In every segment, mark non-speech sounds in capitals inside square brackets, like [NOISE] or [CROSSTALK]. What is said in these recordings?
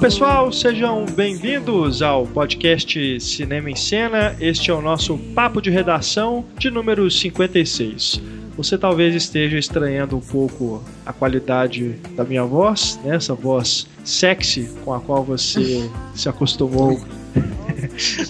Olá pessoal, sejam bem-vindos ao podcast Cinema em Cena. Este é o nosso papo de redação de número 56. Você talvez esteja estranhando um pouco a qualidade da minha voz, né? essa voz sexy com a qual você [LAUGHS] se acostumou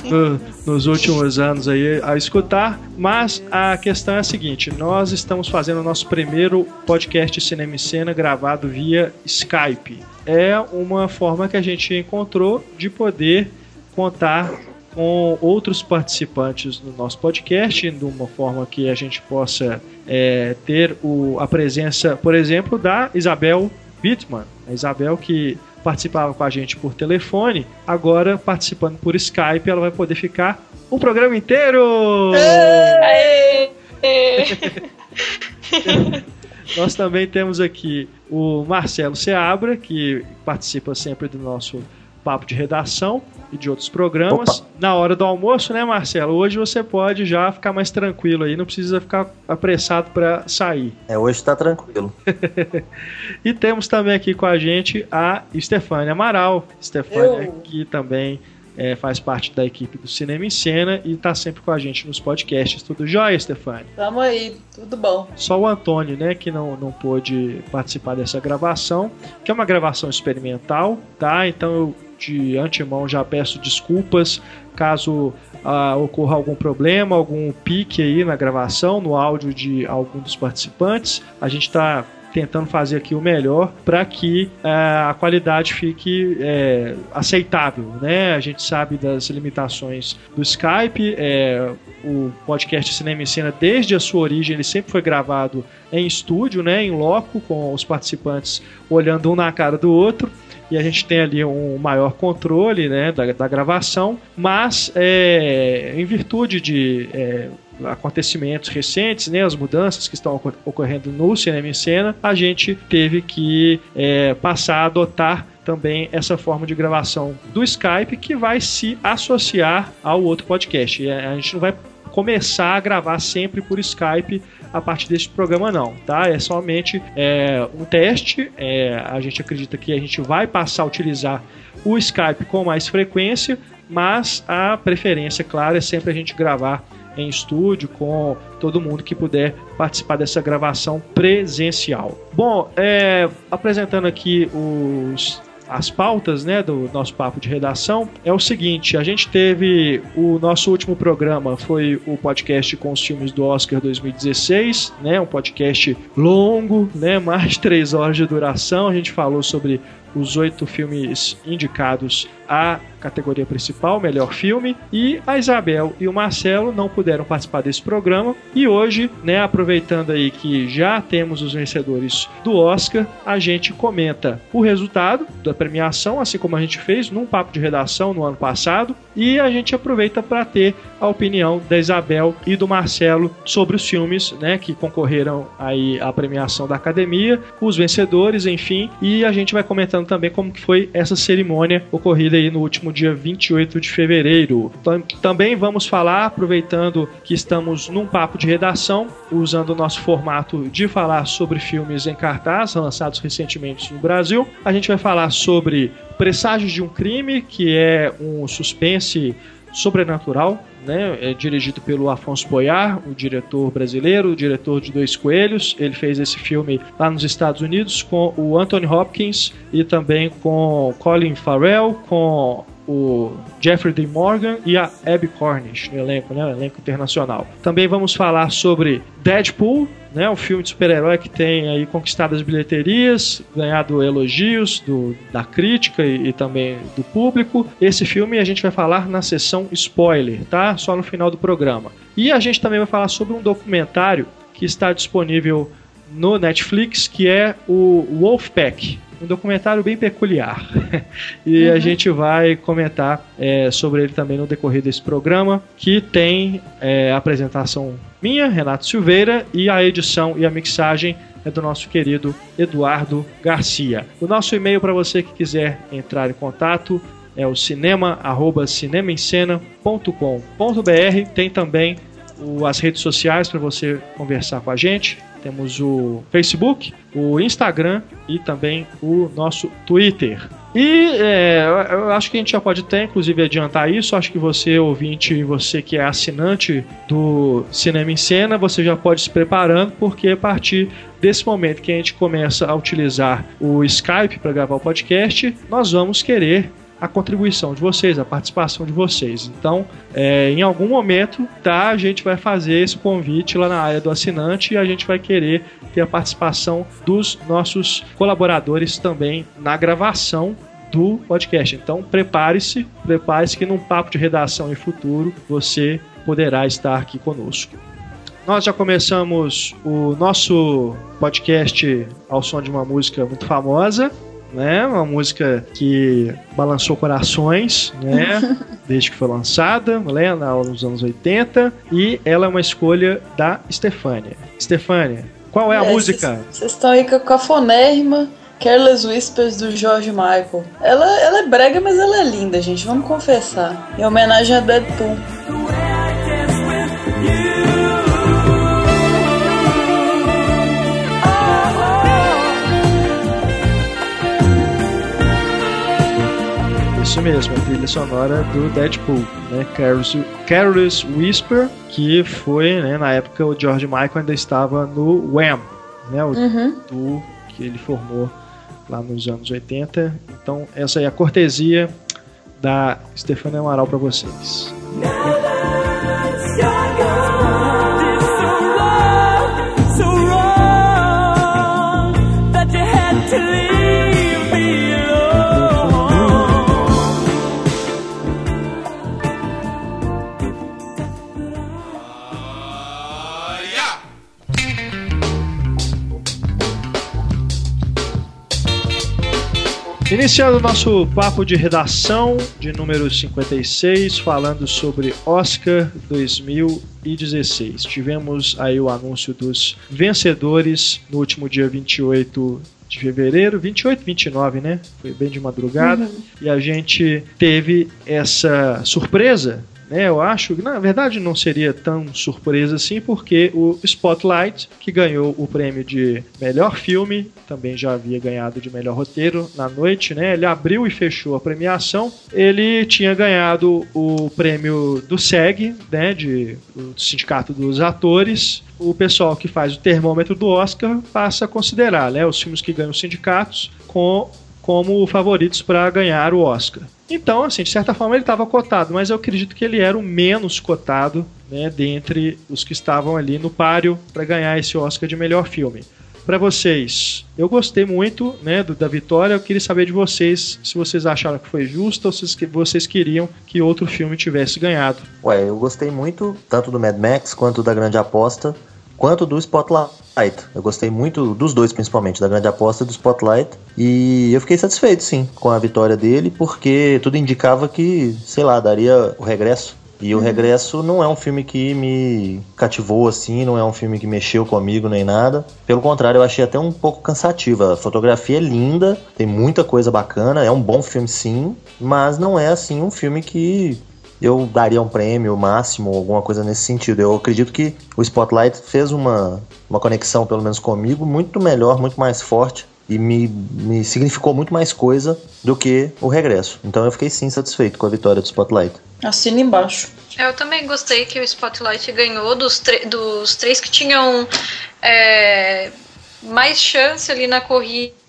no, nos últimos anos aí a escutar, mas a questão é a seguinte: nós estamos fazendo o nosso primeiro podcast Cinema e Cena gravado via Skype. É uma forma que a gente encontrou de poder contar com outros participantes no nosso podcast, de uma forma que a gente possa é, ter o, a presença, por exemplo, da Isabel Bittman. A Isabel que participava com a gente por telefone, agora participando por Skype, ela vai poder ficar o programa inteiro! [LAUGHS] Nós também temos aqui o Marcelo Seabra, que participa sempre do nosso papo de redação e de outros programas. Opa. Na hora do almoço, né, Marcelo? Hoje você pode já ficar mais tranquilo aí, não precisa ficar apressado para sair. É, hoje está tranquilo. [LAUGHS] e temos também aqui com a gente a Stefânia Amaral. Stefânia, Eu... que também é, faz parte da equipe do Cinema em Cena e está sempre com a gente nos podcasts. Tudo jóia, Stefania? Tamo aí, tudo bom. Só o Antônio, né, que não, não pôde participar dessa gravação, que é uma gravação experimental, tá? Então eu de antemão já peço desculpas caso ah, ocorra algum problema, algum pique aí na gravação, no áudio de algum dos participantes. A gente está tentando fazer aqui o melhor para que uh, a qualidade fique é, aceitável, né? A gente sabe das limitações do Skype, é, o podcast Cinema e Cena desde a sua origem ele sempre foi gravado em estúdio, né? Em loco com os participantes olhando um na cara do outro e a gente tem ali um maior controle né, da, da gravação, mas é, em virtude de é, acontecimentos recentes, né, as mudanças que estão ocorrendo no cinema em cena, a gente teve que é, passar a adotar também essa forma de gravação do Skype que vai se associar ao outro podcast. A gente não vai começar a gravar sempre por Skype a partir deste programa não, tá? É somente é, um teste. É, a gente acredita que a gente vai passar a utilizar o Skype com mais frequência, mas a preferência, claro, é sempre a gente gravar em estúdio com todo mundo que puder participar dessa gravação presencial. Bom, é, apresentando aqui os as pautas né, do nosso papo de redação é o seguinte: a gente teve o nosso último programa foi o podcast com os filmes do Oscar 2016, né, um podcast longo, né, mais de [LAUGHS] três horas de duração. A gente falou sobre os oito filmes indicados à categoria principal, melhor filme, e a Isabel e o Marcelo não puderam participar desse programa. E hoje, né, aproveitando aí que já temos os vencedores do Oscar, a gente comenta o resultado da premiação, assim como a gente fez num papo de redação no ano passado, e a gente aproveita para ter a opinião da Isabel e do Marcelo sobre os filmes, né, que concorreram aí à premiação da Academia, os vencedores, enfim, e a gente vai comentando também como que foi essa cerimônia ocorrida aí no último dia 28 de fevereiro. Também vamos falar, aproveitando que estamos num papo de redação, usando o nosso formato de falar sobre filmes em cartaz lançados recentemente no Brasil. A gente vai falar sobre Presságios de um Crime, que é um suspense sobrenatural, né? É dirigido pelo Afonso Boyar, o diretor brasileiro, o diretor de Dois Coelhos. Ele fez esse filme lá nos Estados Unidos com o Anthony Hopkins e também com Colin Farrell, com o Jeffrey D. Morgan e a Abby Cornish no elenco, né, elenco internacional. Também vamos falar sobre Deadpool, né, um filme de super-herói que tem aí conquistado as bilheterias, ganhado elogios do, da crítica e, e, também do público. Esse filme a gente vai falar na sessão spoiler, tá? Só no final do programa. E a gente também vai falar sobre um documentário que está disponível no Netflix, que é o Wolfpack um documentário bem peculiar. [LAUGHS] e uhum. a gente vai comentar é, sobre ele também no decorrer desse programa, que tem é, a apresentação minha, Renato Silveira, e a edição e a mixagem é do nosso querido Eduardo Garcia. O nosso e-mail para você que quiser entrar em contato é o cinema@cinemaencena.com.br. Tem também o, as redes sociais para você conversar com a gente. Temos o Facebook, o Instagram e também o nosso Twitter. E é, eu acho que a gente já pode até, inclusive, adiantar isso. Acho que você, ouvinte, você que é assinante do Cinema em Cena, você já pode se preparando, porque a partir desse momento que a gente começa a utilizar o Skype para gravar o podcast, nós vamos querer a contribuição de vocês, a participação de vocês. Então, é, em algum momento, tá, a gente vai fazer esse convite lá na área do assinante e a gente vai querer ter a participação dos nossos colaboradores também na gravação do podcast. Então, prepare-se, prepare-se que num papo de redação em futuro você poderá estar aqui conosco. Nós já começamos o nosso podcast ao som de uma música muito famosa, né? Uma música que balançou corações, né? [LAUGHS] Desde que foi lançada, né? Nos anos 80. E ela é uma escolha da Stefânia. Stefânia, qual é a é, música? Vocês estão aí com a cafonérrima Careless Whispers do George Michael. Ela, ela é brega, mas ela é linda, gente. Vamos confessar. Em homenagem a Deadpool. Isso mesmo, a trilha sonora do Deadpool, né? Careless, Careless Whisper, que foi, né, na época o George Michael ainda estava no Wham, né? O uhum. do que ele formou lá nos anos 80. Então, essa é a cortesia da Stefania Amaral para vocês. Iniciando o nosso papo de redação de número 56, falando sobre Oscar 2016. Tivemos aí o anúncio dos vencedores no último dia 28 de fevereiro, 28, 29, né? Foi bem de madrugada. Uhum. E a gente teve essa surpresa né, eu acho que na verdade não seria tão surpresa assim, porque o Spotlight, que ganhou o prêmio de melhor filme, também já havia ganhado de melhor roteiro na noite, né? Ele abriu e fechou a premiação. Ele tinha ganhado o prêmio do SEG, né, de, do Sindicato dos Atores. O pessoal que faz o termômetro do Oscar passa a considerar né, os filmes que ganham sindicatos com como favoritos para ganhar o Oscar. Então, assim, de certa forma ele estava cotado, mas eu acredito que ele era o menos cotado né, dentre os que estavam ali no páreo para ganhar esse Oscar de melhor filme. Para vocês, eu gostei muito né, do, da vitória. Eu queria saber de vocês se vocês acharam que foi justo ou se vocês queriam que outro filme tivesse ganhado. Ué, eu gostei muito tanto do Mad Max quanto da Grande Aposta quanto do Spotlight. Eu gostei muito dos dois, principalmente, da grande aposta e do Spotlight. E eu fiquei satisfeito, sim, com a vitória dele, porque tudo indicava que, sei lá, daria o regresso. E uhum. o Regresso não é um filme que me cativou assim, não é um filme que mexeu comigo nem nada. Pelo contrário, eu achei até um pouco cansativa. A fotografia é linda, tem muita coisa bacana, é um bom filme sim, mas não é assim um filme que eu daria um prêmio máximo, alguma coisa nesse sentido. Eu acredito que o Spotlight fez uma, uma conexão, pelo menos comigo, muito melhor, muito mais forte e me, me significou muito mais coisa do que o regresso. Então eu fiquei sim satisfeito com a vitória do Spotlight. Assina embaixo. Eu também gostei que o Spotlight ganhou dos, dos três que tinham é, mais chance ali na corrida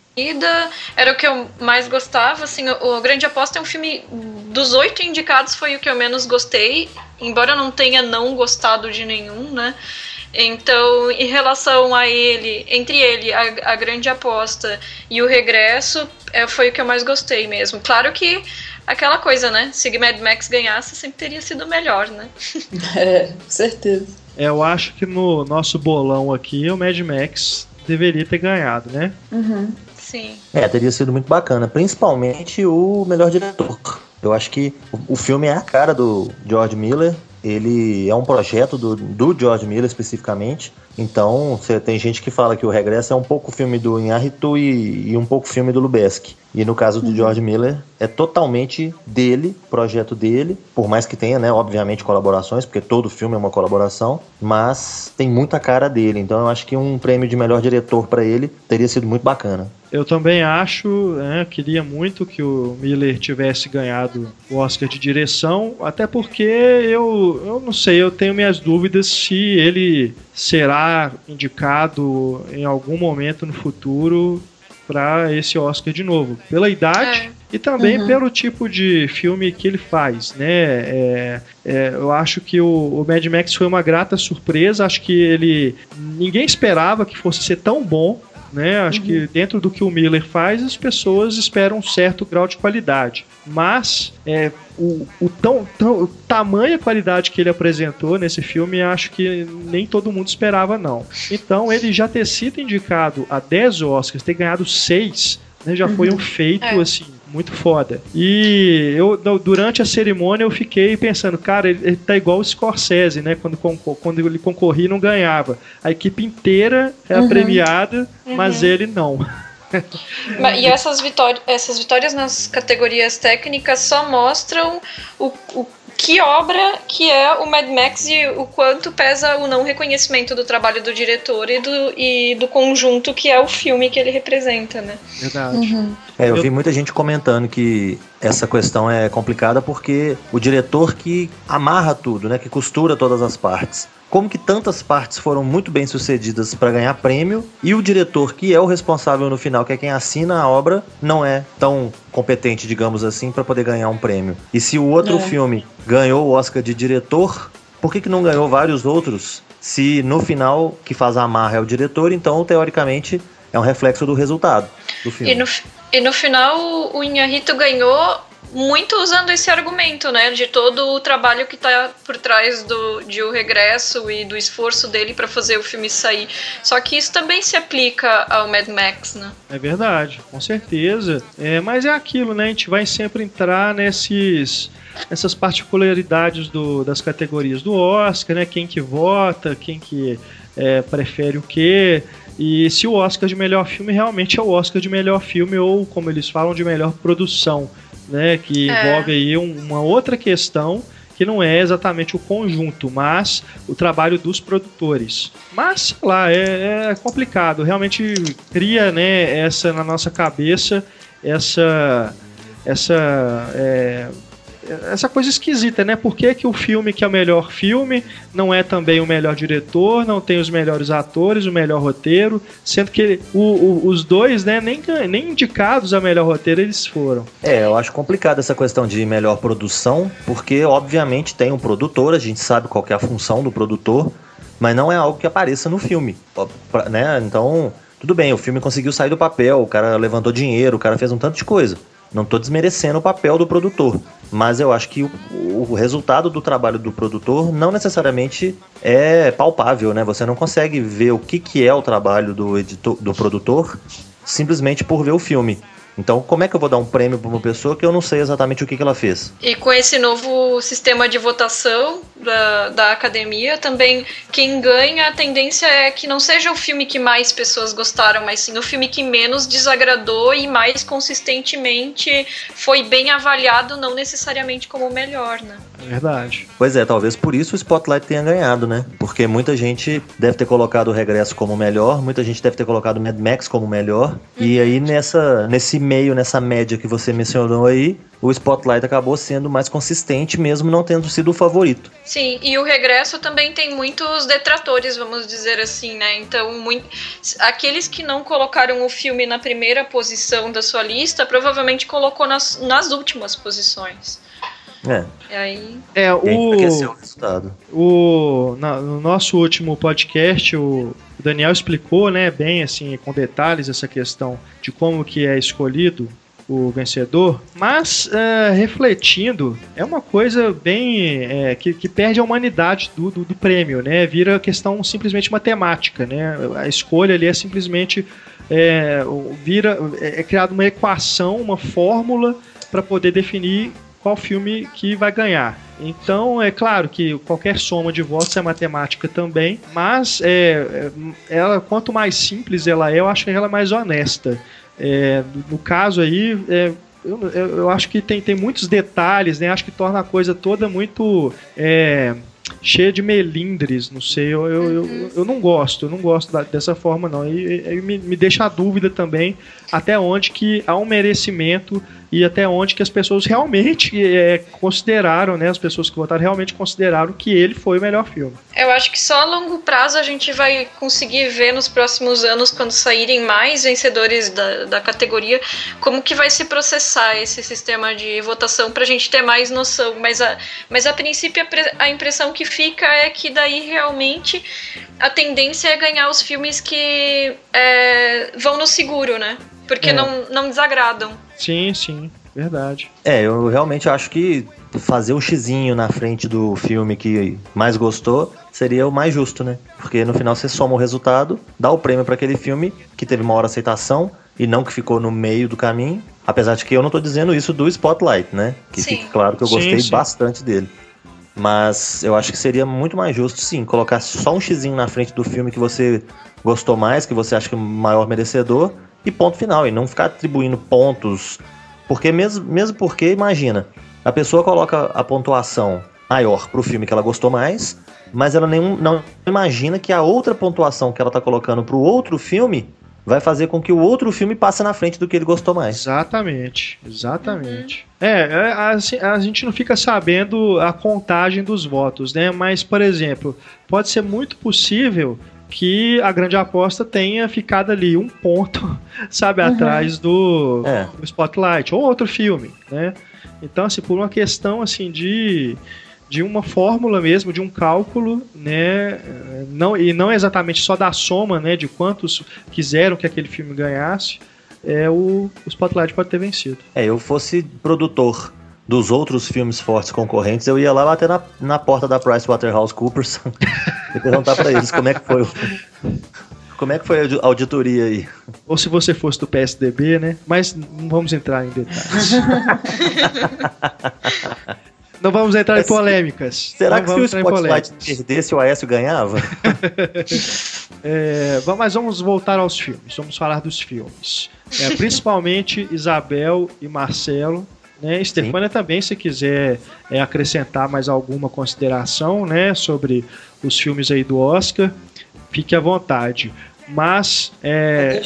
era o que eu mais gostava. Assim, o Grande Aposta é um filme dos oito indicados foi o que eu menos gostei, embora eu não tenha não gostado de nenhum, né? Então, em relação a ele, entre ele, a, a grande aposta e o regresso, é, foi o que eu mais gostei mesmo. Claro que aquela coisa, né? Se Mad Max ganhasse, sempre teria sido melhor, né? [LAUGHS] É, certeza. É, eu acho que no nosso bolão aqui, o Mad Max deveria ter ganhado, né? Uhum. Sim. É, teria sido muito bacana, principalmente o melhor diretor. Eu acho que o, filme é a cara do George Miller. Ele é um projeto do, do George Miller especificamente. Então, você tem gente que fala que o Regresso é um pouco filme do Inharritu e, e um pouco filme do Lubeski. E no caso do uhum. George Miller, é totalmente dele, projeto dele, por mais que tenha, né, obviamente, colaborações, porque todo filme é uma colaboração, mas tem muita cara dele. Então, eu acho que um prêmio de melhor diretor para ele teria sido muito bacana. Eu também acho, né, queria muito que o Miller tivesse ganhado o Oscar de direção, até porque eu, eu não sei, eu tenho minhas dúvidas se ele será indicado em algum momento no futuro para esse Oscar de novo, pela idade. É. E também uhum. pelo tipo de filme que ele faz, né? É, é, eu acho que o, o, Mad Max foi uma grata surpresa. Acho que ele ninguém esperava que fosse ser tão bom né? Acho uhum. que dentro do que o Miller faz, as pessoas esperam um certo grau de qualidade. Mas é, o, o, tão, tão, o tamanho qualidade que ele apresentou nesse filme, acho que nem todo mundo esperava, não. Então, ele já ter sido indicado a 10 Oscars, ter ganhado 6, né, já uhum. foi um feito, é. assim, muito foda. E eu, durante a cerimônia, eu fiquei pensando, cara, ele, ele tá igual o Scorsese, né? Quando, quando ele concorria não ganhava. A equipe inteira era uhum. premiada, uhum. mas ele não. e essas, vitórias, essas vitórias nas categorias técnicas só mostram o, o que obra que é o Mad Max e o quanto pesa o não reconhecimento do trabalho do diretor e do, e do conjunto que é o filme que ele representa, né? Verdade. Uhum. É, eu vi muita gente comentando que essa questão é complicada porque o diretor que amarra tudo, né, que costura todas as partes como que tantas partes foram muito bem sucedidas para ganhar prêmio e o diretor, que é o responsável no final, que é quem assina a obra, não é tão competente, digamos assim, para poder ganhar um prêmio. E se o outro é. filme ganhou o Oscar de diretor, por que, que não ganhou vários outros? Se no final que faz a amarra é o diretor, então teoricamente é um reflexo do resultado do filme. E no, e no final o Inharito ganhou muito usando esse argumento, né, de todo o trabalho que está por trás do, de o regresso e do esforço dele para fazer o filme sair. Só que isso também se aplica ao Mad Max, né? É verdade, com certeza. É, mas é aquilo, né? A gente vai sempre entrar nesses essas particularidades do, das categorias do Oscar, né? Quem que vota, quem que é, prefere o quê. E se o Oscar de melhor filme realmente é o Oscar de melhor filme ou, como eles falam, de melhor produção né? Que é. envolve aí uma outra questão que não é exatamente o conjunto, mas o trabalho dos produtores. Mas, sei lá, é, é complicado. Realmente cria, né, essa na nossa cabeça essa essa é, essa coisa esquisita, né? Por que, que o filme que é o melhor filme não é também o melhor diretor, não tem os melhores atores, o melhor roteiro, sendo que o, o, os dois, né, nem, nem indicados a melhor roteiro eles foram. É, eu acho complicado essa questão de melhor produção, porque obviamente tem um produtor, a gente sabe qual é a função do produtor, mas não é algo que apareça no filme, né? Então, tudo bem, o filme conseguiu sair do papel, o cara levantou dinheiro, o cara fez um tanto de coisa. Não estou desmerecendo o papel do produtor, mas eu acho que o, o, resultado do trabalho do produtor não necessariamente é palpável, né? Você não consegue ver o que, que é o trabalho do, editor, do produtor simplesmente por ver o filme. Então, como é que eu vou dar um prêmio para uma pessoa que eu não sei exatamente o que, que ela fez? E com esse novo sistema de votação da, da academia, também quem ganha, a tendência é que não seja o filme que mais pessoas gostaram, mas sim o filme que menos desagradou e mais consistentemente foi bem avaliado, não necessariamente como o melhor, né? Verdade. Pois é, talvez por isso o Spotlight tenha ganhado, né? Porque muita gente deve ter colocado o Regresso como melhor, muita gente deve ter colocado o Mad Max como melhor, uhum. e aí nessa, nesse meio, nessa média que você mencionou aí, o Spotlight acabou sendo mais consistente, mesmo não tendo sido o favorito. Sim, e o regresso também tem muitos detratores, vamos dizer assim, né? Então, muito... aqueles que não colocaram o filme na primeira posição da sua lista, provavelmente colocou nas, nas últimas posições. É. E aí. É, o. o resultado. O, na, no nosso último podcast, o Daniel explicou, né, bem assim, com detalhes essa questão de como que é escolhido o vencedor, mas uh, refletindo, é uma coisa bem é, que, que, perde a humanidade do, do, do, prêmio, né? Vira questão simplesmente matemática, né? A escolha ali é simplesmente é, vira é, é criada uma equação, uma fórmula para poder definir qual filme que vai ganhar. Então, é claro que qualquer soma de votos é matemática também, mas é, é ela, quanto mais simples ela é, eu acho que ela é mais honesta. É, no caso aí, é, eu, eu, acho que tem, tem muitos detalhes, né? Acho que torna a coisa toda muito. É, cheia de melindres, não sei, eu, eu, eu, eu não gosto, eu não gosto da, dessa forma não. E, e me, me deixa a dúvida também até onde que há um merecimento e até onde que as pessoas realmente é, consideraram, né, as pessoas que votaram realmente consideraram que ele foi o melhor filme. Eu acho que só a longo prazo a gente vai conseguir ver nos próximos anos, quando saírem mais vencedores da, da categoria, como que vai se processar esse sistema de votação para a gente ter mais noção. Mas a, mas a princípio a, a impressão que fica é que daí realmente a tendência é ganhar os filmes que é, vão no seguro, né? Porque é. não, não desagradam. Sim, sim, verdade. É, eu realmente acho que fazer um xizinho na frente do filme que mais gostou seria o mais justo, né? Porque no final você soma o resultado, dá o prêmio para aquele filme que teve maior aceitação e não que ficou no meio do caminho. Apesar de que eu não tô dizendo isso do Spotlight, né? Que sim. fique claro que eu gostei sim, sim. bastante dele. Mas eu acho que seria muito mais justo, sim, colocar só um xizinho na frente do filme que você gostou mais, que você acha que é o maior merecedor, e ponto final, e não ficar atribuindo pontos. Porque mesmo, mesmo porque, imagina, a pessoa coloca a pontuação maior pro filme que ela gostou mais, mas ela nem, não imagina que a outra pontuação que ela tá colocando pro outro filme vai fazer com que o outro filme passe na frente do que ele gostou mais. Exatamente, exatamente. Uhum. É, é a, a, gente não fica sabendo a contagem dos votos, né? Mas, por exemplo, pode ser muito possível que a grande aposta tenha ficado ali um ponto, [LAUGHS] sabe, uhum. atrás do, é. do, Spotlight, ou outro filme, né? Então, assim, por uma questão, assim, de, de uma fórmula mesmo, de um cálculo, né, não, e não exatamente só da soma, né, de quantos quiseram que aquele filme ganhasse, é, o, o Spotlight pode ter vencido. É, eu fosse produtor dos outros filmes fortes concorrentes, eu ia lá bater na, na porta da PricewaterhouseCoopers [LAUGHS] e perguntar para eles como é que foi como é que foi a auditoria aí? Ou se você fosse do PSDB, né? Mas não vamos entrar em detalhes. [LAUGHS] não vamos entrar em polêmicas. Será não que se o Spotlight perdesse, o Aécio ganhava? [LAUGHS] é, mas vamos voltar aos filmes. Vamos falar dos filmes. É, principalmente Isabel e Marcelo né? Stefania também, se quiser é, acrescentar mais alguma consideração né, sobre os filmes aí do Oscar, fique à vontade. Mas é,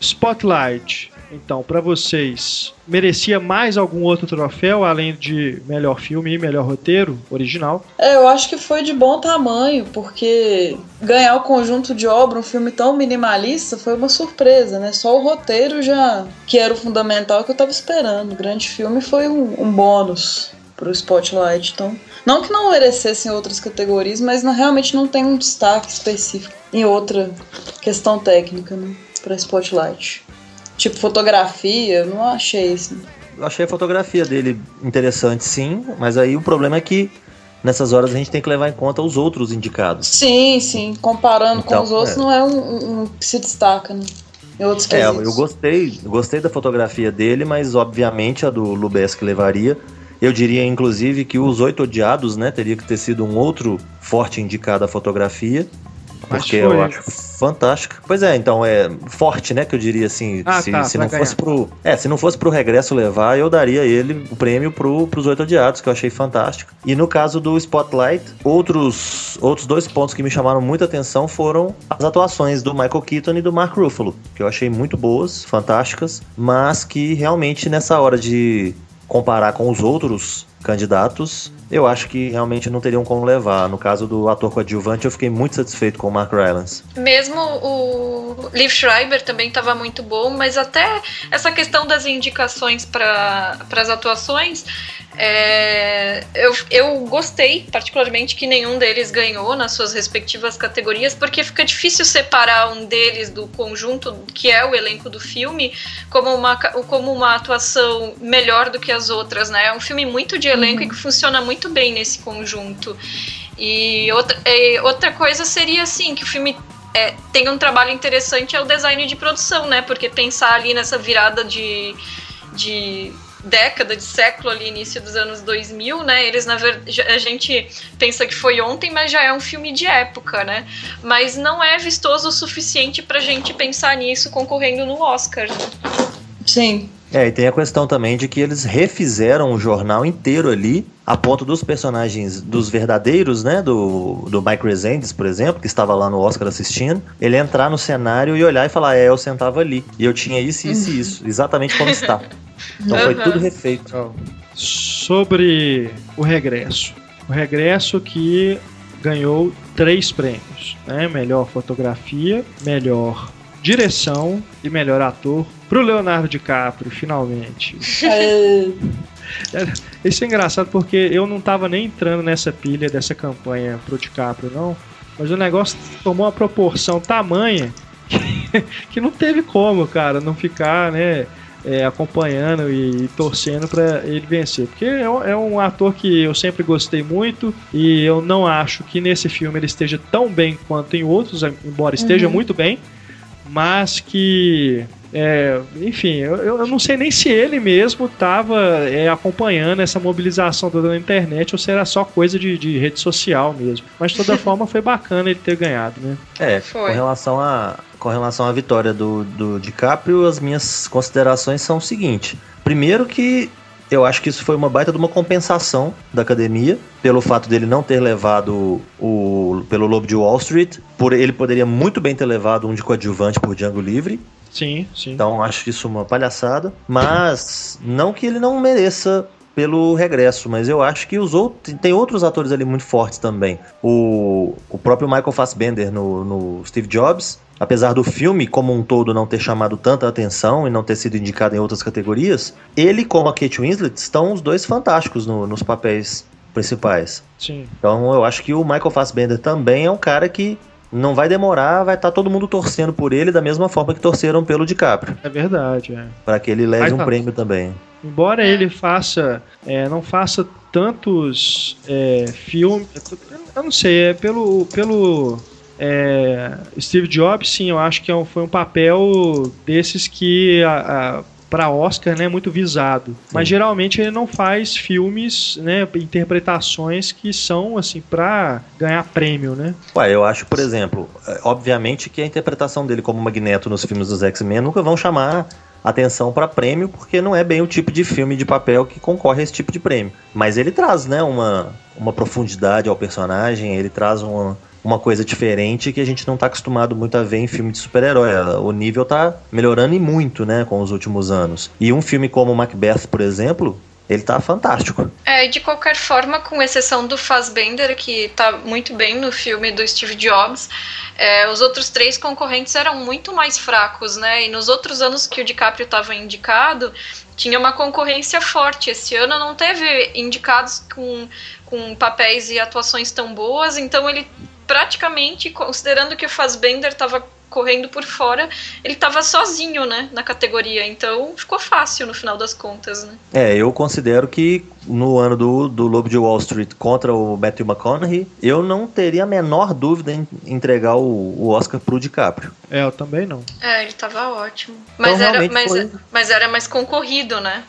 Spotlight, então, para vocês, merecia mais algum outro troféu além de melhor filme e melhor roteiro original? É, eu acho que foi de bom tamanho, porque ganhar o conjunto de obra, um filme tão minimalista, foi uma surpresa, né? Só o roteiro já, que era o fundamental que eu tava esperando. O grande filme foi um, um bônus pro Spotlight, então. Não que não merecesse em outras categorias, mas não, realmente não tem um destaque específico em outra questão técnica, né? Pra Spotlight. Tipo, fotografia, não achei isso. Eu achei a fotografia dele interessante, sim, mas aí o problema é que nessas horas a gente tem que levar em conta os outros indicados. Sim, sim. Comparando então, com os outros, é. não é um, um, que se destaca, né? Em outros é, eu gostei, gostei da fotografia dele, mas obviamente a do Lubeski levaria. Eu diria, inclusive, que os Oito Odiados, né, teria que ter sido um outro forte indicado à fotografia. Porque eu acho fantástica. Pois é, então é forte, né? Que eu diria assim. Ah, se, tá, se não ganhar. fosse pro. É, se não fosse pro regresso levar, eu daria ele o prêmio pro, pros oito odiados, que eu achei fantástico. E no caso do Spotlight, outros, outros dois pontos que me chamaram muita atenção foram as atuações do Michael Keaton e do Mark Ruffalo, que eu achei muito boas, fantásticas, mas que realmente nessa hora de comparar com os outros candidatos, eu acho que realmente não teriam como levar. No caso do ator coadjuvante, eu fiquei muito satisfeito com o Mark Rylance. Mesmo o Liv Schreiber também estava muito bom, mas até essa questão das indicações para as atuações, é, eu, eu gostei, particularmente, que nenhum deles ganhou nas suas respectivas categorias, porque fica difícil separar um deles do conjunto, que é o elenco do filme, como uma, como uma atuação melhor do que as outras, né? É um filme muito de elenco uhum. e que funciona muito bem nesse conjunto. E outra, é, outra coisa seria, assim, que o filme é, tem um trabalho interessante é o design de produção, né? Porque pensar ali nessa virada de, de década, de século ali, início dos anos 2000, né? Eles, na verdade, a gente pensa que foi ontem, mas já é um filme de época, né? Mas não é vistoso o suficiente pra gente pensar nisso concorrendo no Oscar. Sim. É, e tem a questão também de que eles refizeram o jornal inteiro ali, a ponto dos personagens, dos verdadeiros, né, do, do Mike Resendes, por exemplo, que estava lá no Oscar assistindo, ele entrar no cenário e olhar e falar, é, eu sentava ali, e eu tinha isso, isso e isso, exatamente como está. Então foi tudo refeito. Sobre o regresso. O regresso que ganhou três prêmios, né? Melhor fotografia, melhor direção e melhor ator pro Leonardo DiCaprio, finalmente. É, isso é engraçado porque eu não tava nem entrando nessa pilha dessa campanha pro DiCaprio, não. Mas o negócio tomou uma proporção tamanha que, [LAUGHS] que não teve como, cara, não ficar, né? É, acompanhando e, e torcendo para ele vencer. Porque é, é, um ator que eu sempre gostei muito e eu não acho que nesse filme ele esteja tão bem quanto em outros, embora esteja uhum. muito bem, mas que é, enfim, eu, eu não sei nem se ele mesmo estava é, acompanhando essa mobilização toda na internet ou se era só coisa de, de rede social mesmo. Mas de toda [LAUGHS] forma foi bacana ele ter ganhado, né? É, foi. com relação a com relação à vitória do, do DiCaprio, as minhas considerações são o seguinte: primeiro que eu acho que isso foi uma baita de uma compensação da academia, pelo fato dele não ter levado o pelo Lobo de Wall Street, por ele poderia muito bem ter levado um de coadjuvante por Django Livre. Sim, sim. Então acho isso uma palhaçada, mas não que ele não mereça pelo regresso, mas eu acho que os outros tem outros atores ali muito fortes também. O, o próprio Michael Fassbender no, no Steve Jobs, apesar do filme como um todo não ter chamado tanta atenção e não ter sido indicado em outras categorias, ele como a Kate Winslet estão os dois fantásticos no, nos papéis principais. Sim. Então eu acho que o Michael Fassbender também é um cara que não vai demorar, vai estar tá todo mundo torcendo por ele da mesma forma que torceram pelo DiCaprio. É verdade, é. Para que ele leve um tá. prêmio também. Embora ele faça, é, não faça tantos é, filmes, eu não sei, é pelo, pelo é, Steve Jobs, sim, eu acho que é um, foi um papel desses que a, a para Oscar, né, muito visado. Sim. Mas geralmente ele não faz filmes, né, interpretações que são assim para ganhar prêmio, né? Ué, eu acho, por exemplo, é, obviamente que a interpretação dele como Magneto nos filmes dos X-Men nunca vão chamar atenção para prêmio, porque não é bem o tipo de filme de papel que concorre a esse tipo de prêmio. Mas ele traz, né, uma, uma profundidade ao personagem, ele traz uma, uma coisa diferente que a gente não está acostumado muito a ver em filme de super-herói. O nível está melhorando e muito, né, com os últimos anos. E um filme como Macbeth, por exemplo, ele tá fantástico. É, de qualquer forma, com exceção do Fassbender, que tá muito bem no filme do Steve Jobs, é, os outros três concorrentes eram muito mais fracos, né? E nos outros anos que o DiCaprio estava indicado, tinha uma concorrência forte. Esse ano não teve indicados com, com papéis e atuações tão boas, então ele praticamente, considerando que o Fassbender estava correndo por fora, ele estava sozinho, né, na categoria. Então ficou fácil no final das contas, né? É, eu considero que no ano do, do Lobo de Wall Street contra o Matthew McConaughey, eu não teria a menor dúvida em entregar o, o Oscar pro DiCaprio. É, eu também não. É, ele estava ótimo. Mas, então, era, mas, foi... mas era mais concorrido, né?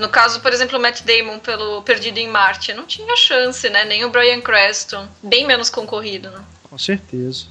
No caso, por exemplo, o Matt Damon pelo Perdido em Marte, não tinha chance, né? Nem o Brian Creston. Bem menos concorrido, né? Com certeza.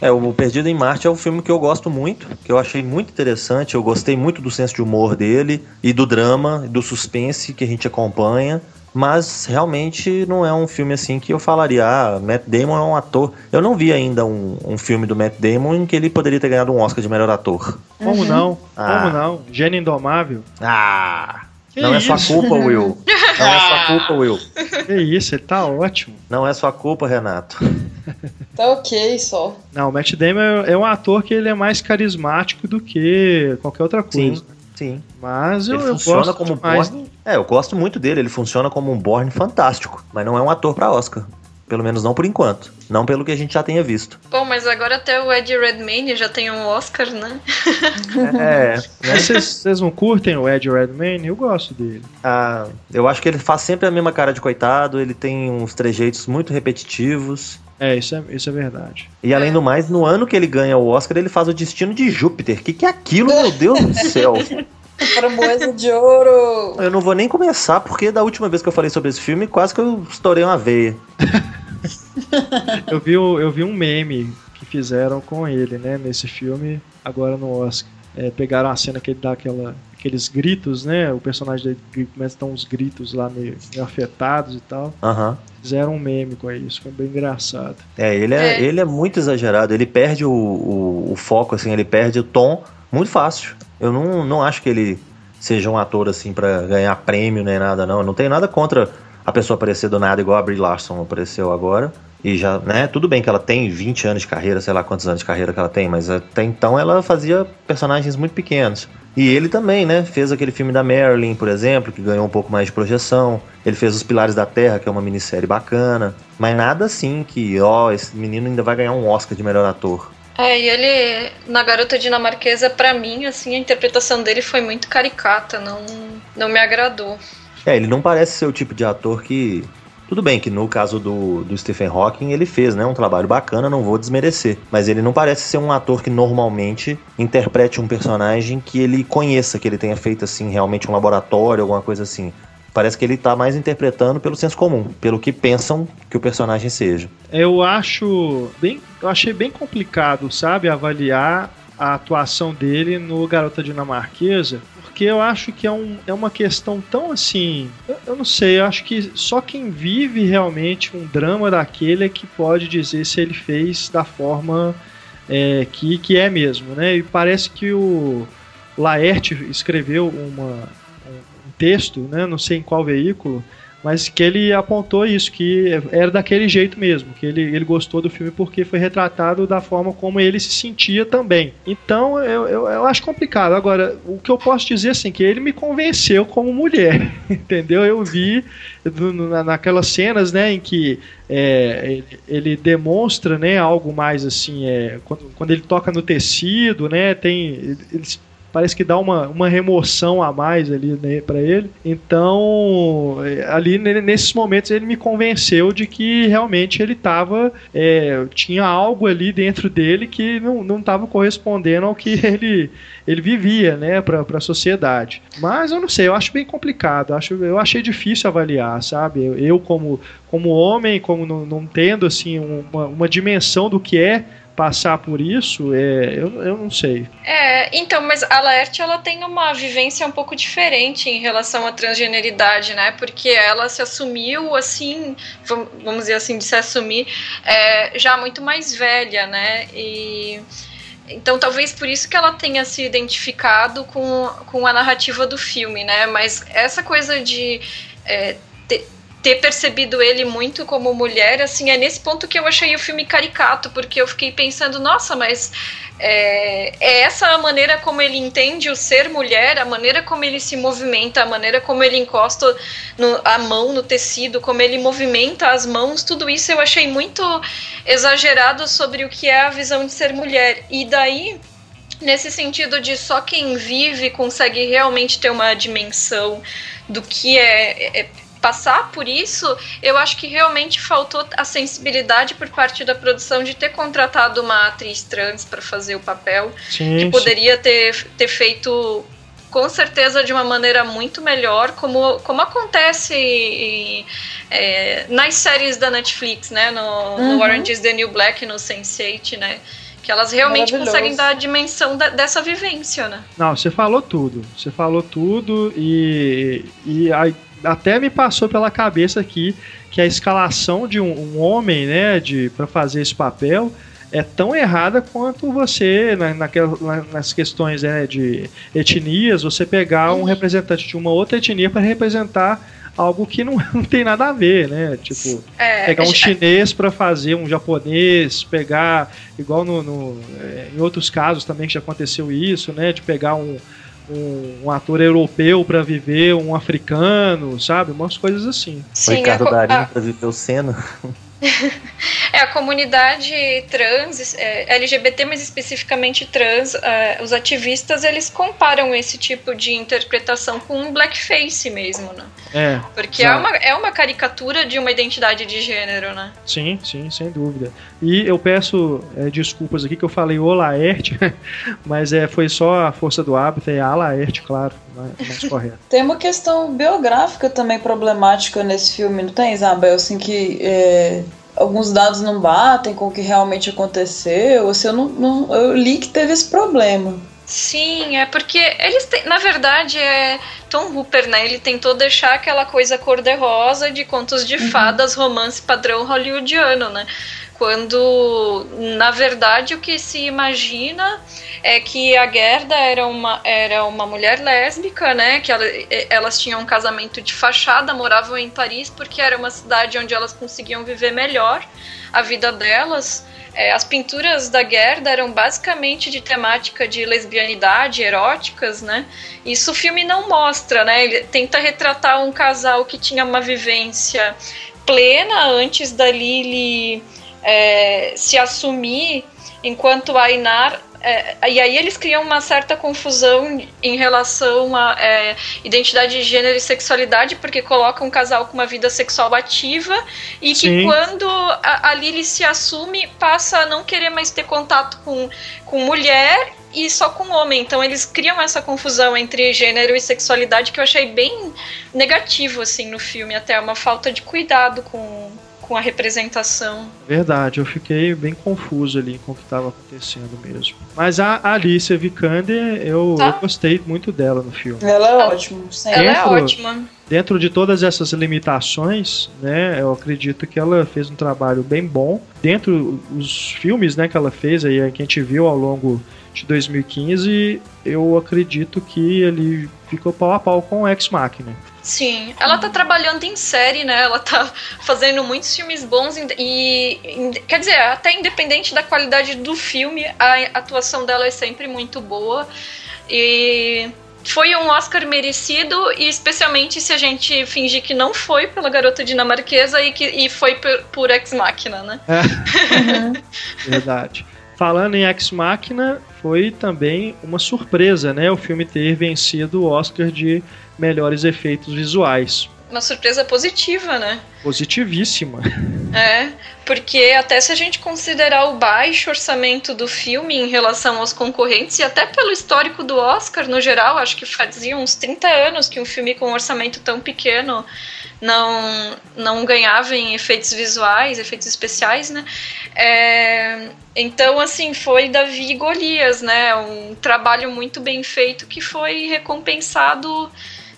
É, o Perdido em Marte é um filme que eu gosto muito, que eu achei muito interessante. Eu gostei muito do senso de humor dele e do drama, e do suspense que a gente acompanha. Mas realmente não é um filme assim que eu falaria, ah, Matt Damon é um ator. Eu não vi ainda um, um filme do Matt Damon em que ele poderia ter ganhado um Oscar de melhor ator. Como uhum. não? Ah. Como não? Gênio Indomável. Ah! Que não isso? é sua culpa, Will. [LAUGHS] Não é sua culpa, Will. Que isso, ele tá ótimo. Não é sua culpa, Renato. Tá ok só. Não, o Matt Damon é, é um ator que ele é mais carismático do que qualquer outra coisa. Sim, sim. Mas eu, ele funciona gosto como mais... Borne. É, eu gosto muito dele. Ele funciona como um Borne fantástico. Mas não é um ator para Oscar. Pelo menos não por enquanto. Não pelo que a gente já tenha visto. Bom, mas agora até o Ed Redmayne já tem um Oscar, né? [LAUGHS] é. Né? Vocês não curtem o Ed Redmayne? Eu gosto dele. Ah, eu acho que ele faz sempre a mesma cara de coitado. Ele tem uns trejeitos muito repetitivos. É, isso é, isso é verdade. E além do mais, no ano que ele ganha o Oscar, ele faz o Destino de Júpiter. O que, que é aquilo, meu Deus do céu? [LAUGHS] Framboesa de ouro! Eu não vou nem começar, porque da última vez que eu falei sobre esse filme, quase que eu estourei uma veia. [LAUGHS] eu, vi, eu vi um meme que fizeram com ele, né, nesse filme, agora no Oscar. É, pegaram a cena que ele dá aquela aqueles gritos, né? O personagem dele começa a dar uns gritos lá meio, meio afetados e tal. Aham. Fizeram um meme com isso, foi bem engraçado. É, ele é, É. ele é muito exagerado, ele perde o, o, o foco, assim, ele perde o tom muito fácil. Eu não, não acho que ele seja um ator, assim, pra ganhar prêmio nem nada, não. Eu não tenho nada contra a pessoa aparecer do nada igual a Brie Larson apareceu agora. E já, né, tudo bem que ela tem 20 anos de carreira, sei lá quantos anos de carreira que ela tem, mas até então ela fazia personagens muito pequenos. E ele também, né, fez aquele filme da Marilyn, por exemplo, que ganhou um pouco mais de projeção. Ele fez Os Pilares da Terra, que é uma minissérie bacana. Mas nada assim que, ó, esse menino ainda vai ganhar um Oscar de melhor ator. É, e ele, na Garota Dinamarquesa, pra mim, assim, a interpretação dele foi muito caricata, não, não me agradou. É, ele não parece ser o tipo de ator que. Tudo bem que no caso do, do Stephen Hawking ele fez, né? Um trabalho bacana, não vou desmerecer. Mas ele não parece ser um ator que normalmente interprete um personagem que ele conheça, que ele tenha feito assim, realmente um laboratório, alguma coisa assim. Parece que ele tá mais interpretando pelo senso comum, pelo que pensam que o personagem seja. Eu acho bem, eu achei bem complicado, sabe, avaliar a atuação dele no Garota Dinamarquesa, porque eu acho que é, um, é uma questão tão assim, eu, eu não sei, eu acho que só quem vive realmente um drama daquele é que pode dizer se ele fez da forma é, que, que é mesmo, né? E parece que o Laerte escreveu uma, um texto, né? Não sei em qual veículo, mas que ele apontou isso, que era daquele jeito mesmo, que ele, ele gostou do filme porque foi retratado da forma como ele se sentia também. Então eu, eu, eu acho complicado. Agora, o que eu posso dizer assim, que ele me convenceu como mulher, [LAUGHS] entendeu? Eu vi na- naquelas cenas, né, em que é, ele, demonstra, né, algo mais assim, é, quando, quando ele toca no tecido, né, tem parece que dá uma, uma remoção a mais ali né, para ele. Então, é, ali ne- nesses momentos ele me convenceu de que realmente ele tava é, tinha algo ali dentro dele que não não estava correspondendo ao que [LAUGHS] ele ele vivia, né, para a sociedade. Mas eu não sei, eu acho bem complicado. Acho, eu achei difícil avaliar, sabe? Eu, eu como como homem, como não, não tendo assim uma, uma dimensão do que é passar por isso, é, eu, eu não sei. É, então, mas a Laerte, ela tem uma vivência um pouco diferente em relação à transgeneridade, né? Porque ela se assumiu, assim, vam- vamos dizer assim, de se assumir é, já muito mais velha, né? E... Então, talvez por isso que ela tenha se identificado com, com a narrativa do filme, né? Mas essa coisa de é, ter, ter percebido ele muito como mulher, assim, é nesse ponto que eu achei o filme caricato, porque eu fiquei pensando, nossa, mas é, é essa a maneira como ele entende o ser mulher, a maneira como ele se movimenta, a maneira como ele encosta no- a mão no tecido, como ele movimenta as mãos, tudo isso eu achei muito exagerado sobre o que é a visão de ser mulher. E daí, nesse sentido de só quem vive consegue realmente ter uma dimensão do que é- é passar por isso, eu acho que realmente faltou a sensibilidade por parte da produção de ter contratado uma atriz trans para fazer o papel, Sim, que poderia ter, ter feito com certeza de uma maneira muito melhor, como, como acontece em- é, nas séries da Netflix, né? No, no Uhum. Orange is the New Black, no Sense8, né? Que elas realmente conseguem dar a dimensão da- dessa vivência, né? Não, você falou tudo. Você falou tudo e, e aí até me passou pela cabeça aqui que a escalação de um, um homem, né, de para fazer esse papel é tão errada quanto você na, naquela- na- nas questões né, de etnias, você pegar um representante de uma outra etnia para representar algo que não, [LAUGHS] não tem nada a ver, né? Tipo, É, pegar um é- chinês para fazer um japonês, pegar igual no, no- é, em outros casos também que já aconteceu isso, né? De pegar um, um, um ator europeu para viver um africano, sabe? Umas coisas assim. o sim, Ricardo a co- Darim a- pra viver o Senna. [LAUGHS] É, a comunidade trans, é, LGBT, mas especificamente trans, é, os ativistas, eles comparam esse tipo de interpretação com um blackface mesmo, né? É, Porque é uma, é uma caricatura de uma identidade de gênero, né? sim, sim, sem dúvida. E eu peço é, desculpas aqui que eu falei o Laerte, [LAUGHS] mas é, foi só a força do hábito, é a Laerte, claro, mais, mais correto. Tem uma questão biográfica também problemática nesse filme, não tem, Isabel? Assim, que é, alguns dados não batem com o que realmente aconteceu. Assim, eu, não, não- eu li que teve esse problema. Sim, é porque eles têm, na verdade, é Tom Hooper, né? Ele tentou deixar aquela coisa cor-de-rosa de contos de uhum. fadas, romance padrão hollywoodiano, né? Quando, na verdade, o que se imagina é que a Gerda era uma, era uma mulher lésbica, né? Que ela, elas tinham um casamento de fachada, moravam em Paris porque era uma cidade onde elas conseguiam viver melhor a vida delas. É, as pinturas da Gerda eram basicamente de temática de lesbianidade, eróticas, né? Isso o filme não mostra, né? Ele tenta retratar um casal que tinha uma vivência plena antes da Lily é, se assumir, enquanto a Inar é, e aí eles criam uma certa confusão em relação à é, identidade de gênero e sexualidade, porque colocam um casal com uma vida sexual ativa e que Sim. quando a, a Lily se assume, passa a não querer mais ter contato com, com mulher e só com homem. Então eles criam essa confusão entre gênero e sexualidade que eu achei bem negativo assim no filme, até uma falta de cuidado com com a representação. Verdade, eu fiquei bem confuso ali com o que estava acontecendo mesmo. Mas a Alicia Vikander, eu, tá. eu, gostei muito dela no filme. Ela é ótima. Ela é ótima. Dentro de todas essas limitações, né, eu acredito que ela fez um trabalho bem bom. Dentro dos filmes, né, que ela fez aí, que a gente viu ao longo de 2015, eu acredito que ele ficou pau a pau com o Ex Machina. Sim, ela tá trabalhando em série, né? Ela tá fazendo muitos filmes bons e, e, quer dizer, até independente da qualidade do filme, a atuação dela é sempre muito boa. E foi um Oscar merecido, e especialmente se a gente fingir que não foi pela garota dinamarquesa e que e foi por, por Ex Machina, né? É. Uhum. [LAUGHS] Verdade. Falando em Ex Machina, foi também uma surpresa, né? O filme ter vencido o Oscar de melhores efeitos visuais. Uma surpresa positiva, né? Positivíssima. [LAUGHS] É, porque até se a gente considerar o baixo orçamento do filme em relação aos concorrentes, e até pelo histórico do Oscar no geral, acho que fazia uns 30 anos que um filme com um orçamento tão pequeno não, não ganhava em efeitos visuais, efeitos especiais, né? É, então, assim, foi Davi e Golias, né? Um trabalho muito bem feito que foi recompensado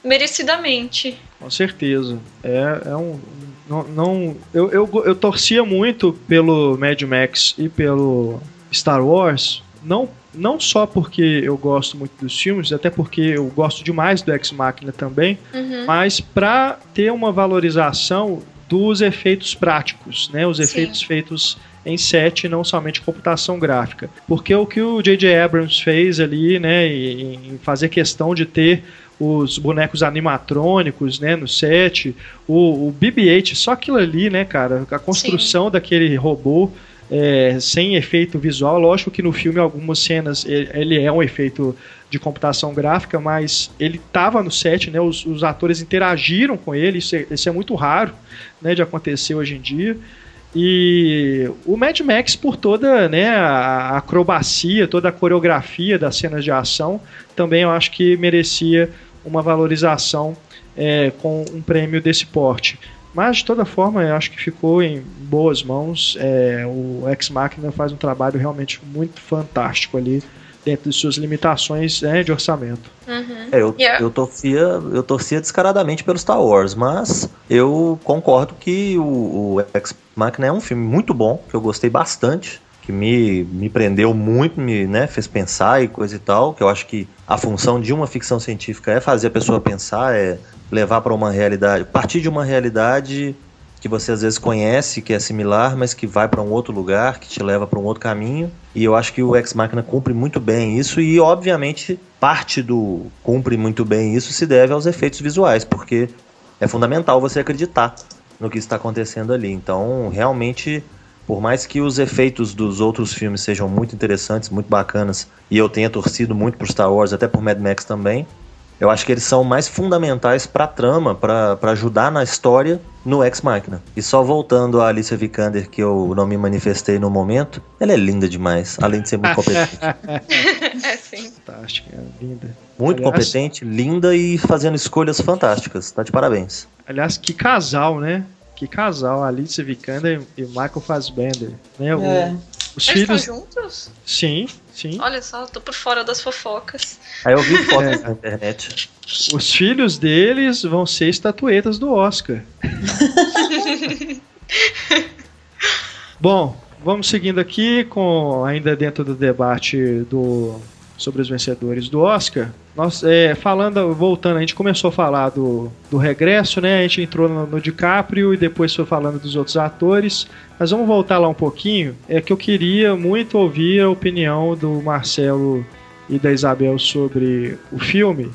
merecidamente. Com certeza. É, é um. Não, não eu, eu, eu torcia muito pelo Mad Max e pelo Star Wars, não, não só porque eu gosto muito dos filmes, até porque eu gosto demais do Ex Machina também, uhum. mas para ter uma valorização dos efeitos práticos, né? Os efeitos Sim. feitos em set, não somente computação gráfica. Porque o que o J.J. Abrams fez ali, né, em fazer questão de ter os bonecos animatrônicos, né, no set, o, o BB-8, só aquilo ali, né, cara, a construção Sim. daquele robô é, sem efeito visual, lógico que no filme algumas cenas ele é um efeito de computação gráfica, mas ele estava no set, né, os, os, atores interagiram com ele, isso é, isso é muito raro, né, de acontecer hoje em dia. E o Mad Max, por toda né, a acrobacia, toda a coreografia das cenas de ação, também eu acho que merecia uma valorização é, com um prêmio desse porte. Mas, de toda forma, eu acho que ficou em boas mãos. É, o Ex Machina faz um trabalho realmente muito fantástico ali, dentro de suas limitações né, de orçamento. Uhum. É, eu, yeah. eu, torcia, eu torcia descaradamente pelo Star Wars, mas eu concordo que o, o Ex Machina é um filme muito bom, que eu gostei bastante que me, me prendeu muito, me né, fez pensar e coisa e tal, que eu acho que a função de uma ficção científica é fazer a pessoa pensar, é levar para uma realidade, partir de uma realidade que você às vezes conhece, que é similar, mas que vai para um outro lugar, que te leva para um outro caminho. E eu acho que o Ex Machina cumpre muito bem isso e obviamente parte do cumpre muito bem isso se deve aos efeitos visuais, porque é fundamental você acreditar no que está acontecendo ali. Então, realmente por mais que os efeitos dos outros filmes sejam muito interessantes, muito bacanas, e eu tenha torcido muito por Star Wars, até por Mad Max também, eu acho que eles são mais fundamentais para a trama, para ajudar na história no Ex Machina. E só voltando a Alicia Vikander, que eu não me manifestei no momento, ela é linda demais, além de ser muito competente. [LAUGHS] é sim. Fantástica, linda. Muito aliás, competente, linda e fazendo escolhas fantásticas. Tá de parabéns. Aliás, que casal, né? que casal, Alice Vikander e Michael Fassbender. Né? É. os Eles filhos. Estão juntos? Sim, Sim. Olha só, tô por fora das fofocas. Aí eu vi fotos [LAUGHS] É. na internet. Os filhos deles vão ser estatuetas do Oscar. [LAUGHS] Bom, vamos seguindo aqui com ainda dentro do debate do sobre os vencedores do Oscar. Nós, é, falando, voltando, a gente começou a falar do, do regresso, né? A gente entrou no, no DiCaprio e depois foi falando dos outros atores. Mas vamos voltar lá um pouquinho. É que eu queria muito ouvir a opinião do Marcelo e da Isabel sobre o filme,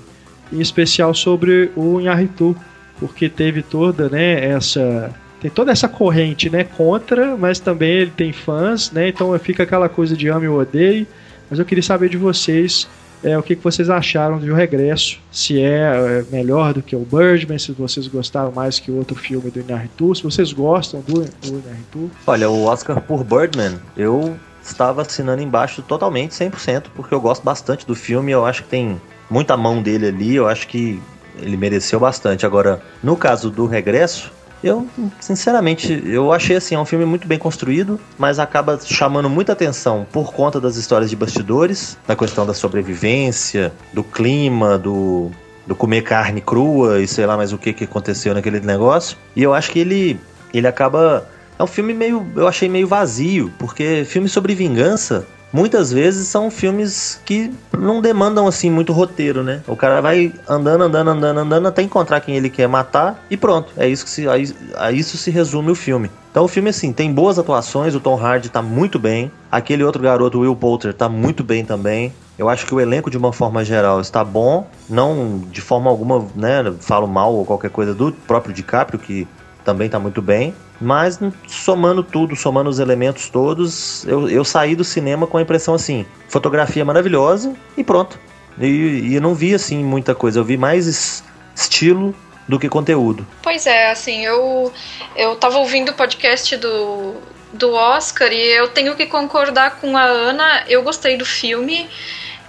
em especial sobre o Inharitu, porque teve toda, né, essa tem toda essa corrente, né, contra, mas também ele tem fãs, né? Então fica aquela coisa de ame ou odeie. Mas eu queria saber de vocês é, o que, que vocês acharam do regresso. Se é, é, melhor do que o Birdman, se vocês gostaram mais que o outro filme do Inarritu, se vocês gostam do, do Inarritu. Olha, o Oscar por Birdman, eu estava assinando embaixo totalmente, 100%, porque eu gosto bastante do filme, eu acho que tem muita mão dele ali, eu acho que ele mereceu bastante. Agora, no caso do regresso, eu, sinceramente, eu achei assim, é um filme muito bem construído, mas acaba chamando muita atenção por conta das histórias de bastidores, da questão da sobrevivência, do clima, do, do comer carne crua e sei lá mais o que, que aconteceu naquele negócio. E eu acho que ele, ele acaba. É um filme meio. Eu achei meio vazio, porque filme sobre vingança muitas vezes são filmes que não demandam assim muito roteiro, né? O cara vai andando, andando, andando, andando até encontrar quem ele quer matar e pronto. É isso que se, a, a isso se resume o filme. Então o filme assim tem boas atuações, o Tom Hardy tá muito bem, aquele outro garoto Will Poulter tá muito bem também. Eu acho que o elenco de uma forma geral está bom, não de forma alguma, né, falo mal ou qualquer coisa do próprio DiCaprio que também tá muito bem. Mas somando tudo, somando os elementos todos, eu, eu saí do cinema com a impressão assim: fotografia maravilhosa e pronto. E, e não vi assim muita coisa, eu vi mais es- estilo do que conteúdo. Pois é, assim, eu, eu tava ouvindo o podcast do, do Oscar e eu tenho que concordar com a Ana. Eu gostei do filme.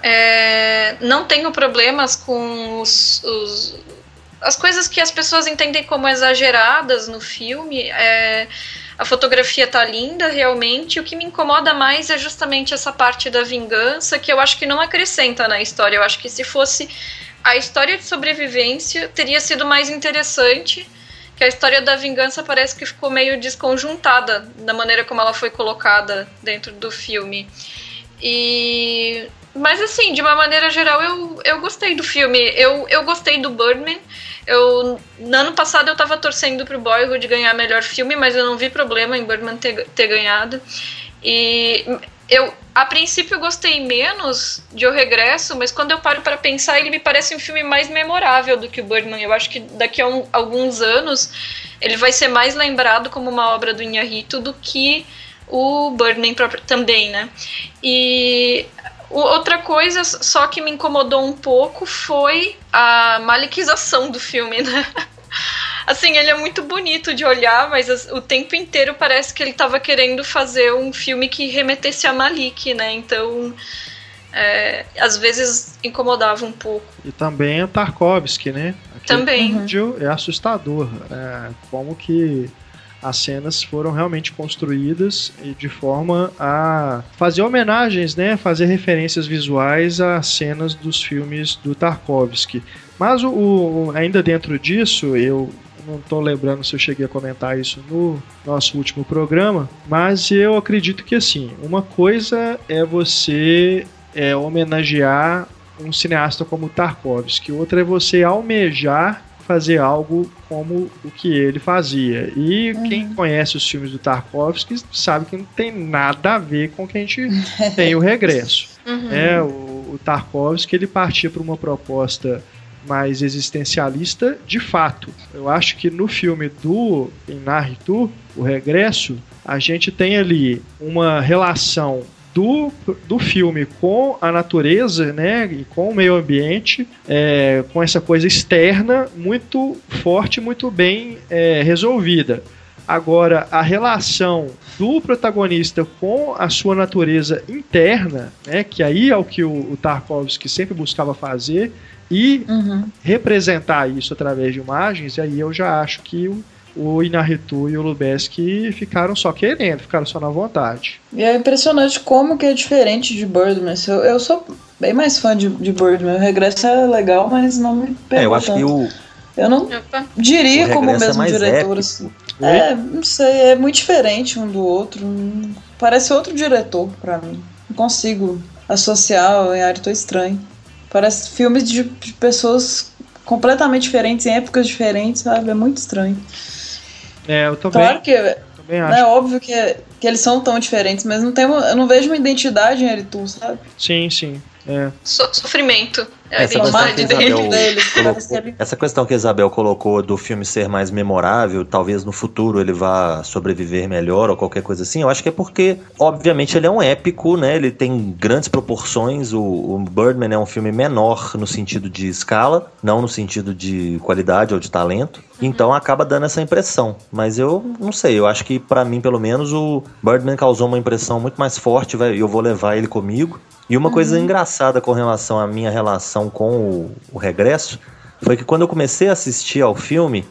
É, não tenho problemas com os, os- as coisas que as pessoas entendem como exageradas no filme. É, a fotografia tá linda, realmente. O que me incomoda mais é justamente essa parte da vingança, que eu acho que não acrescenta na história. Eu acho que se fosse a história de sobrevivência, teria sido mais interessante. Que a história da vingança parece que ficou meio desconjuntada da maneira como ela foi colocada dentro do filme. E. Mas assim, de uma maneira geral, eu, eu gostei do filme. Eu, eu gostei do Birdman. Eu, no ano passado eu tava torcendo pro Boyhood ganhar melhor filme, mas eu não vi problema em Birdman ter, ter ganhado. E eu, a princípio, gostei menos de O Regresso, mas quando eu paro para pensar, ele me parece um filme mais memorável do que o Birdman. Eu acho que daqui a um, alguns anos ele vai ser mais lembrado como uma obra do Inharito do que o Birdman próprio- também, né? E outra coisa só que me incomodou um pouco foi a maliquização do filme, [LAUGHS] né? Assim, ele é muito bonito de olhar, mas as- o tempo inteiro parece que ele estava querendo fazer um filme que remetesse a Malik, né? Então, é, às vezes incomodava um pouco. E também o Tarkovsky, né? Aquele Também. vídeo é assustador. é, como que as cenas foram realmente construídas e de forma a fazer homenagens, né? Fazer referências visuais às cenas dos filmes do Tarkovsky. Mas o, o- ainda dentro disso, eu não estou lembrando se eu cheguei a comentar isso no nosso último programa, mas eu acredito que assim, uma coisa é você é, homenagear um cineasta como Tarkovsky, outra é você almejar fazer algo como o que ele fazia. E quem conhece os filmes do Tarkovsky sabe que não tem nada a ver com o que a gente [LAUGHS] tem o regresso. Uhum. É, o, o Tarkovsky ele partia para uma proposta mais existencialista de fato. Eu acho que no filme do Inarritu, o Regresso, a gente tem ali uma relação do, do filme com a natureza, né, e com o meio ambiente, é, com essa coisa externa muito forte, muito bem é, resolvida. Agora, a relação do protagonista com a sua natureza interna, né, que aí é o que o, o Tarkovsky sempre buscava fazer, e Uhum. representar isso através de imagens, e aí eu já acho que o, o Inarritu e o Lubeski ficaram só querendo, ficaram só na vontade. E é impressionante como que é diferente de Birdman. Eu, eu sou bem mais fã de, de Birdman. O regresso é legal, mas não me pegou É, eu acho tanto. que o, Eu não Opa. diria O como o é mesmo mais diretor. assim. É, não sei, é muito diferente um do outro. Parece outro diretor pra mim. Não consigo associar o Inharito estranho. Parece filmes de, de pessoas completamente diferentes, em épocas diferentes, sabe? É muito estranho. É, eu também, Claro que também não acho. é óbvio que, que eles são tão diferentes, mas não tem uma- eu não vejo uma identidade em Eritu, sabe? Sim, sim. É. So- sofrimento. É a Essa questão que. Isabel colocou- essa questão que a Isabel colocou do filme ser mais memorável, talvez no futuro ele vá sobreviver melhor ou qualquer coisa assim, eu acho que é porque, obviamente, ele é um épico, né? Ele tem grandes proporções. O, o Birdman é um filme menor no sentido de escala, não no sentido de qualidade ou de talento. Então acaba dando essa impressão. Mas eu não sei, eu acho que pra mim, pelo menos, o Birdman causou uma impressão muito mais forte, vai- eu vou levar ele comigo. E uma coisa engraçada com relação à minha relação com o, o regresso foi que quando eu comecei a assistir ao filme,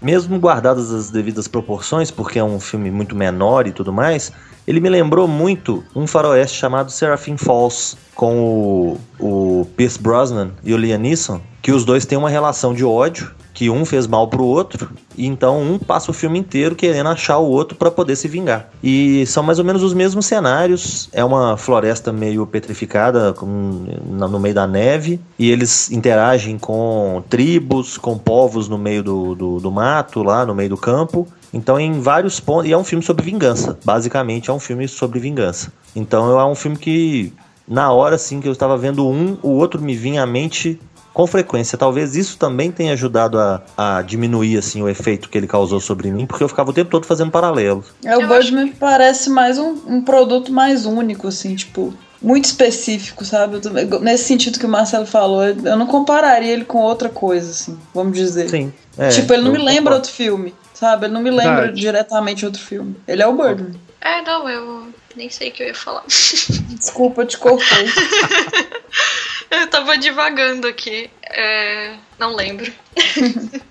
mesmo guardadas as devidas proporções, porque é um filme muito menor e tudo mais, ele me lembrou muito um faroeste chamado Seraphim Falls, com o, o Pierce Brosnan e o Liam Neeson, que os dois têm uma relação de ódio, que um fez mal pro outro, e então um passa o filme inteiro querendo achar o outro para poder se vingar. E são mais ou menos os mesmos cenários, é uma floresta meio petrificada com- no meio da neve, e eles interagem com tribos, com povos no meio do, do, do mato, lá no meio do campo. Então, em vários pontos. E é um filme sobre vingança. Basicamente, é um filme sobre vingança. Então, é um filme que, na hora assim que eu estava vendo um, o outro me vinha à mente com frequência. Talvez isso também tenha ajudado a, a diminuir assim o efeito que ele causou sobre mim, porque eu ficava o tempo todo fazendo paralelos. É, o Birdman parece mais um, um produto mais único, assim, tipo, muito específico, sabe? Eu nesse sentido que o Marcelo falou, eu não compararia ele com outra coisa, assim, vamos dizer. Sim. é, tipo, ele não me lembra concordo. outro filme, sabe? Ele não me lembra Verdade. diretamente outro filme. Ele é o Birdman. É, não, eu nem sei o que eu ia falar. Desculpa, eu te cortei. [LAUGHS] [LAUGHS] Eu tava divagando aqui. É, não lembro. [LAUGHS]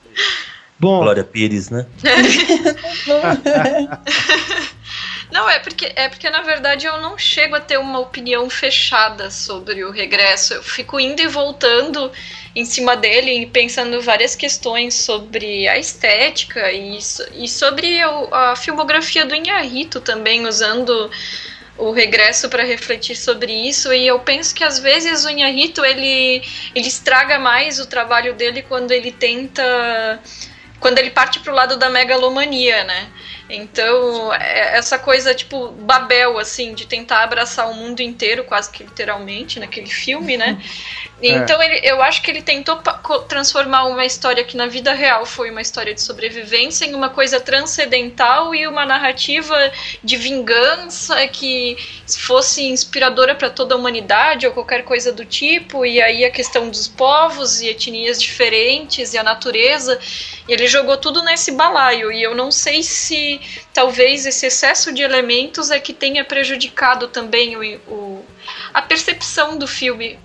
Bom, Glória Pires, né? [LAUGHS] Não, é porque, é porque na verdade eu não chego a ter uma opinião fechada sobre o regresso. Eu fico indo e voltando em cima dele e pensando várias questões sobre a estética e, e sobre o- a filmografia do Inharito também, usando o regresso para refletir sobre isso. E eu penso que às vezes o Inharito ele, ele estraga mais o trabalho dele quando ele tenta. Quando ele parte pro lado da megalomania, né? Então, é- essa coisa tipo Babel, assim, de tentar abraçar o mundo inteiro, quase que literalmente, naquele filme, né? [LAUGHS] Então, ele, eu acho que ele tentou transformar uma história que na vida real foi uma história de sobrevivência em uma coisa transcendental e uma narrativa de vingança que fosse inspiradora para toda a humanidade ou qualquer coisa do tipo. E aí a questão dos povos e etnias diferentes e a natureza. Ele jogou tudo nesse balaio. E eu não sei se talvez esse excesso de elementos é que tenha prejudicado também o, o- a percepção do filme.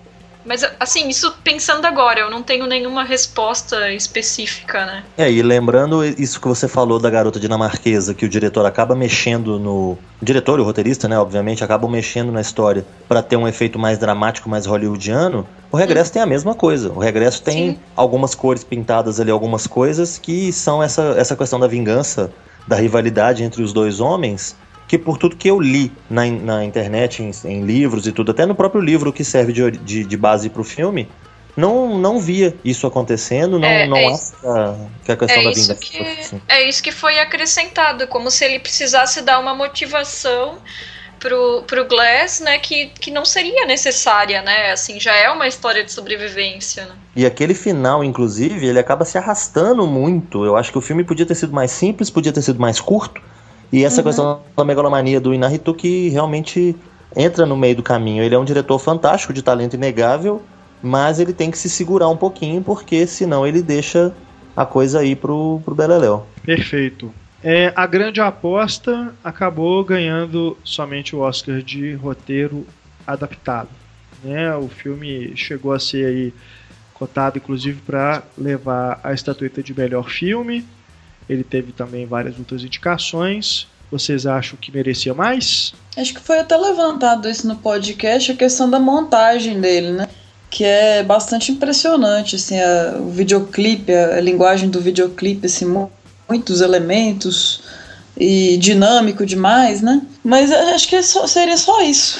Mas assim, isso pensando agora, eu não tenho nenhuma resposta específica, né? É, e lembrando isso que você falou da garota dinamarquesa, que o diretor acaba mexendo no. O diretor e o roteirista, né, obviamente, acabam mexendo na história pra ter um efeito mais dramático, mais hollywoodiano. O regresso tem a mesma coisa. O regresso tem Sim. algumas cores pintadas ali, algumas coisas que são essa, essa questão da vingança, da rivalidade entre os dois homens. Que por tudo que eu li na, na internet, em, em livros e tudo, até no próprio livro que serve de, de, de base pro filme, não, não via isso acontecendo, não, É, não é acho que a, a questão É da vingança que, assim. é isso que foi acrescentado, como se ele precisasse dar uma motivação pro, pro Glass, né, que, que não seria necessária, né? Assim, já é uma história de sobrevivência, né? E aquele final, inclusive, ele acaba se arrastando muito. Eu acho que o filme podia ter sido mais simples, podia ter sido mais curto. E essa Uhum. questão da megalomania do Inarritu que realmente entra no meio do caminho. Ele é um diretor fantástico, de talento inegável, mas ele tem que se segurar um pouquinho, porque senão ele deixa a coisa aí pro, pro Beleléu. Perfeito. É, a grande aposta acabou ganhando somente o Oscar de roteiro adaptado. Né? O filme chegou a ser aí cotado, inclusive, para levar a estatueta de melhor filme. ele teve também várias outras indicações. Vocês acham que merecia mais? Acho que foi até levantado isso no podcast, a questão da montagem dele, né? Que é bastante impressionante, assim, a, o videoclipe, a, a linguagem do videoclipe, assim, muitos elementos e dinâmico demais, né? Mas acho que só, seria só isso.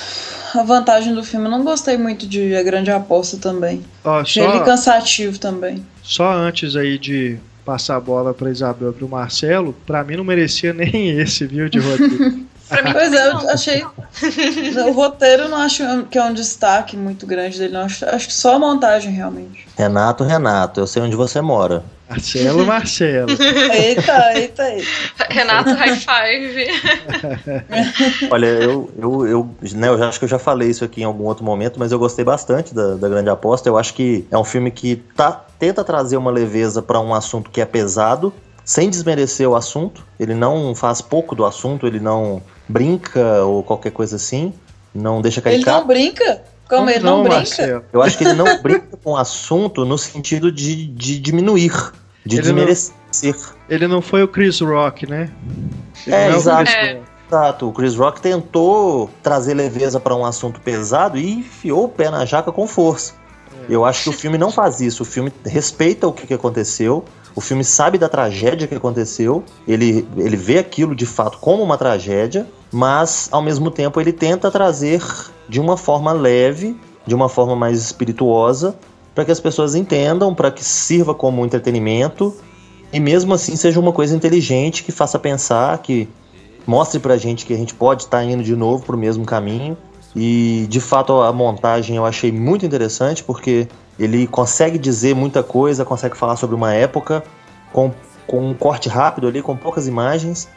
A vantagem do filme. Eu não gostei muito de A Grande Aposta também. Ó, Achei só, ele cansativo também. só antes aí de passar a bola para Isabel e para o Marcelo, para mim não merecia [LAUGHS] nem esse, viu, de roteiro. [LAUGHS] Pra mim, Pois é, eu não. achei. o roteiro eu não acho que é um destaque muito grande dele, não. Acho, acho que só a montagem, realmente. Renato, Renato, eu sei onde você mora. Marcelo, Marcelo. [LAUGHS] Eita, eita, eita. Renato High Five. [LAUGHS] Olha, eu, eu, eu, né, eu já acho que eu já falei isso aqui em algum outro momento, mas eu gostei bastante da, da Grande Aposta. Eu acho que é um filme que tá, tenta trazer uma leveza para um assunto que é pesado, sem desmerecer o assunto. Ele não faz pouco do assunto, ele não brinca ou qualquer coisa assim. Não deixa Ele caricato. não brinca? Como ele não, brinca? Marcelo. Eu acho que ele não brinca com o assunto no sentido de, de diminuir, de Ele não- desmerecer. Ele não foi o Chris Rock, né? Ele É, não o exato. É. Exato, o Chris Rock tentou trazer leveza para um assunto pesado e enfiou o pé na jaca com força. Eu acho que o filme não faz isso. O filme respeita o que, que aconteceu. O filme sabe da tragédia que aconteceu. Ele, ele vê aquilo de fato como uma tragédia, mas ao mesmo tempo ele tenta trazer de uma forma leve, de uma forma mais espirituosa, para que as pessoas entendam, para que sirva como entretenimento e mesmo assim seja uma coisa inteligente que faça pensar, que mostre pra gente que a gente pode estar indo de novo pro mesmo caminho. E de fato a montagem eu achei muito interessante porque ele consegue dizer muita coisa, consegue falar sobre uma época com, com um corte rápido ali, com poucas imagens.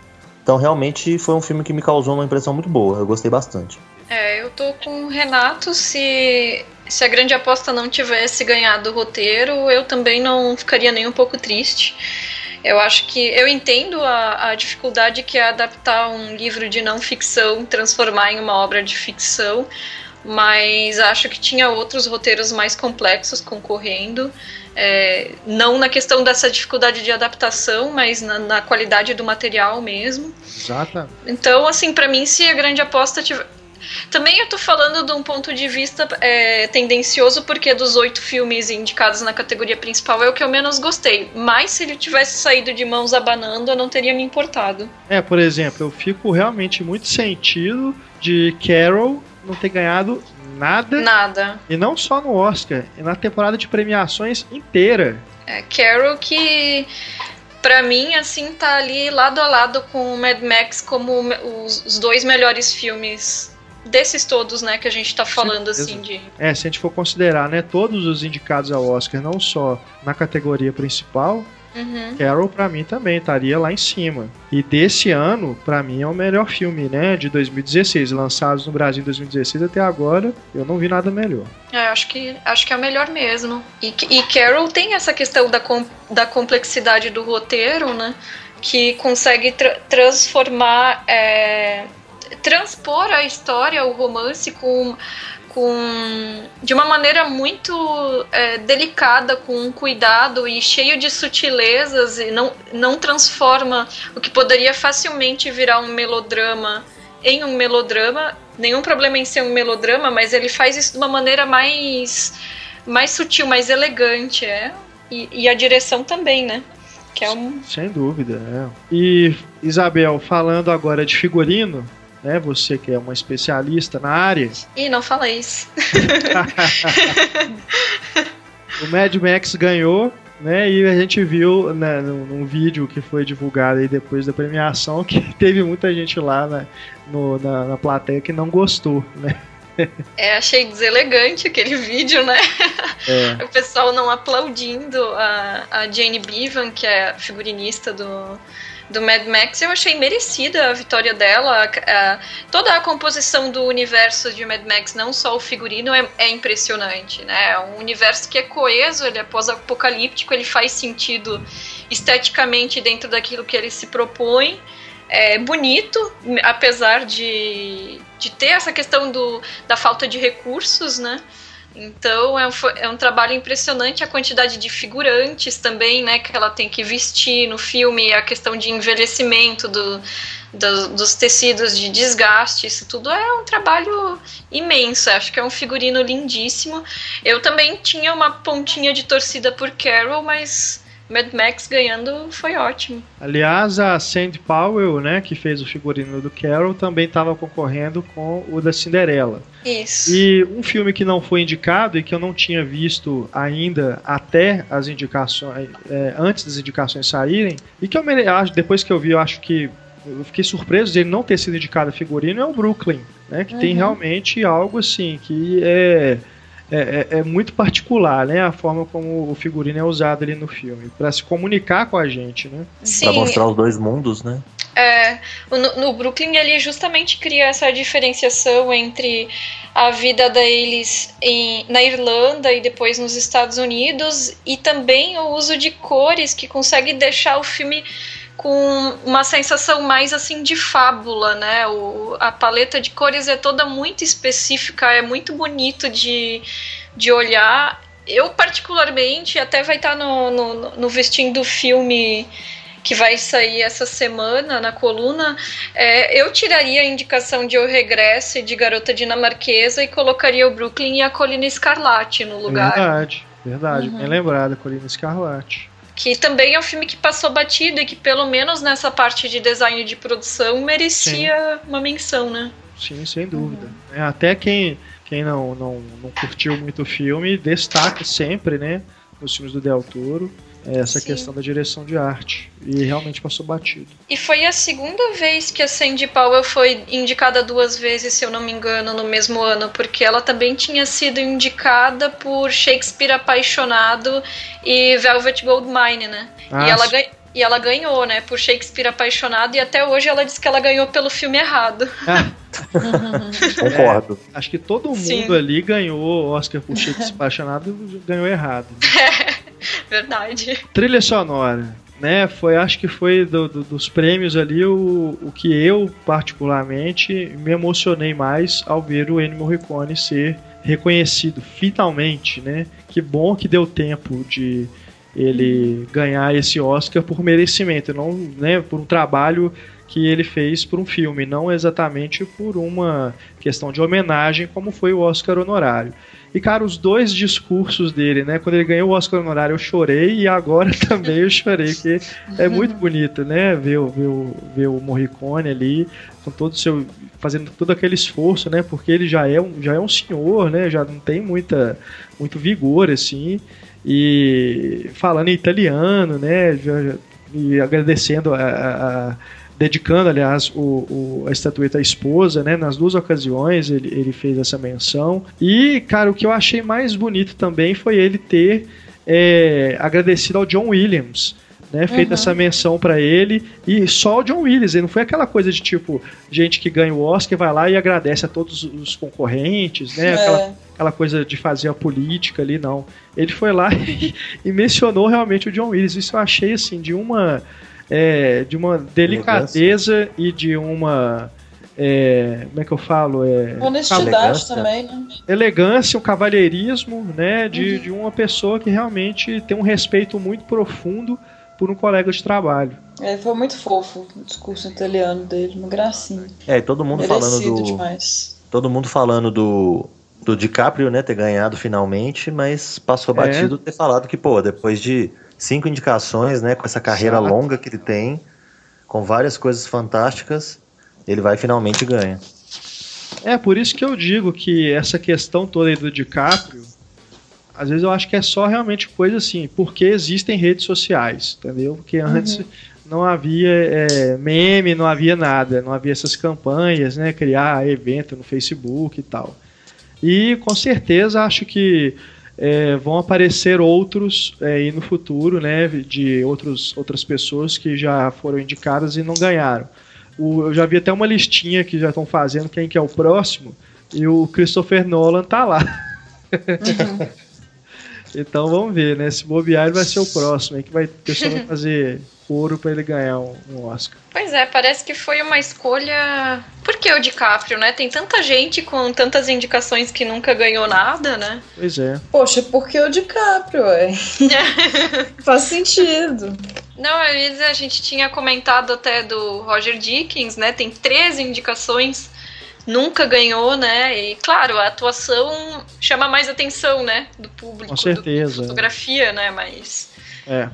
Então realmente foi um filme que me causou uma impressão muito boa, eu gostei bastante. É, eu tô com o Renato. Se, se a grande aposta não tivesse ganhado o roteiro, eu também não ficaria nem um pouco triste. Eu acho que. Eu entendo a, a dificuldade que é adaptar um livro de não ficção, transformar em uma obra de ficção, mas acho que tinha outros roteiros mais complexos concorrendo. É, não na questão dessa dificuldade de adaptação, mas na, na qualidade do material mesmo. Exatamente. Então, assim, pra mim, se a grande aposta tiver. Também eu tô falando de um ponto de vista é, tendencioso, porque dos oito filmes indicados na categoria principal é o que eu menos gostei. Mas se ele tivesse saído de mãos abanando, eu não teria me importado. É, por exemplo, eu fico realmente muito sentido de Carol não ter ganhado nada, Nada. e não só no Oscar, e na temporada de premiações inteira. É, Carol que. Pra mim, assim, tá ali lado a lado com o Mad Max como os, os dois melhores filmes desses todos, né, que a gente tá falando, certeza. assim, de. É, se a gente for considerar, né, todos os indicados ao Oscar, não só na categoria principal, Uhum. Carol pra mim também estaria lá em cima. E desse ano, pra mim é o melhor filme, né, de 2016, lançados no Brasil em 2016 até agora, eu não vi nada melhor. É, acho que, acho que é o melhor mesmo. E, e Carol tem essa questão da, com- da complexidade do roteiro, né? Que consegue tra- transformar, é, transpor a história, o romance, com, com de uma maneira muito é, delicada, com cuidado e cheio de sutilezas, e não, não transforma o que poderia facilmente virar um melodrama em um melodrama. Nenhum problema em ser um melodrama, mas ele faz isso de uma maneira mais, mais sutil, mais elegante, é. E, e a direção também, né? Que é um. Sem dúvida, é. E Isabel, falando agora de figurino, né, você que é uma especialista na área, Ih, não fala isso. [LAUGHS] o Mad Max ganhou, né? E a gente viu né, num, vídeo que foi divulgado aí depois da premiação [LAUGHS] que teve muita gente lá na, no- na, na plateia que não gostou, né? É, achei deselegante aquele vídeo, né? É, [LAUGHS] O pessoal não aplaudindo a, a Jane Bevan, que é figurinista do, do Mad Max. Eu achei merecida a vitória dela. A- a- toda a composição do universo de Mad Max, não só o figurino, é, é impressionante, né? É um universo que é coeso, ele é pós-apocalíptico, ele faz sentido esteticamente dentro daquilo que ele se propõe. É bonito, apesar de, de ter essa questão do, da falta de recursos, né? Então é um, é um trabalho impressionante a quantidade de figurantes também, né, que ela tem que vestir no filme, a questão de envelhecimento do, do, dos tecidos de desgaste, isso tudo é um trabalho imenso. Acho que é um figurino lindíssimo. Eu também tinha uma pontinha de torcida por Carol, mas Mad Max ganhando foi ótimo. Aliás, a Sandy Powell, né, que fez o figurino do Carol, também estava concorrendo com o da Cinderela. Isso. E um filme que não foi indicado e que eu não tinha visto ainda até as indicações, é, antes das indicações saírem, e que eu acho, depois que eu vi, eu acho que eu fiquei surpreso de ele não ter sido indicado a figurino é o Brooklyn, né, que uhum. tem realmente algo assim que é é, é, é, muito particular, né? A forma como o figurino é usado ali no filme, para se comunicar com a gente, né? Para mostrar os dois mundos, né? É, no, no, Brooklyn ele justamente cria essa diferenciação entre a vida deles em, na Irlanda e depois nos Estados Unidos e também o uso de cores que consegue deixar o filme com uma sensação mais assim de fábula, né? O, a paleta de cores é toda muito específica, é muito bonito de, de olhar. Eu, particularmente, até vai estar no, no, no vestindo filme que vai sair essa semana na coluna, é, eu tiraria a indicação de O Regresso e de Garota Dinamarquesa e colocaria o Brooklyn e a Colina Escarlate no lugar. Verdade, verdade. Uhum. Bem lembrada, Colina Escarlate que também é um filme que passou batido e que pelo menos nessa parte de design de produção merecia Sim. uma menção, né? Sim, sem dúvida. Uhum. até quem, quem não, não, não curtiu muito o filme destaca sempre, né, nos filmes do Del Toro, essa Sim. questão da direção de arte. E realmente passou batido. E foi a segunda vez que a Sandy Powell foi indicada duas vezes, se eu não me engano, no mesmo ano, porque ela também tinha sido indicada por Shakespeare Apaixonado e Velvet Goldmine, né? Ah, e ela ganhou. E ela ganhou, né, por Shakespeare Apaixonado, e até hoje ela disse que ela ganhou pelo filme errado. Ah. [LAUGHS] Concordo. É, acho que todo mundo Sim. ali ganhou Oscar por Shakespeare Apaixonado e ganhou errado. [LAUGHS] [LAUGHS] Verdade. Trilha sonora. Né, foi, acho que foi do, do, dos prêmios ali o, o que eu, particularmente, me emocionei mais ao ver o Ennio Morricone ser reconhecido finalmente, né? Que bom que deu tempo de ele ganhar esse Oscar por merecimento, não né, por um trabalho que ele fez por um filme, não exatamente por uma questão de homenagem, como foi o Oscar honorário. E, cara, os dois discursos dele, né? Quando ele ganhou o Oscar honorário, eu chorei e agora [LAUGHS] também eu chorei, porque é muito bonito, né? Ver, ver, ver o Morricone ali, com todo seu. fazendo todo aquele esforço, né? Porque ele já é um, já é um senhor, né? Já não tem muita, muito vigor, assim. E falando em italiano, né? e agradecendo a, a dedicando, aliás, o, o, a estatueta à esposa, né? Nas duas ocasiões ele, ele fez essa menção. E, cara, o que eu achei mais bonito também foi ele ter é, agradecido ao John Williams. Né, feito uhum. essa menção para ele e só o John Williams, ele não foi aquela coisa de tipo gente que ganha o Oscar vai lá e agradece a todos os concorrentes, né, é. aquela, aquela, coisa de fazer a política ali, não. Ele foi lá [LAUGHS] e, e mencionou realmente o John Williams, isso eu achei assim de uma é, de uma delicadeza Elegância. e de uma. É, como é que eu falo? É, Honestidade também, né? Elegância, um cavalheirismo, né? De, uhum. de uma pessoa que realmente tem um respeito muito profundo por um colega de trabalho. É, foi muito fofo o discurso italiano dele, uma gracinha. É, todo mundo Merecido falando do. Demais. Todo mundo falando do, do DiCaprio, né, ter ganhado finalmente, mas passou é. batido ter falado que, pô, depois de cinco indicações, né? Com essa carreira longa que ele tem, com várias coisas fantásticas, ele vai finalmente ganhar. É, por isso que eu digo que essa questão toda aí do DiCaprio, às vezes eu acho que é só realmente coisa assim, porque existem redes sociais, entendeu? Porque uhum. antes uhum. não havia é, meme, não havia nada, não havia essas campanhas, né? Criar evento no Facebook e tal. E com certeza acho que é, vão aparecer outros é, aí no futuro, né, de outros, outras pessoas que já foram indicadas e não ganharam. O, eu já vi até uma listinha que já estão fazendo quem que é o próximo e o Christopher Nolan tá lá. Uhum. [LAUGHS] então vamos ver, né? Se bobear ele vai ser o próximo, aí que vai, pessoal vai [LAUGHS] fazer coro para ele ganhar um, um, Oscar. Pois é, parece que foi uma escolha. Por que o DiCaprio, né? Tem tanta gente com tantas indicações que nunca ganhou nada, né? Pois é. Poxa, por que o DiCaprio, ué? [LAUGHS] Faz sentido. Não, a gente tinha comentado até do Roger Dickens, né? Tem 13 indicações nunca ganhou, né? E claro, a atuação chama mais atenção, né? Do público. Com certeza. Do, fotografia, né? Mas. É.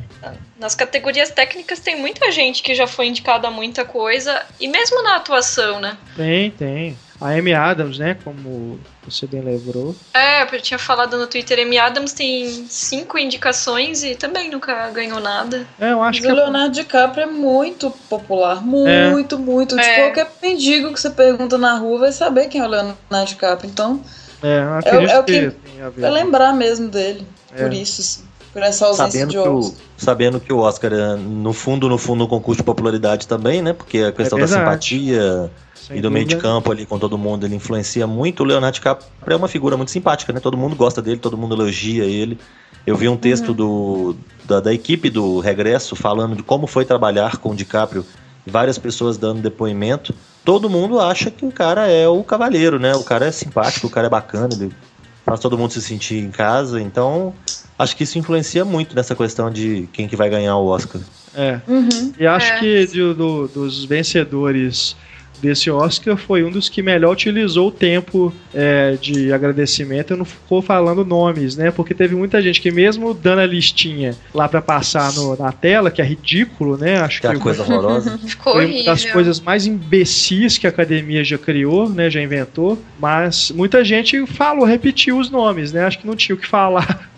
Nas categorias técnicas tem muita gente que já foi indicada a muita coisa, e mesmo na atuação, né? Tem, tem. A Amy Adams, né? Como você bem lembrou. É, eu tinha falado no Twitter, Amy Adams tem cinco indicações e também nunca ganhou nada. É, eu acho Mas que. o Leonardo DiCaprio é muito popular. Muito, é. muito. Tipo, É. qualquer mendigo que você pergunta na rua vai saber quem é o Leonardo DiCaprio. Então, É, eu acredito é o que, que- tem a ver. vai lembrar mesmo dele. É. Por isso, assim, por essa ausência Sabendo de que, o, Oscar. sabendo que o Oscar é, no fundo, no fundo, um concurso de popularidade também, né? Porque a questão da verdade. simpatia Sem e do meio de campo ali com todo mundo, ele influencia muito. O Leonardo DiCaprio é uma figura muito simpática, né? Todo mundo gosta dele, todo mundo elogia ele. Eu vi um texto do, da, da equipe do Regresso falando de como foi trabalhar com o DiCaprio, várias pessoas dando depoimento. Todo mundo acha que o cara é o cavalheiro, né? O cara é simpático, o cara é bacana, ele faz todo mundo se sentir em casa. Então, acho que isso influencia muito nessa questão de quem que vai ganhar o Oscar. É. Uhum. E acho É. que de- do- dos vencedores desse Oscar foi um dos que melhor utilizou o tempo é, de agradecimento. Eu não vou falando nomes, né? Porque teve muita gente que, mesmo dando a listinha lá pra passar no- na tela, que é ridículo, né? Acho Que é que a coisa horrorosa. [LAUGHS] Ficou foi horrível. uma das coisas mais imbecis que a academia já criou, né? Já inventou. Mas muita gente falou, repetiu os nomes, né? Acho que não tinha o que falar.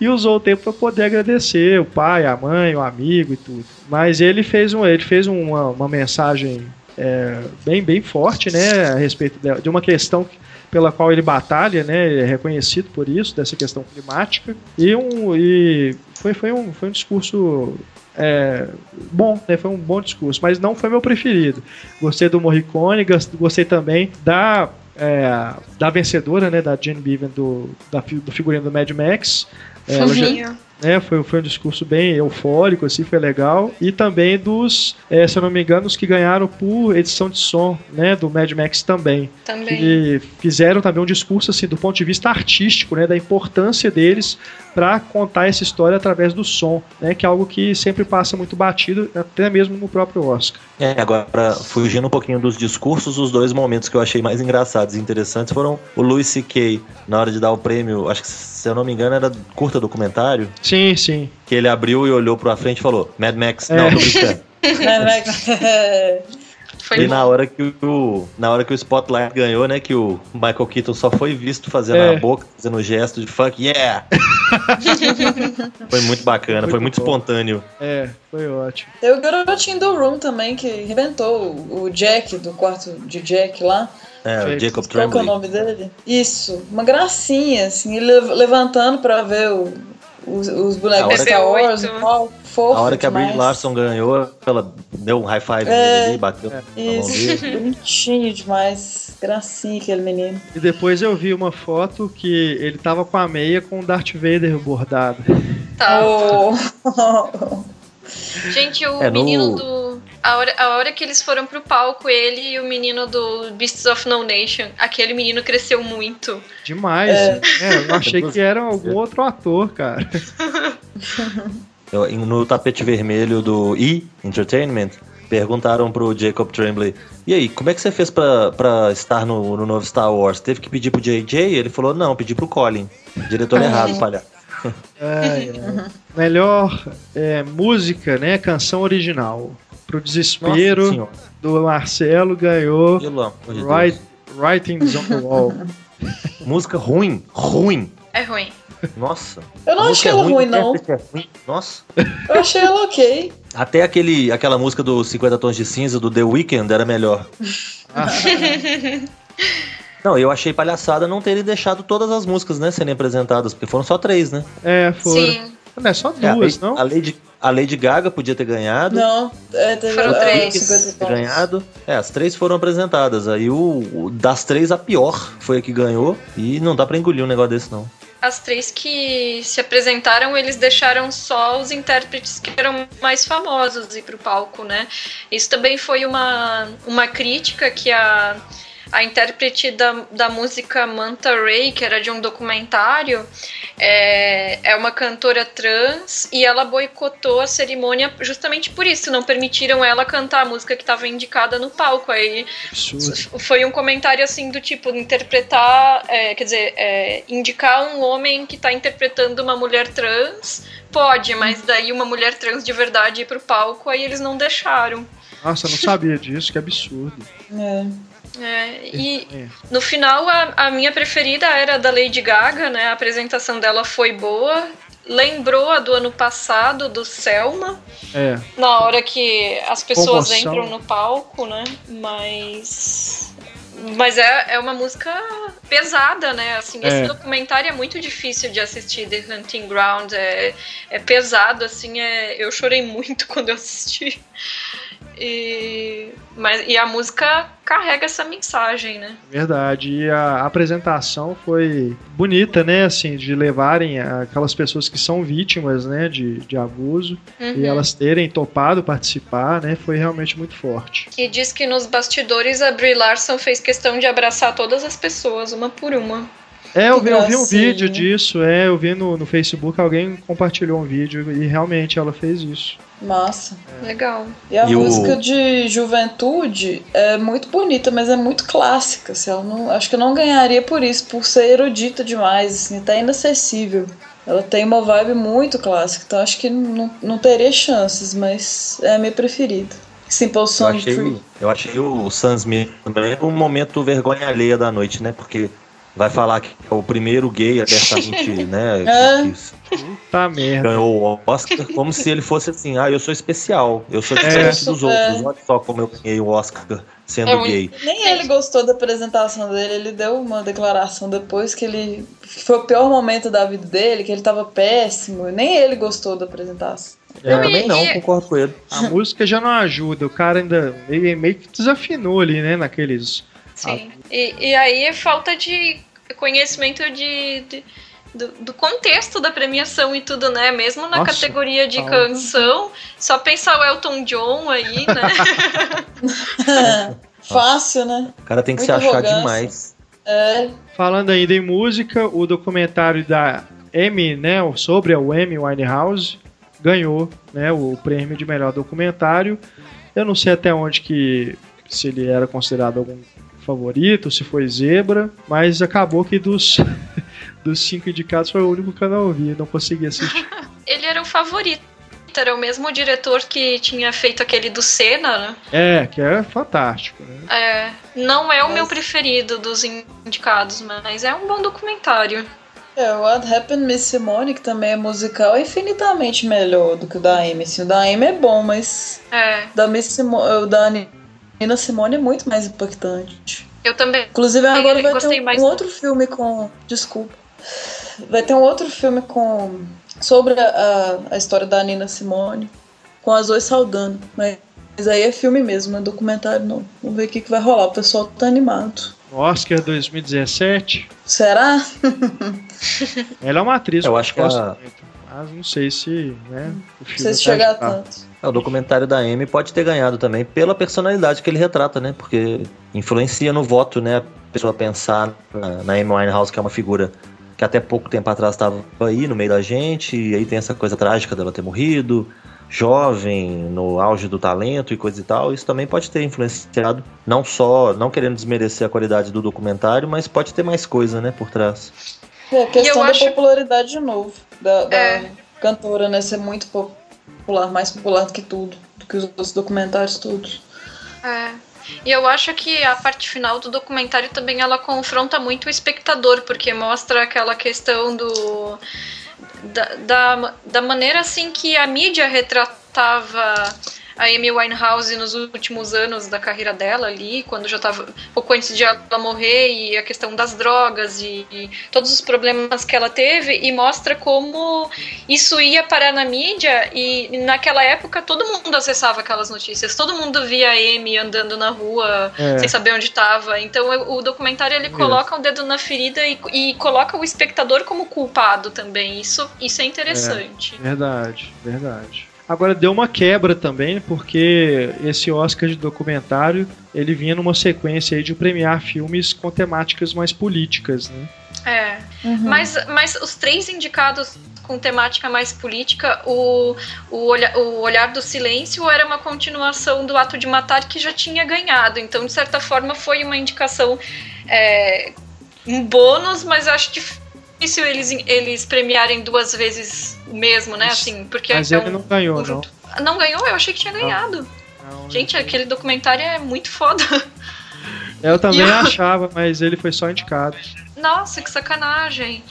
E usou o tempo para poder agradecer o pai, a mãe, o amigo e tudo. Mas ele fez, um, ele fez uma, uma mensagem é, bem, bem forte, né? A respeito de, uma questão pela qual ele batalha, né? Ele é reconhecido por isso, dessa questão climática. E, um, e foi, foi, um, foi um discurso é, bom, né? Foi um bom discurso, mas não foi meu preferido. Gostei do Morricone, gostei também da é, da vencedora, né? Da Jane Bevan do, da, do figurino do Mad Max. É, já- né, foi, foi um discurso bem eufórico, assim, foi legal. E também dos, é, se eu não me engano, os que ganharam por edição de som, né, do Mad Max também. Também. Que fizeram também um discurso, assim, do ponto de vista artístico, né, da importância deles para contar essa história através do som, né, que é algo que sempre passa muito batido, até mesmo no próprio Oscar. É, agora, fugindo um pouquinho dos discursos, os dois momentos que eu achei mais engraçados e interessantes foram o Louis C.K., na hora de dar o prêmio, acho que se eu não me engano era curta documentário, Sim, sim. que ele abriu e olhou pra frente e falou, Mad Max, É. não, tô brincando. [LAUGHS] É, [LAUGHS] Foi E bom. na hora que o na hora que o Spotlight ganhou, né, que o Michael Keaton só foi visto fazendo É. a boca, fazendo o gesto de fuck yeah. [LAUGHS] foi muito bacana, foi muito bom. espontâneo. É, foi ótimo. Tem o garotinho do Room também, que arrebentou o Jack, do quarto de Jack lá. É, o. Jacob Qual é o nome dele? Isso, uma gracinha, assim, ele lev- levantando pra ver o- os, os bonecos Star Wars, que- qual, fofo A hora que a Brie demais. Larson ganhou, ela deu um high five É. nele ali, bateu mão Isso, [LAUGHS] bonitinho demais. Gracinha aquele menino. E depois eu vi uma foto que ele tava com a meia com o Darth Vader bordado. Tá. Oh. [LAUGHS] Gente, o É, no- menino do. A hora, a hora que eles foram pro palco, ele e o menino do Beasts of No Nation, aquele menino cresceu muito. Demais. É. É, eu achei que era algum [LAUGHS] outro ator, cara. No tapete vermelho do E! Entertainment, perguntaram pro Jacob Tremblay: E aí, como é que você fez pra, pra estar no, no novo Star Wars? Teve que pedir pro JJ? Ele falou: Não, pedi pro Colin. Diretor errado, palhaço. [LAUGHS] Ai, ai. Melhor é, música, né? Canção original. Pro desespero do Marcelo ganhou pelo amor de. Write, Writings on the Wall. Música ruim, ruim. É ruim. Nossa. Eu não achei música é ela ruim, quem não. é ruim? Nossa. Eu achei ela ok. Até aquele, aquela música do 50 Tons de Cinza do The Weeknd era melhor. Ah, Não, eu achei palhaçada não terem deixado todas as músicas, né, serem apresentadas, porque foram só três, né? é, foram. Sim. Não é só É, a, duas, Lady, não? a, Lady, a Lady Gaga podia ter ganhado. Não, é, teve Foram três. 50 ter tons. ganhado. É, as três foram apresentadas. Aí o, o- das três, a pior foi a que ganhou. E não dá pra engolir um negócio desse, não. as três que se apresentaram, eles deixaram só os intérpretes que eram mais famosos ir pro palco, né? Isso também foi uma, uma crítica que a a intérprete da, da música Manta Ray, que era de um documentário, é, é uma cantora trans e ela boicotou a cerimônia justamente por isso, não permitiram ela cantar a música que estava indicada no palco. Aí Absurdo. foi um comentário assim do tipo interpretar, é, quer dizer, é, indicar um homem que está interpretando uma mulher trans pode, mas daí uma mulher trans de verdade ir pro palco, aí eles não deixaram. Nossa, eu não sabia disso, que absurdo. É. É, e é. no final a, a, minha preferida era a da Lady Gaga, né? A apresentação dela foi boa. Lembrou a do ano passado, do Selma. É. Na hora que as pessoas Comoção. entram no palco, né? Mas. Mas é, é uma música pesada, né? Assim, é. esse documentário é muito difícil de assistir, The Hunting Ground. É, é pesado, assim, é, eu chorei [LAUGHS] muito quando eu assisti. E, mas, e a música carrega essa mensagem, né? Verdade. E a apresentação foi bonita, né? Assim, de levarem aquelas pessoas que são vítimas, né? De, de abuso uhum. e elas terem topado participar, né? Foi realmente muito forte. E diz que nos bastidores a Brie Larson fez questão de abraçar todas as pessoas, uma por uma. É, eu vi, eu vi, um vídeo disso, é, eu vi no, no Facebook, alguém compartilhou um vídeo e realmente ela fez isso. Massa. É. Legal. E a e música o... de juventude é muito bonita, mas é muito clássica. Assim, ela não, acho que eu não ganharia por isso, por ser erudita demais, assim, tá inacessível. Ela tem uma vibe muito clássica, então acho que não, não teria chances, mas é a minha preferida. Simple Song eu achei, Free. Eu achei o Sam Smith também um momento vergonha alheia da noite, né? Porque vai falar que é o primeiro gay abertamente, [LAUGHS] né? É. Puta merda. Ganhou o Oscar como se ele fosse assim, ah, eu sou especial, eu sou diferente é. dos outros. Olha só como eu ganhei o Oscar sendo é, gay. Nem ele gostou da apresentação dele, ele deu uma declaração depois que ele que foi o pior momento da vida dele, que ele tava péssimo. Nem ele gostou da apresentação. É, eu também não, concordo com ele. A música já não ajuda, o cara ainda meio, meio que desafinou ali, né, naqueles Sim. E, e aí é falta de conhecimento de, de do, do, contexto da premiação e tudo, né? Mesmo na Nossa, categoria de canção, só pensar o Elton John aí, né? [LAUGHS] Fácil, né? O cara tem que Muito se achar arrogância. demais. É. Falando ainda em música, o documentário da Amy, né, sobre a Amy Winehouse, ganhou, né, o prêmio de melhor documentário. Eu não sei até onde que se ele era considerado algum favorito, se foi zebra, mas acabou que dos, dos cinco indicados foi o único que eu não vi, não consegui assistir. [LAUGHS] Ele era o favorito. Era o mesmo diretor que tinha feito aquele do Senna, né? É, que é fantástico, né? É. Não é o mas... meu preferido dos indicados, mas é um bom documentário. É, o What Happened Miss Simone, que também é musical, é infinitamente melhor do que o da Amy. Assim, o da Amy é bom, mas. É. Da Miss Simone, o da Nina Simone é muito mais impactante. Eu também. Inclusive agora vai ter um, um outro filme com. Desculpa. Vai ter um outro filme com. Sobre a, a história da Nina Simone. Com a Zoe Saldana. Mas, mas aí é filme mesmo, não é documentário não. Vamos ver o que, que vai rolar. O pessoal tá animado. Oscar 2017. Será? [LAUGHS] Ela é uma atriz. Eu acho que ela... Mas não sei se, né, o filme não sei se chegar a tanto. É, o documentário da Amy pode ter ganhado também pela personalidade que ele retrata, né? Porque influencia no voto, né? A pessoa pensar na, na Amy Winehouse, que é uma figura que até pouco tempo atrás estava aí no meio da gente, e aí tem essa coisa trágica dela ter morrido, jovem, no auge do talento e coisa e tal. Isso também pode ter influenciado, não só, não querendo desmerecer a qualidade do documentário, mas pode ter mais coisa, né, por trás. É, a questão da acho... popularidade de novo, da, da é. cantora, né, ser muito popular popular, mais popular do que tudo, do que os outros documentários todos. É. E eu acho que a parte final do documentário também ela confronta muito o espectador, porque mostra aquela questão do da, da, da maneira assim que a mídia retratava a Amy Winehouse nos últimos anos da carreira dela ali, quando já estava pouco antes de ela morrer e a questão das drogas e, e, todos os problemas que ela teve e mostra como isso ia parar na mídia e naquela época todo mundo acessava aquelas notícias, todo mundo via a Amy andando na rua é. sem saber onde estava. Então o documentário ele coloca o dedo na ferida e, e, coloca o espectador como culpado também. Isso, isso é interessante. É, verdade, verdade. Agora deu uma quebra também, porque esse Oscar de documentário ele vinha numa sequência aí de premiar filmes com temáticas mais políticas, né? É. Uhum. Mas, mas os três indicados com temática mais política, o, o, olha, o Olhar do Silêncio era uma continuação do Ato de Matar que já tinha ganhado. Então, de certa forma, foi uma indicação, é, um bônus, mas acho difícil difícil eles, eles premiarem duas vezes o mesmo, né? Assim, porque Mas é ele um, não ganhou, um não. Não ganhou? Eu achei que tinha ganhado. Não, Gente, aquele documentário é muito foda. [LAUGHS] Eu também eu... achava, mas ele foi só indicado. Nossa, que sacanagem.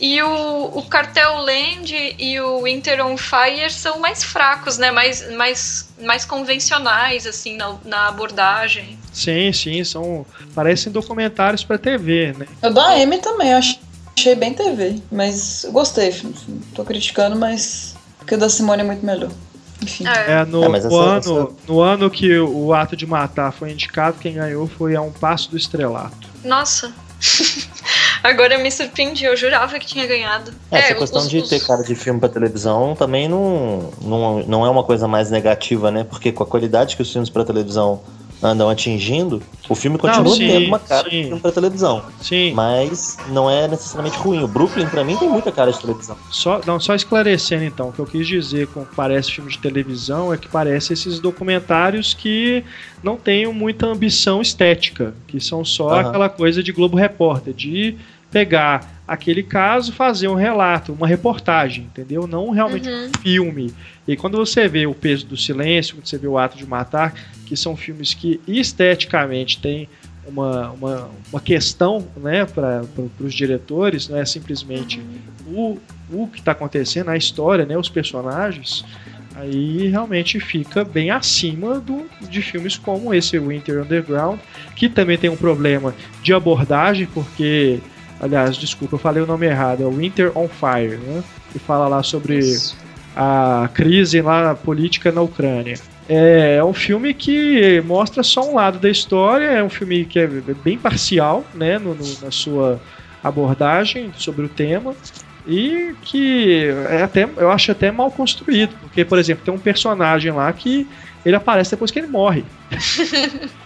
E o, o Cartel Land e o Winter on Fire são mais fracos, né? Mais, mais, mais convencionais, assim, na, na abordagem. Sim, sim, são. Parecem documentários para TV, né? Eu da M também, acho achei bem TV, mas gostei. Tô criticando, mas porque o da Simone é muito melhor. Enfim. É, é no, é, essa, ano, essa... no ano que o ato de matar foi indicado, quem ganhou foi a um passo do estrelato. Nossa. [LAUGHS] Agora eu me surpreendi, eu jurava que tinha ganhado. É, essa é, questão os, de os... ter cara de filme pra televisão também não, não, não é uma coisa mais negativa, né? Porque com a qualidade que os filmes para televisão andam atingindo, o filme continua não, sim, tendo uma cara sim. de filme pra televisão. Sim. Mas não é necessariamente ruim. O Brooklyn, pra mim, tem muita cara de televisão. Só, não, só esclarecendo então, o que eu quis dizer com parece filme de televisão é que parece esses documentários que não têm muita ambição estética, que são só uhum. aquela coisa de Globo Repórter, de pegar aquele caso, fazer um relato, uma reportagem, entendeu? Não realmente uhum. um filme. E quando você vê o peso do silêncio, quando você vê o ato de matar, que são filmes que esteticamente têm uma, uma, uma questão né, para os diretores, não é simplesmente o, o que está acontecendo, a história, né, os personagens, aí realmente fica bem acima do, de filmes como esse Winter Underground, que também tem um problema de abordagem, porque Aliás, desculpa, eu falei o nome errado. É o Winter on Fire, né? Que fala lá sobre Isso. a crise lá política na Ucrânia. É, é um filme que mostra só um lado da história, é um filme que é bem parcial, né, no, no, na sua abordagem sobre o tema e que é até eu acho até mal construído, porque por exemplo tem um personagem lá que ele aparece depois que ele morre. [LAUGHS]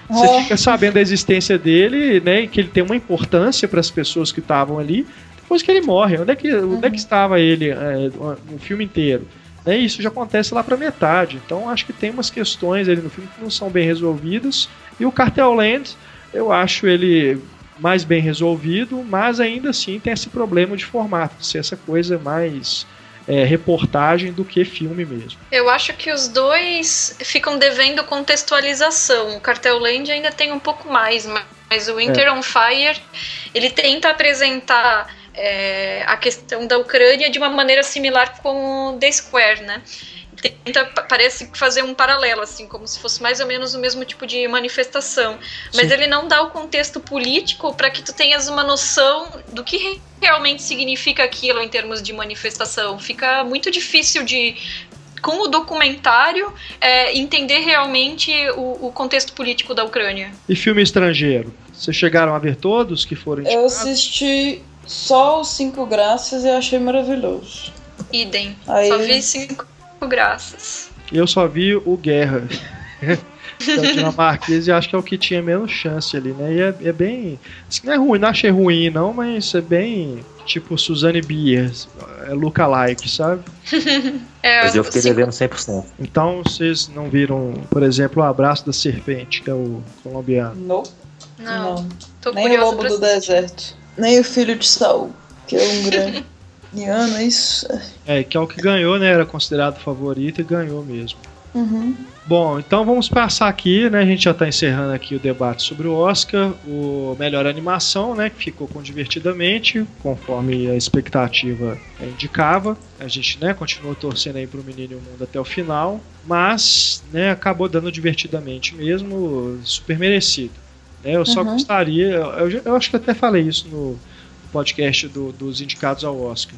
Você é. fica sabendo da existência dele, né? Que ele tem uma importância para as pessoas que estavam ali. Depois que ele morre, onde é que, uhum. onde é que uhum. estava ele é, o filme inteiro? Né, isso já acontece lá para metade. Então acho que tem umas questões ali no filme que não são bem resolvidas. E o Cartel Land, eu acho ele mais bem resolvido, mas ainda assim tem esse problema de formato, de ser essa coisa mais é, reportagem do que filme mesmo. Eu acho que os dois ficam devendo contextualização. O Cartel Land ainda tem um pouco mais, mas o Winter é. on Fire ele tenta apresentar é, a questão da Ucrânia de uma maneira similar com o The Square, né? Tenta parece fazer um paralelo assim como se fosse mais ou menos o mesmo tipo de manifestação. Mas Sim. ele não dá o contexto político para que tu tenhas uma noção do que realmente significa aquilo em termos de manifestação. Fica muito difícil de com o documentário é, entender realmente o, o, contexto político da Ucrânia. E filme estrangeiro? Vocês chegaram a ver todos que foram indicados? eu assisti só os cinco graças e achei maravilhoso. Idem. Aí... só vi cinco graças. Eu só vi o Guerra. [LAUGHS] da dinamarquesa e acho que é o que tinha menos chance ali, né? E é, é bem. Assim, não é ruim, não achei ruim, não, mas é bem tipo Suzanne Bier, é lookalike, sabe? [LAUGHS] é, mas eu fiquei devendo 100%. Então vocês não viram, por exemplo, o Abraço da Serpente, que é o colombiano? Não. Não. não. Nem o Lobo do Deserto. Nem o Filho de Saul, que é um [LAUGHS] grande. É isso? É, que é o que ganhou, né? Era considerado favorito e ganhou mesmo. Uhum. Bom, então vamos passar aqui, né? A gente já está encerrando aqui o debate sobre o Oscar, o melhor animação, né? Que ficou com divertidamente, conforme a expectativa indicava. A gente, né? Continuou torcendo aí para o Menino e o Mundo até o final, mas, né? Acabou dando divertidamente mesmo, super merecido. Né, eu só Uhum. gostaria, eu, eu acho que até falei isso no podcast do- dos indicados ao Oscar.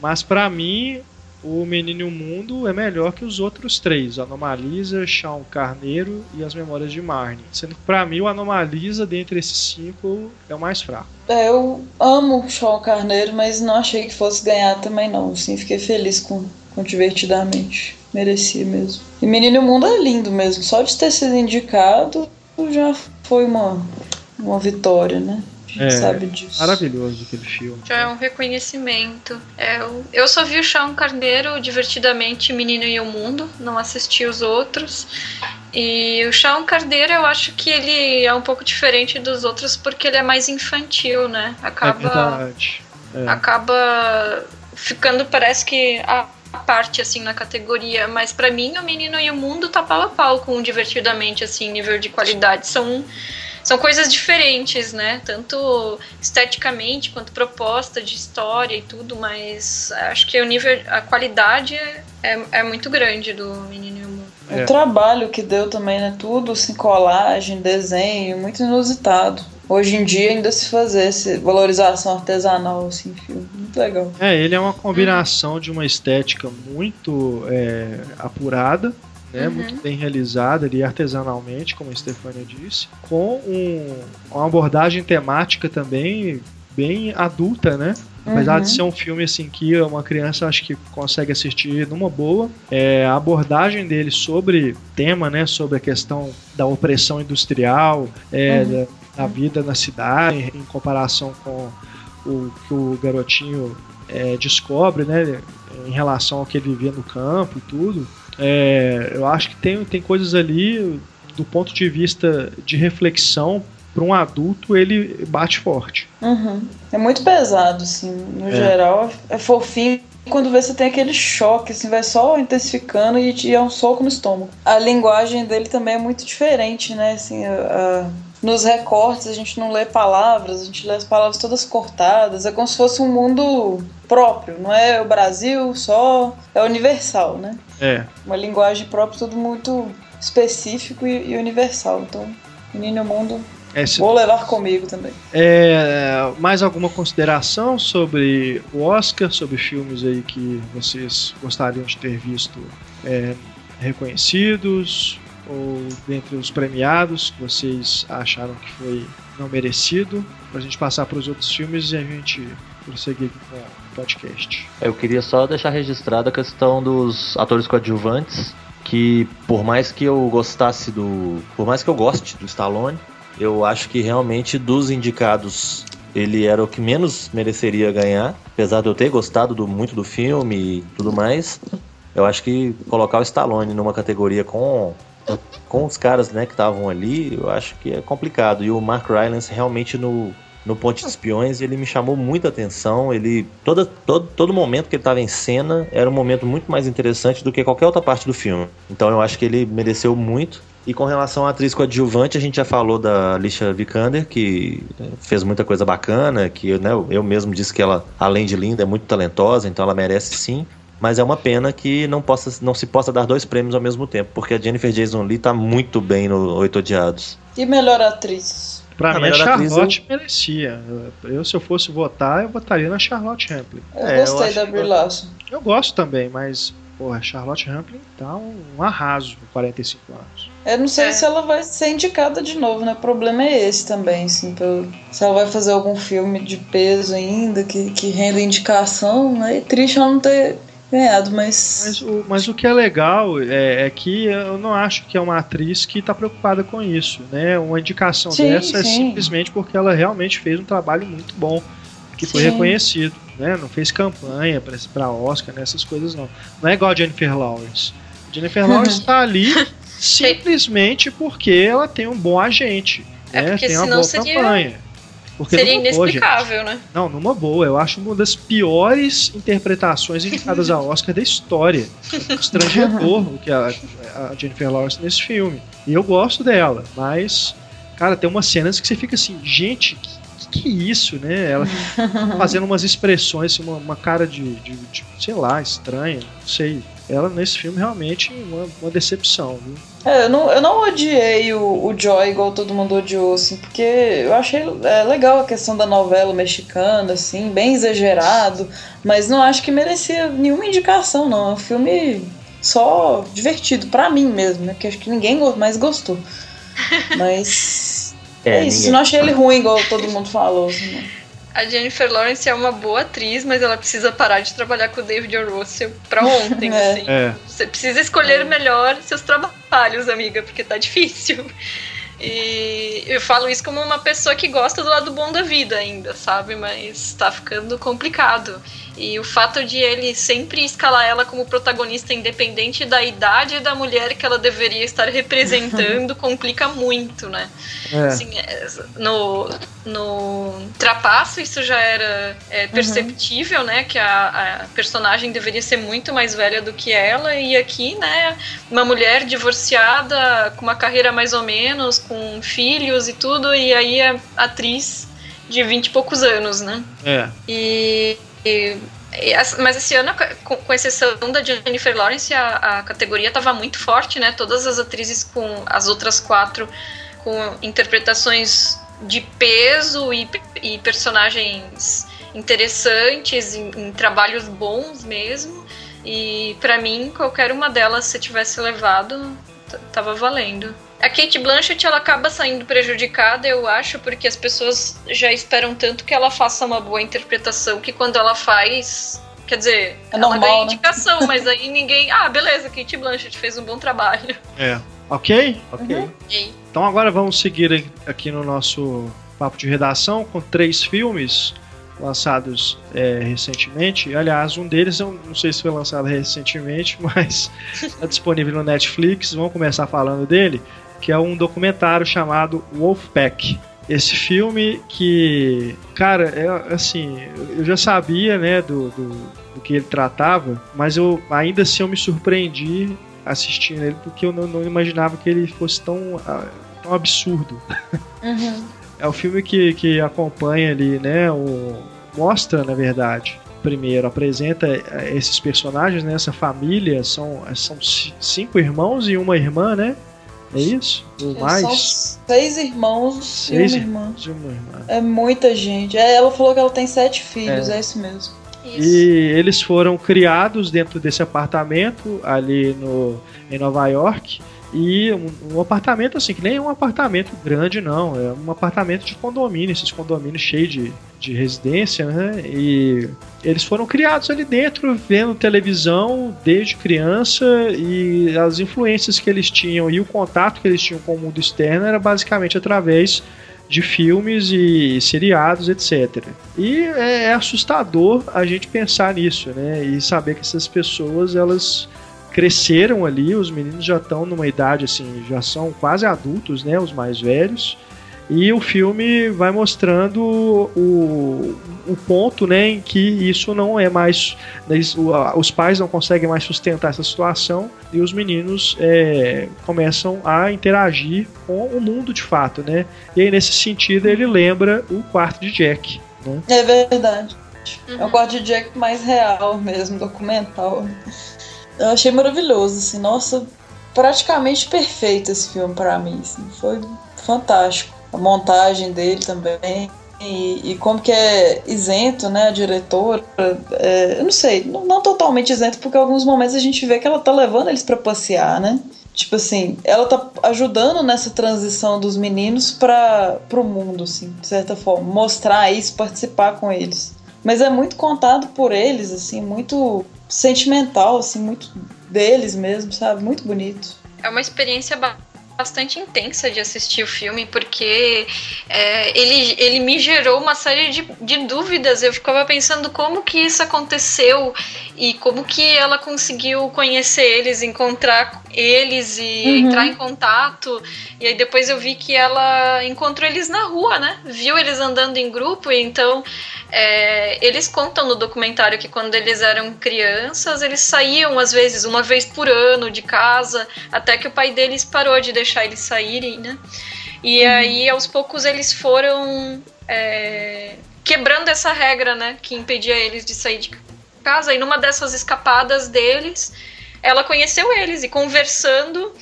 Mas para mim, o Menino e o Mundo é melhor que os outros três: Anomalisa, Chão Carneiro e As Memórias de Marnie. Sendo que pra mim, o Anomalisa, dentre esses cinco, é o mais fraco. É, eu amo o Sean Carneiro, mas não achei que fosse ganhar também não. Assim, fiquei feliz com, com Divertidamente. Merecia mesmo. E Menino e o Mundo é lindo mesmo. Só de ter sido indicado já foi uma, uma vitória, né? A gente É, sabe disso. Maravilhoso aquele filme. Já é um reconhecimento. É, eu, eu só vi o Chão Carneiro divertidamente Menino e o Mundo, não assisti os outros. E o Chão Carneiro eu acho que ele é um pouco diferente dos outros porque ele é mais infantil, né? É Acaba, verdade. É. acaba ficando, parece que a parte assim na categoria, mas pra mim o Menino e o Mundo tá pau a pau com o divertidamente assim, nível de qualidade. São são coisas diferentes, né? Tanto esteticamente quanto proposta de história e tudo, mas acho que o nível, a qualidade é, é, muito grande do Menino e o Mundo. É. O trabalho que deu também, né? Tudo, assim, colagem, desenho, muito inusitado. Hoje em dia ainda se fazer essa valorização artesanal, assim, filme. Muito legal. É, ele é uma combinação de uma estética muito é, apurada, né, Uhum. muito bem realizada ali artesanalmente, como a Stefania disse, com um- uma abordagem temática também bem adulta, né? Apesar de Uhum. ser um filme assim que uma criança acho que consegue assistir numa boa, é, a abordagem dele sobre tema, né, sobre a questão da opressão industrial, é, Uhum. da, da vida na cidade, em comparação com o que o garotinho é, descobre, né, em relação ao que ele vivia no campo e tudo. É, eu acho que tem, tem coisas ali do ponto de vista de reflexão para um adulto ele bate forte. Uhum. É muito pesado, assim, no É. geral. É fofinho. Quando vê, você tem aquele choque, assim, vai só intensificando e, e é um soco no estômago. A linguagem dele também é muito diferente, né? Assim, a- a- nos recortes a gente não lê palavras, a gente lê as palavras todas cortadas. É como se fosse um mundo próprio, não é o Brasil só, é universal, né? É, Uma linguagem própria, tudo muito específico e, e universal. Então, Menino e Mundo, esse, vou levar comigo também. É, mais alguma consideração sobre o Oscar, sobre filmes aí que vocês gostariam de ter visto é, reconhecidos ou dentre os premiados que vocês acharam que foi não merecido, para a gente passar para os outros filmes e a gente prosseguir com o podcast. Eu queria só deixar registrada a questão dos atores coadjuvantes, que por mais que eu gostasse do. Por mais que eu goste do Stallone, eu acho que realmente dos indicados ele era o que menos mereceria ganhar, apesar de eu ter gostado do- muito do filme e tudo mais. Eu acho que colocar o Stallone numa categoria com com os caras né, que estavam ali, eu acho que é complicado. E o Mark Rylance realmente no, no Ponte de Espiões, ele me chamou muita atenção. Ele toda, todo, todo momento que ele estava em cena era um momento muito mais interessante do que qualquer outra parte do filme. Então eu acho que ele mereceu muito. E com relação à atriz coadjuvante, a gente já falou da Alicia Vikander, que né, fez muita coisa bacana, que né, eu mesmo disse que ela, além de linda, é muito talentosa, então ela merece sim. Mas é uma pena que não, possa, não se possa dar dois prêmios ao mesmo tempo, porque a Jennifer Jason Leigh tá muito bem no Oito Odiados. E melhor atriz? Para A mim, a melhor atriz, Charlotte merecia. Eu, se eu fosse votar, eu votaria na Charlotte Rampling. Eu É, eu gostei acho da Brie Larson. Eu gosto também, mas, porra, Charlotte Rampling tá um, um arraso com 45 anos. Eu não sei É. se ela vai ser indicada de novo, né? O problema é esse também, assim. pelo- Se ela vai fazer algum filme de peso ainda, que, que renda indicação, né? E triste ela não ter ganhado, mas. Mas o, mas o que é legal é, é que eu não acho que é uma atriz que está preocupada com isso, né? Uma indicação Sim, dessa é sim. simplesmente porque ela realmente fez um trabalho muito bom, que foi Sim. reconhecido, né? Não fez campanha para Oscar, né? essas coisas não. Não é igual a Jennifer Lawrence. Jennifer [LAUGHS] Lawrence está ali simplesmente porque ela tem um bom agente, É né? porque Tem uma boa seria- campanha. Porque Seria boa, inexplicável, gente, né? Não, numa boa. Eu acho uma das piores interpretações indicadas a Oscar da história. Estrangedor o que a, a Jennifer Lawrence nesse filme. E eu gosto dela, mas, cara, tem umas cenas que você fica assim, gente, que, que, é isso, né? Ela [LAUGHS] fazendo umas expressões, uma, uma cara de, de, de, sei lá, estranha, não sei. Ela nesse filme realmente uma, uma decepção, viu? É, eu não, eu não odiei o, o Joy igual todo mundo odiou, assim, porque eu achei é, legal a questão da novela mexicana, assim, bem exagerado, mas não acho que merecia nenhuma indicação, não. É um filme só divertido, pra mim mesmo, né? Porque acho que ninguém mais gostou. [LAUGHS] Mas. é, é isso, ninguém. não achei ele ruim igual todo mundo falou, assim, não. A Jennifer Lawrence é uma boa atriz, mas ela precisa parar de trabalhar com o David O. Russell pra ontem, [LAUGHS] É. assim. É. Você precisa escolher melhor seus trabalhos, amiga, porque tá difícil. E eu falo isso como uma pessoa que gosta do lado bom da vida ainda, sabe? Mas tá ficando complicado. E o fato de ele sempre escalar ela como protagonista independente da idade da mulher que ela deveria estar representando [LAUGHS] complica muito, né? É. Assim, é, no, no Trapaço isso já era é, perceptível, né? Que a, a personagem deveria ser muito mais velha do que ela. E aqui, né? Uma mulher divorciada, com uma carreira mais ou menos, com filhos e tudo. E aí a atriz de 20 e poucos anos, né? É. E, as- mas esse ano, com, com exceção da Jennifer Lawrence, a, a categoria estava muito forte, né? Todas as atrizes com as outras quatro com interpretações de peso e, e personagens interessantes, em, em trabalhos bons mesmo. E pra mim, qualquer uma delas, se tivesse levado, tava valendo. A Kate Blanchett ela acaba saindo prejudicada, eu acho, porque as pessoas já esperam tanto que ela faça uma boa interpretação que quando ela faz. Quer dizer, É ela normal, ganha né? indicação, mas aí ninguém. Ah, beleza, Kate Blanchett fez um bom trabalho. É. Ok? Ok. E Então agora vamos seguir aqui no nosso papo de redação com três filmes lançados é, recentemente. Aliás, um deles eu não sei se foi lançado recentemente, [LAUGHS] mas está disponível no Netflix. Vamos começar falando dele, que é um documentário chamado Wolfpack. Esse filme que, cara, é assim, eu já sabia, né, do, do, do que ele tratava, mas eu ainda assim eu me surpreendi assistindo ele porque eu não, não imaginava que ele fosse tão, ah, tão absurdo. [LAUGHS] Uhum. É o filme que, que acompanha ali, né? O, mostra, na verdade. Primeiro, apresenta eh, esses personagens, né? Essa família. São, são ci- cinco irmãos e uma irmã, né? É isso? Ou mais? São seis irmãos Seis e uma irmã. de uma irmã. É muita gente. É, ela falou que ela tem sete filhos, é, isso mesmo. isso. E eles foram criados dentro desse apartamento ali no, em Nova York. E um, um apartamento assim, que nem é um apartamento grande, não. É um apartamento de condomínio, esses condomínios cheios de, de residência, né? E eles foram criados ali dentro, vendo televisão desde criança e as influências que eles tinham e o contato que eles tinham com o mundo externo era basicamente através de filmes e seriados, etc. E é, é assustador a gente pensar nisso, né? E saber que essas pessoas elas cresceram ali, os meninos já estão numa idade assim, já são quase adultos, né? Os mais velhos. E o filme vai mostrando o, o ponto né, em que isso não é mais. o- a- Os pais não conseguem mais sustentar essa situação e os meninos é, começam a interagir com o mundo de fato. Né? E aí, nesse sentido, ele lembra o quarto de Jack. Né? É verdade. Uhum. É um quarto de Jack mais real mesmo, documental. Eu achei maravilhoso, assim, nossa, praticamente perfeito esse filme pra mim, assim, foi fantástico. A montagem dele também. E, e como que é isento, né, a diretora, é, eu não sei, não, não totalmente isento, porque alguns momentos a gente vê que ela tá levando eles pra passear, né? Tipo assim, ela tá ajudando nessa transição dos meninos para pro mundo, assim, de certa forma, mostrar isso, participar com eles. Mas é muito contado por eles, assim, muito sentimental, assim, muito deles mesmo, sabe? Muito bonito. É uma experiência ba- bastante intensa de assistir o filme, porque é, ele, ele me gerou uma série de, de dúvidas. Eu ficava pensando como que isso aconteceu e como que ela conseguiu conhecer eles, encontrar eles e uhum. entrar em contato. E aí depois eu vi que ela encontrou eles na rua, né? Viu eles andando em grupo, e então é, eles contam no documentário que quando eles eram crianças, eles saíam às vezes uma vez por ano de casa, até que o pai deles parou de deixar eles saírem, né? E uhum. aí aos poucos eles foram é, quebrando essa regra, né? Que impedia eles de sair de casa. E numa dessas escapadas deles, ela conheceu eles e conversando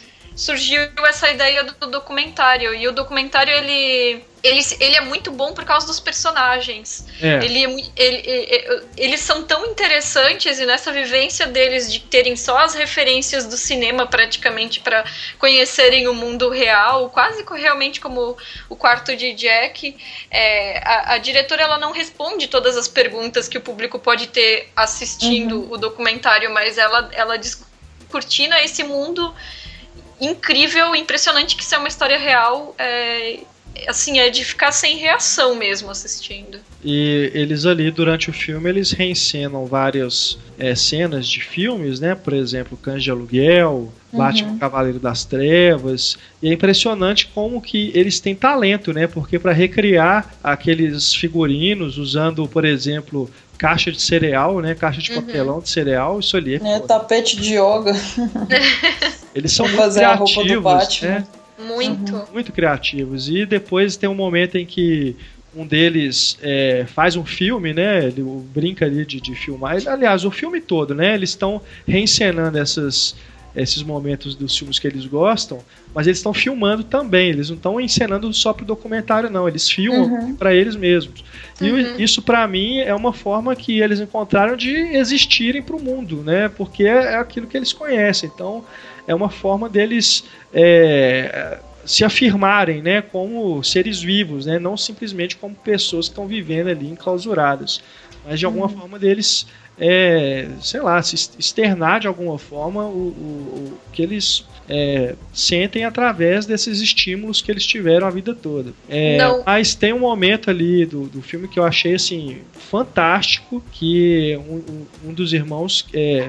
surgiu essa ideia do documentário. E o documentário, ele, ele, ele é muito bom por causa dos personagens. É. Ele, ele, ele, eles são tão interessantes e nessa vivência deles de terem só as referências do cinema praticamente para conhecerem o mundo real, quase realmente como o quarto de Jack. É, a, a, diretora ela não responde todas as perguntas que o público pode ter assistindo uhum. o documentário, mas ela, ela descortina esse mundo incrível, impressionante que isso é uma história real. É, assim, é de ficar sem reação mesmo assistindo. E eles ali, durante o filme, eles reencenam várias é, cenas de filmes, né? Por exemplo, Cães de Aluguel, Batman uhum. Cavaleiro das Trevas. E é impressionante como que eles têm talento, né? Porque para recriar aqueles figurinos usando, por exemplo, caixa de cereal, né? Caixa de uhum. papelão de cereal, isso ali é, é tapete de yoga. [LAUGHS] Eles são muito criativos, né? Muito. Uhum. Muito criativos. E depois tem um momento em que um deles é, faz um filme, né? Ele brinca ali de, de filmar. Aliás, o filme todo, né? Eles estão reencenando essas, esses momentos dos filmes que eles gostam, mas eles estão filmando também. Eles não estão encenando só para o documentário, não. Eles filmam uhum. para eles mesmos. E uhum. isso, para mim, é uma forma que eles encontraram de existirem para o mundo, né? Porque é aquilo que eles conhecem. Então, é uma forma deles é, se afirmarem né, como seres vivos, né, não simplesmente como pessoas que estão vivendo ali enclausuradas, mas de alguma uhum. forma deles, é, sei lá, se externar de alguma forma o, o, o que eles é, sentem através desses estímulos que eles tiveram a vida toda. É, mas tem um momento ali do, do filme que eu achei assim fantástico, que um, um dos irmãos é,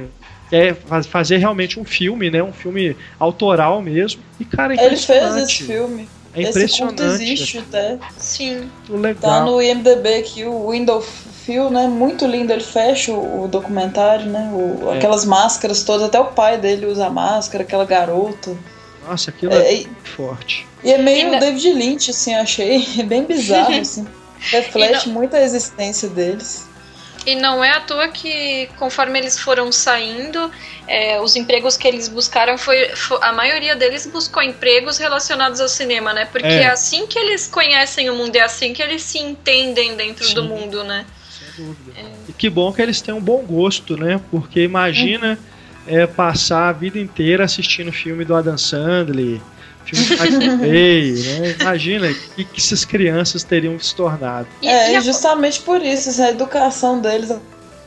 é fazer realmente um filme, né? Um filme autoral mesmo. E, cara, é Ele fez esse filme. É impressionante. Esse existe até. Sim. Legal. Tá no IMDB aqui o Window Feel, né? Muito lindo. Ele fecha o, documentário, né? O, é. Aquelas máscaras todas. Até o pai dele usa máscara, aquela garota. Nossa, aquilo é, é forte. E é meio e David Lynch, assim, achei. [LAUGHS] É bem bizarro, [LAUGHS] assim. Reflete não... muito a existência deles. E não é à toa que, conforme eles foram saindo, é, os empregos que eles buscaram foi, foi, A maioria deles buscou empregos relacionados ao cinema, né? Porque é, é assim que eles conhecem o mundo, é assim que eles se entendem dentro Sim. do mundo, né? Dúvida. É. E que bom que eles têm um bom gosto, né? Porque imagina é, passar a vida inteira assistindo filme do Adam Sandler filme [LAUGHS] né? Imagina o que, que essas crianças teriam se tornado. É, e justamente por isso, a educação deles,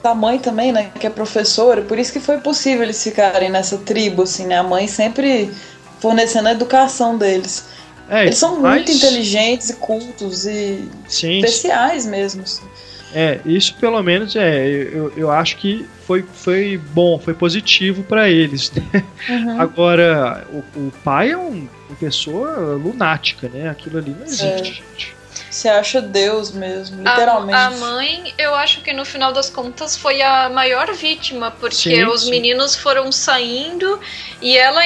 da mãe também, né, que é professora, por isso que foi possível eles ficarem nessa tribo, assim, né? A mãe sempre fornecendo a educação deles. É, eles são mas... muito inteligentes e cultos e Sim. especiais mesmo. Assim. É, isso pelo menos é, eu, eu acho que foi, foi bom, foi positivo para eles. Né? Uhum. Agora, o, o, pai é um, uma pessoa lunática, né? Aquilo ali não existe, é. gente. Você acha Deus mesmo, literalmente. A, a, mãe, eu acho que no final das contas foi a maior vítima, porque sim, os sim. meninos foram saindo e ela,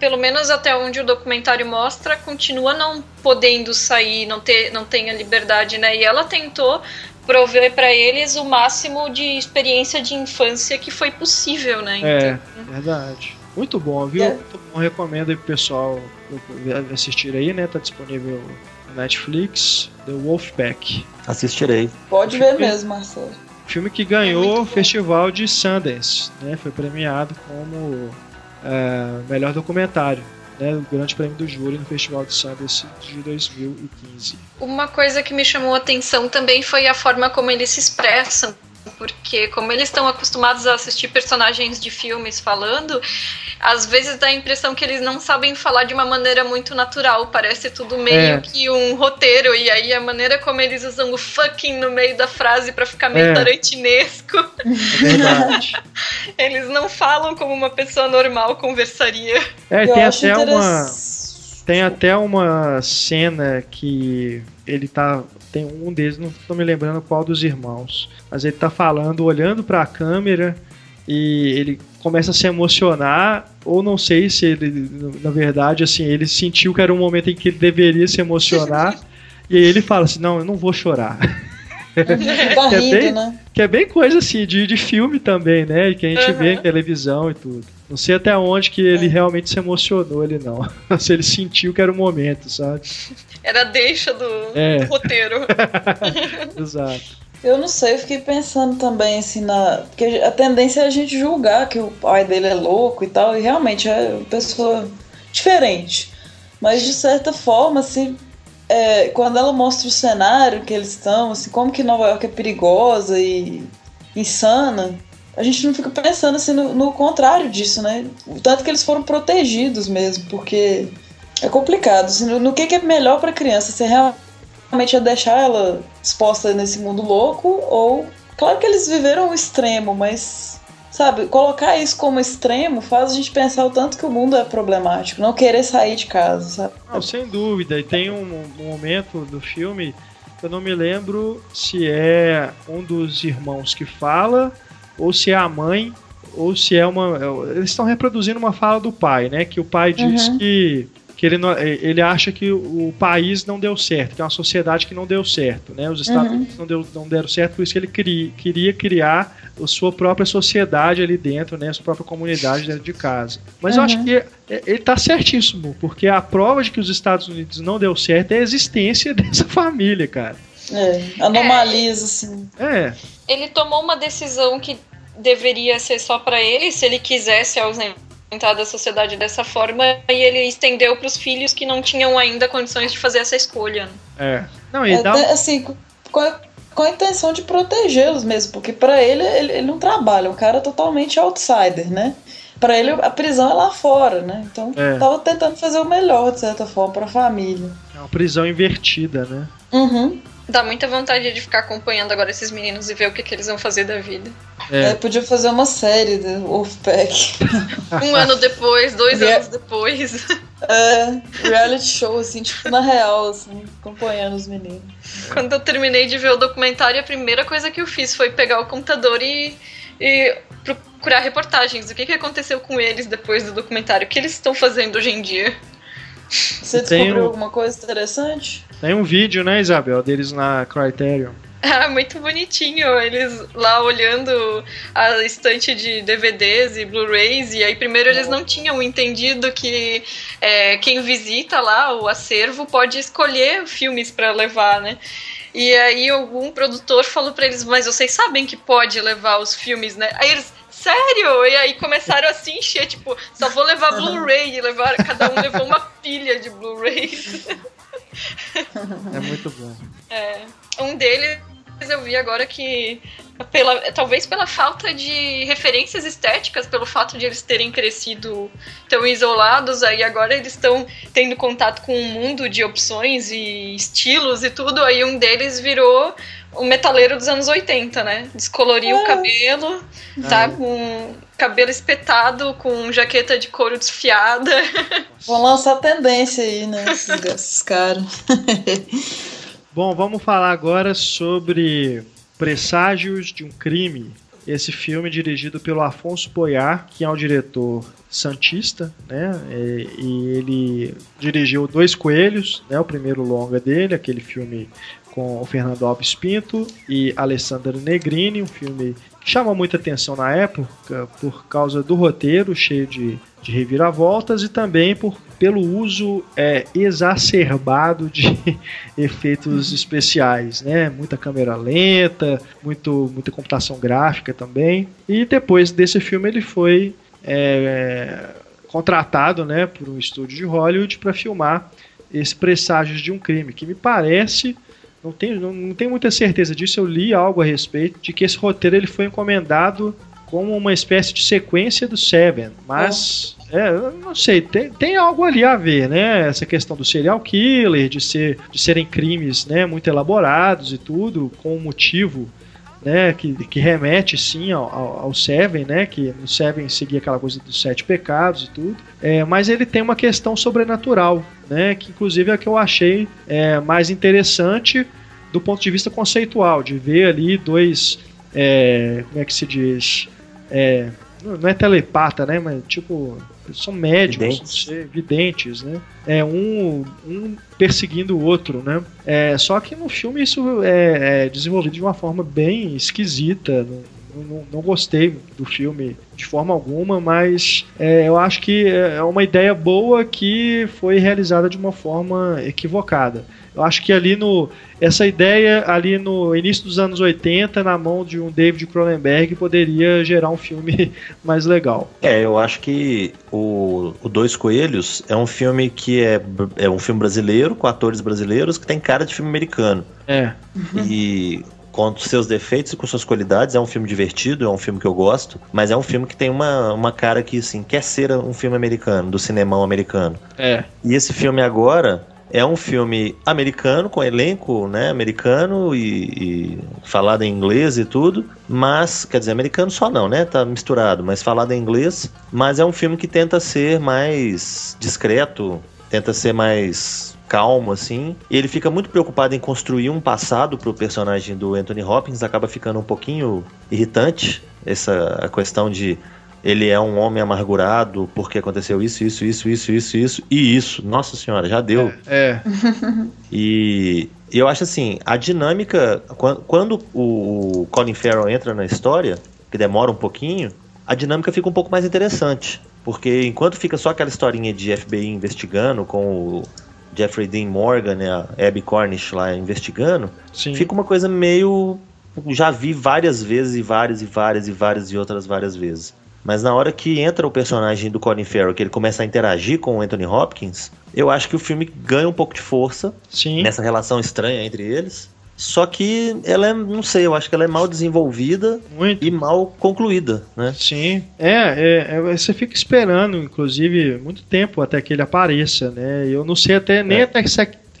pelo menos até onde o documentário mostra, continua não podendo sair, não, ter, não tem a liberdade, né? E ela tentou prover para eles o máximo de experiência de infância que foi possível, né? É, então, verdade. Muito bom, viu? É. Muito bom. Recomendo aí pro pessoal assistir aí, né? Tá disponível na Netflix, The Wolfpack. Assistirei. Pode ver mesmo, Marcelo. Filme que ganhou é o Festival de Sundance, né? Foi premiado como é, melhor documentário né, o Grande Prêmio do Júri no Festival de Sundance de 2015. Uma coisa que me chamou a atenção também foi a forma como eles se expressam, porque como eles estão acostumados a assistir personagens de filmes falando, às vezes dá a impressão que eles não sabem falar de uma maneira muito natural, parece tudo meio é. que um roteiro, e aí a maneira como eles usam o fucking no meio da frase para ficar meio é. tarantinesco. Verdade. [LAUGHS] eles não falam como uma pessoa normal conversaria. É, tem até uma tem até uma cena que ele tá. Tem um deles, não tô me lembrando qual dos irmãos. Mas ele tá falando, olhando para a câmera e ele começa a se emocionar, ou não sei se ele, na verdade, assim, ele sentiu que era um momento em que ele deveria se emocionar. [LAUGHS] e aí ele fala assim: Não, eu não vou chorar. [LAUGHS] [LAUGHS] Tá que, é bem, né? que é bem coisa assim de, de filme também, né? Que a gente uhum. vê em televisão e tudo. Não sei até onde que ele é. realmente se emocionou, ele não. [LAUGHS] se ele sentiu que era o momento, sabe? Era a deixa do, é. do roteiro. [LAUGHS] Exato. Eu não sei, eu fiquei pensando também, assim, na. Porque a tendência é a gente julgar que o pai dele é louco e tal, e realmente é uma pessoa diferente. Mas de certa forma, assim, é, quando ela mostra o cenário que eles estão, assim, como que Nova York é perigosa e insana, a gente não fica pensando assim no, no contrário disso, né? O tanto que eles foram protegidos mesmo, porque é complicado. Assim, no, no que, que é melhor para criança? Você realmente é deixar ela exposta nesse mundo louco ou claro que eles viveram o extremo, mas sabe, colocar isso como extremo faz a gente pensar o tanto que o mundo é problemático, não querer sair de casa, sabe? Não, sem dúvida. E tem um, um momento do filme eu não me lembro se é um dos irmãos que fala ou se é a mãe, ou se é uma. Eles estão reproduzindo uma fala do pai, né? Que o pai diz uhum. que, que ele, não, ele acha que o país não deu certo, que é uma sociedade que não deu certo, né? Os Estados uhum. Unidos não, deu, não deram certo, por isso que ele queria, queria criar a sua própria sociedade ali dentro, né? A sua própria comunidade dentro de casa. Mas uhum. eu acho uhum. que é, ele está certíssimo, porque a prova de que os Estados Unidos não deu certo é a existência [LAUGHS] dessa família, cara. É, anomalias, é, assim. É. Ele tomou uma decisão que deveria ser só para ele, se ele quisesse ausentar da sociedade dessa forma, e ele estendeu para os filhos que não tinham ainda condições de fazer essa escolha. É. Não, e é, dá... assim, com a, com a intenção de protegê-los mesmo, porque para ele, ele, ele não trabalha, o cara é totalmente outsider, né? Para ele a prisão é lá fora, né? Então é. tava tentando fazer o melhor de certa forma para a família. É uma prisão invertida, né? Uhum. Dá muita vontade de ficar acompanhando agora esses meninos e ver o que, que eles vão fazer da vida. É. é podia fazer uma série do Wolfpack. um ano depois, dois anos depois. É, reality show, assim, tipo, na real, assim, acompanhando os meninos. Quando eu terminei de ver o documentário, a primeira coisa que eu fiz foi pegar o computador e, e procurar reportagens. O que, que aconteceu com eles depois do documentário? O que eles estão fazendo hoje em dia? Você descobriu alguma coisa interessante? Tem um vídeo, né, Isabel, deles na Criterion. [LAUGHS] Ah, muito bonitinho. Eles lá olhando a estante de DVDs e Blu-rays. E aí, primeiro, eles não tinham entendido que é, quem visita lá o acervo pode escolher filmes para levar, né? E aí, algum produtor falou para eles: Mas vocês sabem que pode levar os filmes, né? Aí eles. Sério? E aí começaram a se encher, tipo, só vou levar Blu-ray. E levar, cada um levou uma pilha de Blu-rays. [LAUGHS] É muito bom. É, um deles eu vi agora que pela, talvez pela falta de referências estéticas, pelo fato de eles terem crescido tão isolados, aí agora eles estão tendo contato com um mundo de opções e estilos e tudo, aí um deles virou o metaleiro dos anos 80, né? Descoloriu é. o cabelo, tá é. com cabelo espetado, com jaqueta de couro desfiada. Vão lançar tendência aí, né? Esses [LAUGHS] caras. [LAUGHS] Bom, vamos falar agora sobre Presságios de um Crime. Esse filme dirigido pelo Afonso Boiar, que é um diretor santista, né? E ele dirigiu Dois Coelhos, né? O primeiro longa dele, aquele filme com o Fernando Alves Pinto e Alessandro Negrini, um filme chama muita atenção na época por causa do roteiro cheio de, de reviravoltas e também por pelo uso é, exacerbado de [LAUGHS] efeitos especiais, né? Muita câmera lenta, muito, muita computação gráfica também. E depois desse filme ele foi é, contratado, né, por um estúdio de Hollywood para filmar esse Presságios de um Crime, que me parece não tenho, não, não tenho muita certeza disso, eu li algo a respeito de que esse roteiro ele foi encomendado como uma espécie de sequência do Seven, mas é, eu não sei, tem, tem algo ali a ver, né? Essa questão do serial killer, de, ser, de serem crimes né, muito elaborados e tudo, com um motivo né, que, que remete sim ao, ao, Seven, né, que no Seven seguia aquela coisa dos sete pecados e tudo, é, mas ele tem uma questão sobrenatural, né, que inclusive é a que eu achei é, mais interessante do ponto de vista conceitual, de ver ali dois, é, como é que se diz, é, não é telepata, né, mas tipo são médicos, videntes. Videntes, né? É um, um perseguindo o outro, né? É, só que no filme isso é, é desenvolvido de uma forma bem esquisita. Não, não, não, gostei do filme de forma alguma, mas é, eu acho que é uma ideia boa que foi realizada de uma forma equivocada. Eu acho que ali no. Essa ideia, ali no início dos anos 80, na mão de um David Cronenberg, poderia gerar um filme [LAUGHS] mais legal. É, eu acho que o, o Dois Coelhos é um filme que é, é um filme brasileiro, com atores brasileiros, que tem cara de filme americano. É. E com seus defeitos e com suas qualidades, é um filme divertido, é um filme que eu gosto, mas é um filme que tem uma, uma cara que, assim, quer ser um filme americano, do cinemão americano. É. E esse filme agora, é um filme americano, com elenco né, americano e, e, falado em inglês e tudo, mas, quer dizer, americano só não, né? Tá misturado, mas falado em inglês. Mas é um filme que tenta ser mais discreto, tenta ser mais calmo, assim. E ele fica muito preocupado em construir um passado pro personagem do Anthony Hopkins, acaba ficando um pouquinho irritante essa a questão de ele é um homem amargurado porque aconteceu isso, isso, isso, isso, isso, isso e isso. Nossa senhora, já deu. É. é. [LAUGHS] e eu acho assim, a dinâmica quando o Colin Farrell entra na história, que demora um pouquinho, a dinâmica fica um pouco mais interessante, porque enquanto fica só aquela historinha de FBI investigando com o Jeffrey Dean Morgan, né, a Abby Cornish lá investigando, Sim. fica uma coisa meio já vi várias vezes e várias e várias e várias e outras várias vezes. Mas na hora que entra o personagem do Colin Farrell, que ele começa a interagir com o Anthony Hopkins, eu acho que o filme ganha um pouco de força Sim. nessa relação estranha entre eles. Só que ela é, não sei, eu acho que ela é mal desenvolvida Muito. e mal concluída, né? Sim. É, é, é, você fica esperando, inclusive, muito tempo até que ele apareça, né? Eu não sei até nem é. até,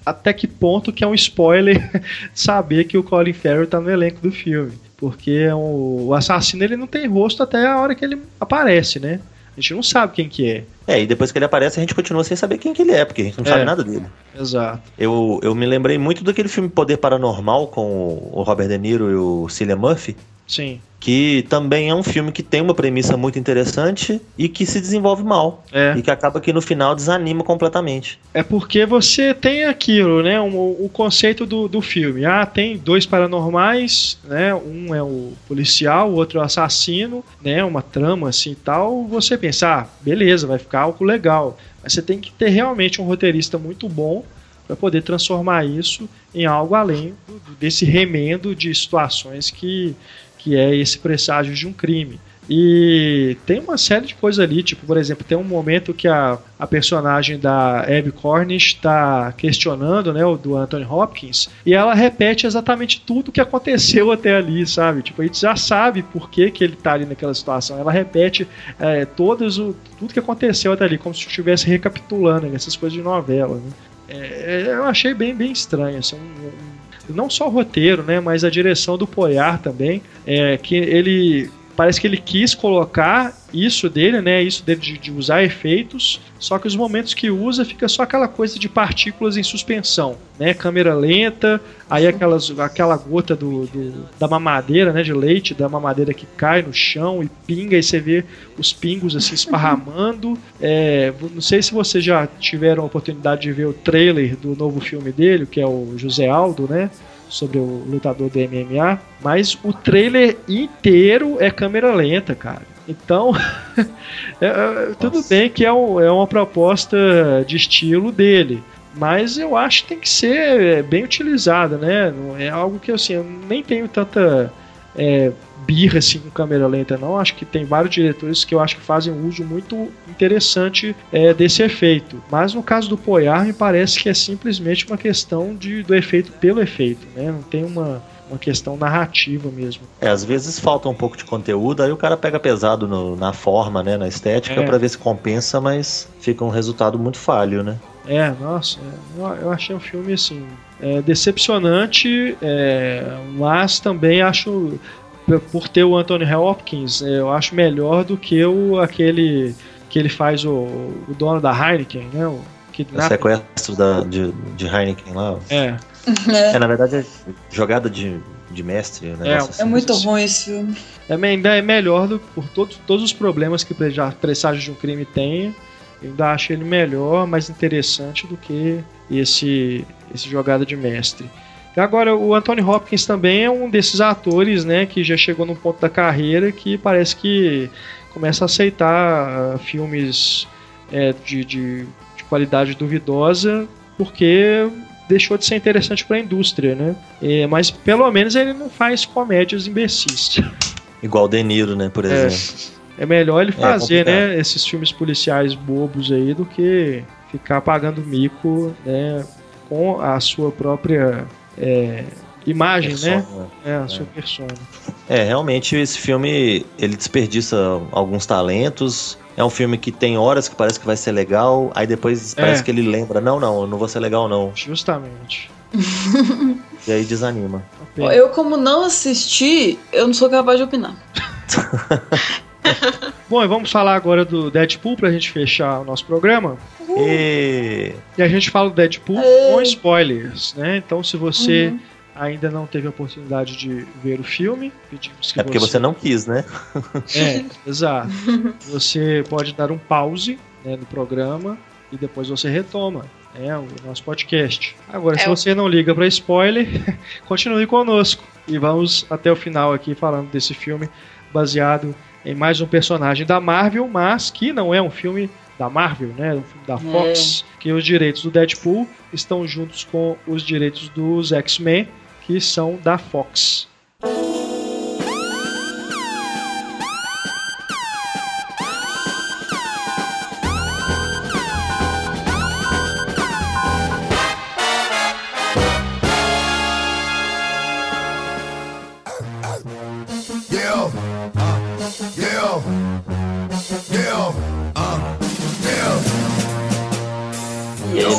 até que ponto que é um spoiler [LAUGHS] saber que o Colin Farrell tá no elenco do filme. Porque o, assassino ele não tem rosto até a hora que ele aparece, né? A gente não sabe quem que é. É, e depois que ele aparece a gente continua sem saber quem que ele é, porque a gente não é, sabe nada dele. Exato. Eu, eu me lembrei muito daquele filme Poder Paranormal com o Robert De Niro e o Cillian Murphy. Sim que também é um filme que tem uma premissa muito interessante e que se desenvolve mal. É. E que acaba que no final desanima completamente. É porque você tem aquilo, né? O, o conceito do, do filme. Ah, tem dois paranormais, né? Um é o policial, o outro é o assassino, né? Uma trama assim e tal. Você pensa, ah, beleza, vai ficar algo legal. Mas você tem que ter realmente um roteirista muito bom para poder transformar isso em algo além desse remendo de situações que que é esse presságio de um crime. E tem uma série de coisas ali, tipo, por exemplo, tem um momento que a, a personagem da Abby Cornish está questionando, né, o do Anthony Hopkins, e ela repete exatamente tudo que aconteceu até ali, sabe? Tipo, a gente já sabe por que, que ele está ali naquela situação. Ela repete é, todos o, tudo que aconteceu até ali, como se estivesse recapitulando né, essas coisas de novela. Né? É, eu achei bem, bem estranho, assim, um não só o roteiro, né, mas a direção do Poyar também, é, que ele parece que ele quis colocar isso dele, né? Isso dele de, de, usar efeitos, só que os momentos que usa fica só aquela coisa de partículas em suspensão, né? Câmera lenta, aí aquelas, aquela gota do, do, da mamadeira, né? De leite, da mamadeira que cai no chão e pinga, e você vê os pingos assim [LAUGHS] esparramando. É, não sei se vocês já tiveram a oportunidade de ver o trailer do novo filme dele, que é o José Aldo, né? Sobre o lutador do MMA, mas o trailer inteiro é câmera lenta, cara. Então, [LAUGHS] é, é, tudo bem que é, um, é uma proposta de estilo dele, mas eu acho que tem que ser bem utilizada, né? É algo que assim, eu nem tenho tanta é, birra assim com câmera lenta, não. Acho que tem vários diretores que eu acho que fazem um uso muito interessante é, desse efeito. Mas no caso do Poyar, me parece que é simplesmente uma questão de, do efeito pelo efeito, né? Não tem uma uma questão narrativa mesmo. É, às vezes falta um pouco de conteúdo, aí o cara pega pesado no, na forma, né, na estética, é. para ver se compensa, mas fica um resultado muito falho, né? É, nossa, é, eu achei o um filme assim é, decepcionante, é, mas também acho por ter o Anthony Hopkins, é, eu acho melhor do que o aquele que ele faz o, o dono da Heineken, né? O, o sequestro da, de, de Heineken lá. É. É, é na verdade é jogada de, de mestre. É, assim. é muito ruim esse filme. É, ainda é melhor do que por todos, todos os problemas que já Presságio de um Crime tem. Eu ainda acho ele melhor, mais interessante do que esse, esse jogada de mestre. Agora, o Anthony Hopkins também é um desses atores né, que já chegou num ponto da carreira que parece que começa a aceitar uh, filmes é, de, de, de qualidade duvidosa porque deixou de ser interessante para a indústria, né? É, mas pelo menos ele não faz comédias imbecis. [LAUGHS] Igual o De Niro, né, por é. exemplo. É, é melhor ele é fazer, é né, esses filmes policiais bobos aí do que ficar pagando mico, né, com a sua própria é, imagem, né? persona, né? É, a é. sua persona. É, realmente esse filme ele desperdiça alguns talentos, é um filme que tem horas que parece que vai ser legal, aí depois é. parece que ele lembra, não, não, eu não vou ser legal não. Justamente. [LAUGHS] e aí desanima. Eu, como não assisti, eu não sou capaz de opinar. [LAUGHS] [LAUGHS] Bom, e vamos falar agora do Deadpool pra gente fechar o nosso programa. E... e a gente fala do Deadpool com spoilers, né? Então se você uhum ainda não teve a oportunidade de ver o filme, pedimos que É porque você, você não quis, né? É, [LAUGHS] exato. Você pode dar um pause né, no programa e depois você retoma né, o nosso podcast. Agora, é se você não liga para spoiler, [LAUGHS] continue conosco e vamos até o final aqui falando desse filme baseado em mais um personagem da Marvel, mas que não é um filme da Marvel, né, um filme da Fox, é. que os direitos do Deadpool estão juntos com os direitos dos X-Men que são da Fox.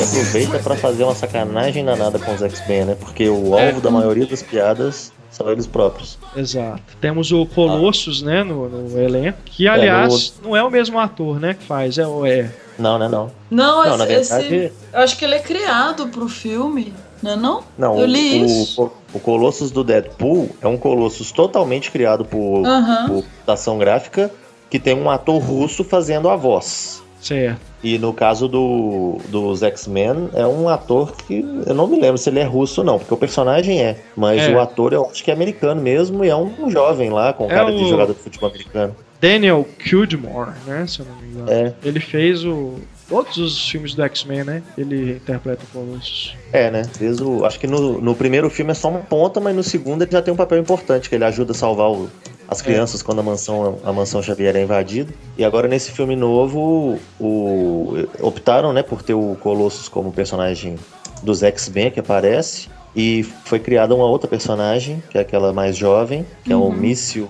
Aproveita para fazer uma sacanagem danada com os X-Men, né? Porque o é. alvo é. da maioria das piadas são eles próprios. Exato. Temos o Colossus, ah. né, no, no, elenco, que aliás é, no... não é o mesmo ator, né, que faz, é o é. Não, né, não. Não, não esse, na verdade... Esse, eu acho que ele é criado pro filme, não é não? Não, eu li o, isso. O, o Colossus do Deadpool é um Colossus totalmente criado por, uhum. por ação gráfica que tem um ator russo fazendo a voz. Certo. E no caso do, dos X-Men, é um ator que eu não me lembro se ele é russo ou não, porque o personagem é. Mas é. o ator eu acho que é americano mesmo e é um, um jovem lá, com é cara o... de jogador de futebol americano. Daniel Kildmore, né? Se eu não me engano. É. Ele fez o. Todos os filmes do X-Men, né? Ele interpreta o Colossus. É, né? Fez o. Acho que no, no primeiro filme é só uma ponta, mas no segundo ele já tem um papel importante, que ele ajuda a salvar o, as crianças é. quando a mansão, a mansão Xavier é invadida. E agora nesse filme novo, o, optaram né, por ter o Colossus como personagem dos X-Men que aparece. E foi criada uma outra personagem, que é aquela mais jovem, que uhum. é o míssil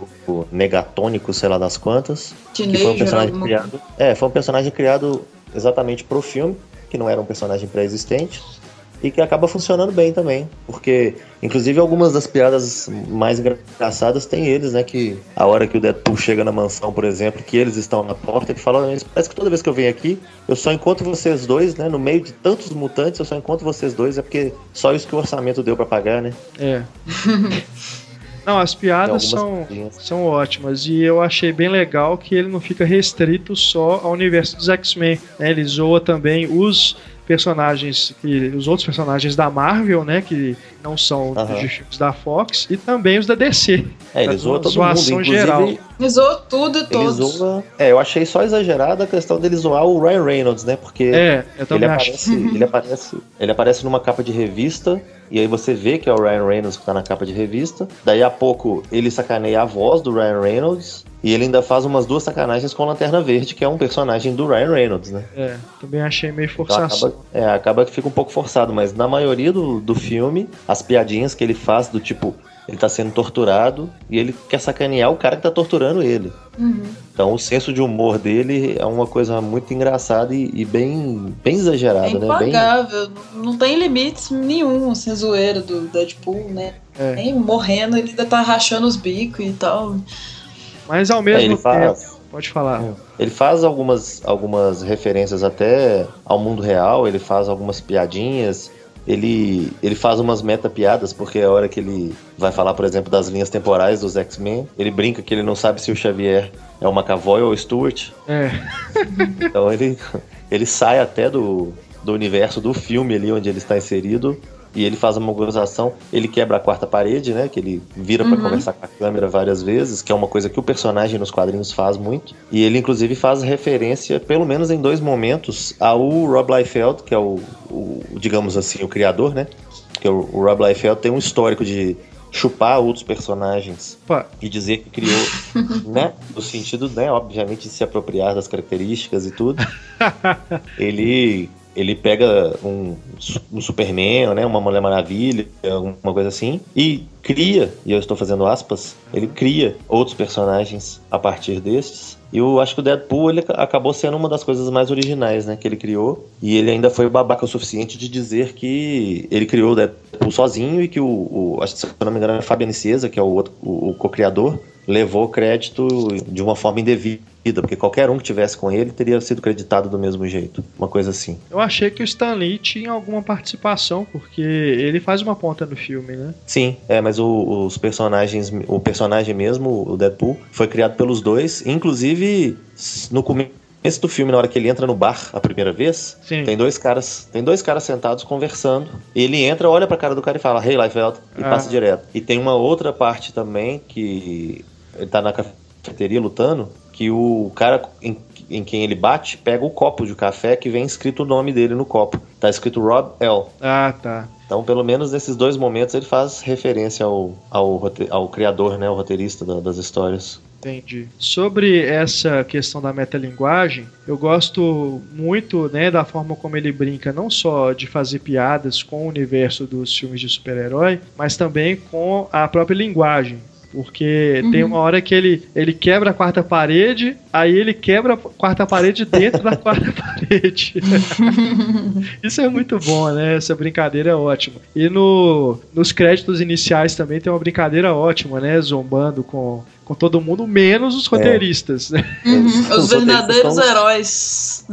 negatônico, sei lá das quantas. que foi um personagem criado. É, foi um personagem criado exatamente pro filme, que não era um personagem pré-existente e que acaba funcionando bem também, porque inclusive algumas das piadas mais engraçadas tem eles, né, que a hora que o Deadpool chega na mansão, por exemplo, que eles estão na porta, ele fala, parece que toda vez que eu venho aqui, eu só encontro vocês dois, né, no meio de tantos mutantes, eu só encontro vocês dois, é porque só isso que o orçamento deu para pagar, né? É. [LAUGHS] Não, as piadas são, são ótimas e eu achei bem legal que ele não fica restrito só ao universo dos X-Men. Né? Ele zoa também os personagens e os outros personagens da Marvel, né, que não são Aham. de filmes da Fox, e também os da DC. É, ele Tá zoa todo mundo, inclusive geral. Zoou tudo e ele todos. zoa... É, eu achei só exagerada a questão dele zoar o Ryan Reynolds, né? Porque É, ele aparece, [LAUGHS] ele aparece, ele aparece numa capa de revista e aí você vê que é o Ryan Reynolds que tá na capa de revista. Daí a pouco ele sacaneia a voz do Ryan Reynolds e ele ainda faz umas duas sacanagens com Lanterna Verde, que é um personagem do Ryan Reynolds, né? É, também achei meio Então forçação. acaba, é, acaba que fica um pouco forçado, mas na maioria do, do filme, as piadinhas que ele faz do tipo, ele tá sendo torturado e ele quer sacanear o cara que tá torturando ele. Uhum. Então o senso de humor dele é uma coisa muito engraçada e, e bem, bem É exagerada, né? Bem. Não tem limites nenhum, assim, zoeira do Deadpool, né? É. Nem morrendo, ele ainda tá rachando os bicos e tal. Mas ao é, mesmo ele tempo. faz, Pode falar. ele faz algumas, algumas referências até ao mundo real, ele faz algumas piadinhas. Ele, ele faz umas meta-piadas, porque a hora que ele vai falar, por exemplo, das linhas temporais dos X-Men, ele brinca que ele não sabe se o Xavier é o McAvoy ou o Stewart. É, [LAUGHS] Então ele, ele sai até do, do universo do filme ali onde ele está inserido e ele faz uma gozação. Ele quebra a quarta parede, né? Que ele vira pra Uhum. conversar com a câmera várias vezes, que é uma coisa que o personagem nos quadrinhos faz muito. E ele, inclusive, faz referência, pelo menos em dois momentos, ao Rob Liefeld, que é o, o digamos assim, o criador, né? Porque o, o Rob Liefeld tem um histórico de chupar outros personagens e dizer que criou, [LAUGHS] né? No sentido, né, obviamente, de se apropriar das características e tudo. [LAUGHS] ele ele pega um, um Superman, né, uma Mulher Maravilha, uma coisa assim, e cria, e eu estou fazendo aspas, ele cria outros personagens a partir destes. E eu acho que o Deadpool ele acabou sendo uma das coisas mais originais, né, que ele criou. E ele ainda foi babaca o suficiente de dizer que ele criou o Deadpool sozinho e que o, o acho que se eu não me engano é Fabian Nicieza, que é o, o, o co-criador, levou crédito de uma forma indevida, porque qualquer um que tivesse com ele teria sido creditado do mesmo jeito, uma coisa assim. eu achei que o Stan Lee tinha alguma participação, porque ele faz uma ponta no filme, né? Sim, é, mas o- os personagens, o personagem mesmo, o Deadpool, foi criado pelos dois, inclusive no começo do filme, na hora que ele entra no bar a primeira vez, Sim. tem dois caras, tem dois caras sentados conversando. Ele entra, olha pra cara do cara e fala: "Hey, Liefeld", e Ah. passa direto. E tem uma outra parte também que ele tá na cafeteria lutando, que o cara em, em quem ele bate pega o copo de café que vem escrito o nome dele no copo. Tá escrito Rob L. Ah, tá. Então, pelo menos nesses dois momentos, ele faz referência ao, ao, ao criador, né, o roteirista da- das histórias. Entendi. Sobre essa questão da metalinguagem, eu gosto muito né, da forma como ele brinca não só de fazer piadas com o universo dos filmes de super-herói, mas também com a própria linguagem. Porque tem uma hora que ele, ele quebra a quarta parede, aí ele quebra a quarta parede dentro da quarta [LAUGHS] parede. [LAUGHS] Isso é muito bom, né? Essa brincadeira é ótima. E no, nos créditos iniciais também tem uma brincadeira ótima, né? Zombando com, com todo mundo, menos os roteiristas, né? Uhum, Os roteiristas verdadeiros são- heróis.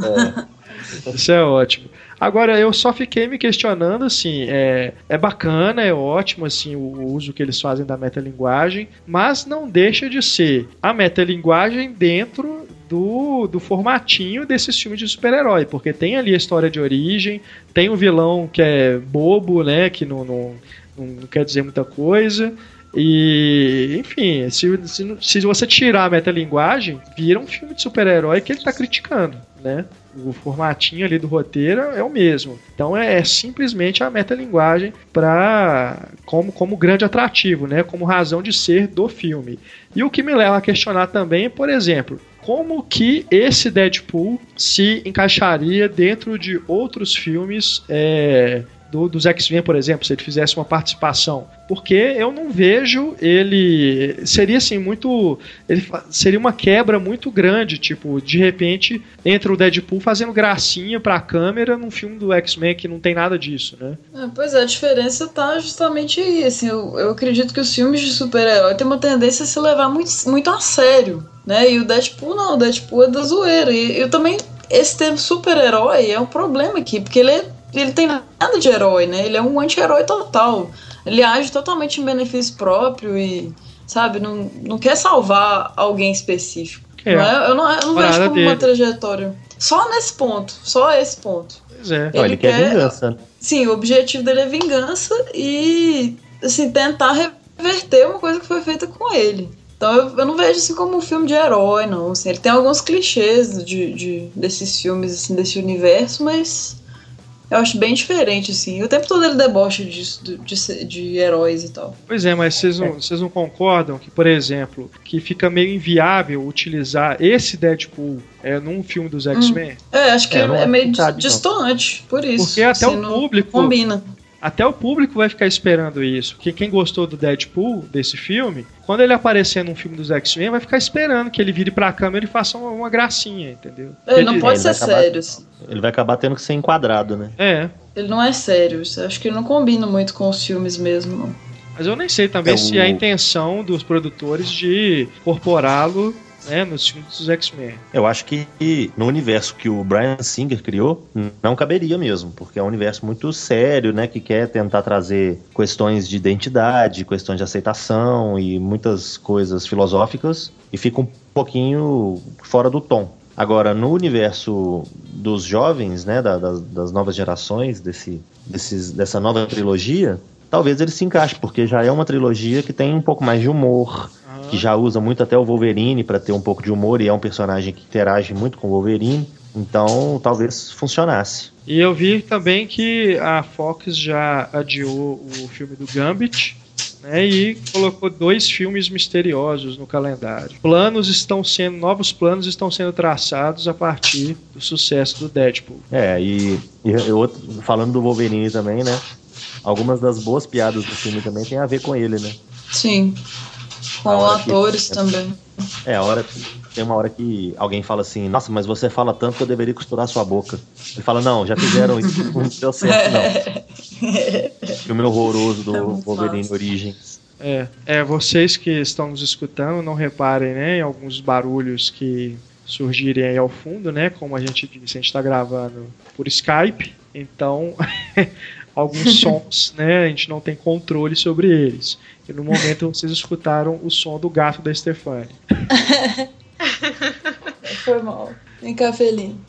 Isso é ótimo. Agora, eu só fiquei me questionando, assim, é, é bacana, é ótimo, assim, o uso que eles fazem da metalinguagem, mas não deixa de ser a metalinguagem dentro do, do formatinho desses filmes de super-herói, porque tem ali a história de origem, tem um vilão que é bobo, né, que não, não, não quer dizer muita coisa, e, enfim, se, se, se você tirar a metalinguagem, vira um filme de super-herói que ele tá criticando, né? O formatinho ali do roteiro é o mesmo. Então é, é simplesmente a metalinguagem para como, como grande atrativo, né? Como razão de ser do filme. E o que me leva a questionar também, por exemplo, como que esse Deadpool se encaixaria dentro de outros filmes é, do- dos X-Men, por exemplo, se ele fizesse uma participação. Porque eu não vejo ele. Seria assim, muito. Ele seria uma quebra muito grande. Tipo, de repente, entra o Deadpool fazendo gracinha pra câmera num filme do X-Men que não tem nada disso, né? É, pois é, a diferença tá justamente aí. Assim, eu, eu acredito que os filmes de super-herói têm uma tendência a se levar muito, muito a sério, né? E o Deadpool não, o Deadpool é da zoeira. E eu também. Esse termo super-herói é um problema aqui, porque ele, é, ele tem nada de herói, né? Ele é um anti-herói total. Ele age totalmente em benefício próprio e, sabe, não, não quer salvar alguém específico. É. Não é? Eu não, eu não vejo como uma dele. trajetória. Só nesse ponto, só esse ponto. Pois é. Ele, ele quer, quer vingança. Né? Sim, o objetivo dele é vingança e assim, tentar reverter uma coisa que foi feita com ele. Então eu, eu não vejo assim como um filme de herói, não. Assim, ele tem alguns clichês de, de, desses filmes, assim, desse universo, mas eu acho bem diferente, assim. O tempo todo ele debocha disso, de, de, de heróis e tal. Pois é, mas vocês não, vocês não concordam que, por exemplo, que fica meio inviável utilizar esse Deadpool é, num filme dos X-Men? Hum. É, acho que é, é, é meio distante, por isso. Porque até assim, o público. Combina. Até o público vai ficar esperando isso. Porque quem gostou do Deadpool, desse filme, quando ele aparecer num filme dos X-Men, vai ficar esperando que ele vire pra câmera e faça uma, uma gracinha, entendeu? Ele, ele não pode ser acabar, sério. Assim. Ele vai acabar tendo que ser enquadrado, né? É. Ele não é sério. Acho que ele não combina muito com os filmes mesmo, não. Mas eu nem sei também é se o... é a intenção dos produtores de incorporá-lo né, nos filmes dos X-Men. Eu acho que no universo que o Brian Singer criou, não caberia mesmo, porque é um universo muito sério, né, que quer tentar trazer questões de identidade, questões de aceitação e muitas coisas filosóficas, e fica um pouquinho fora do tom. Agora, no universo dos jovens, né, da, das, das novas gerações, desse, desses, dessa nova trilogia, talvez ele se encaixe, porque já é uma trilogia que tem um pouco mais de humor, que já usa muito até o Wolverine para ter um pouco de humor e é um personagem que interage muito com o Wolverine. Então, talvez funcionasse. E eu vi também que a Fox já adiou o filme do Gambit, né, e colocou dois filmes misteriosos no calendário. Planos estão sendo, novos planos estão sendo traçados a partir do sucesso do Deadpool. É, e, e eu, falando do Wolverine também, né? Algumas das boas piadas do filme também tem a ver com ele, né? Sim. Com atores que, também. É, a hora tem uma hora que alguém fala assim, nossa, mas você fala tanto que eu deveria costurar sua boca. Ele fala, não, já fizeram isso, [LAUGHS] não deu certo, não. [LAUGHS] Filme horroroso do é Wolverine fácil. Origins. É, é, vocês que estão nos escutando, não reparem, né, em alguns barulhos que surgirem aí ao fundo, né, como a gente disse, a gente está gravando por Skype, então [LAUGHS] alguns [LAUGHS] sons, né, a gente não tem controle sobre eles. E no momento vocês escutaram o som do gato da Stefani. [LAUGHS] Foi mal. Vem cá, Feline.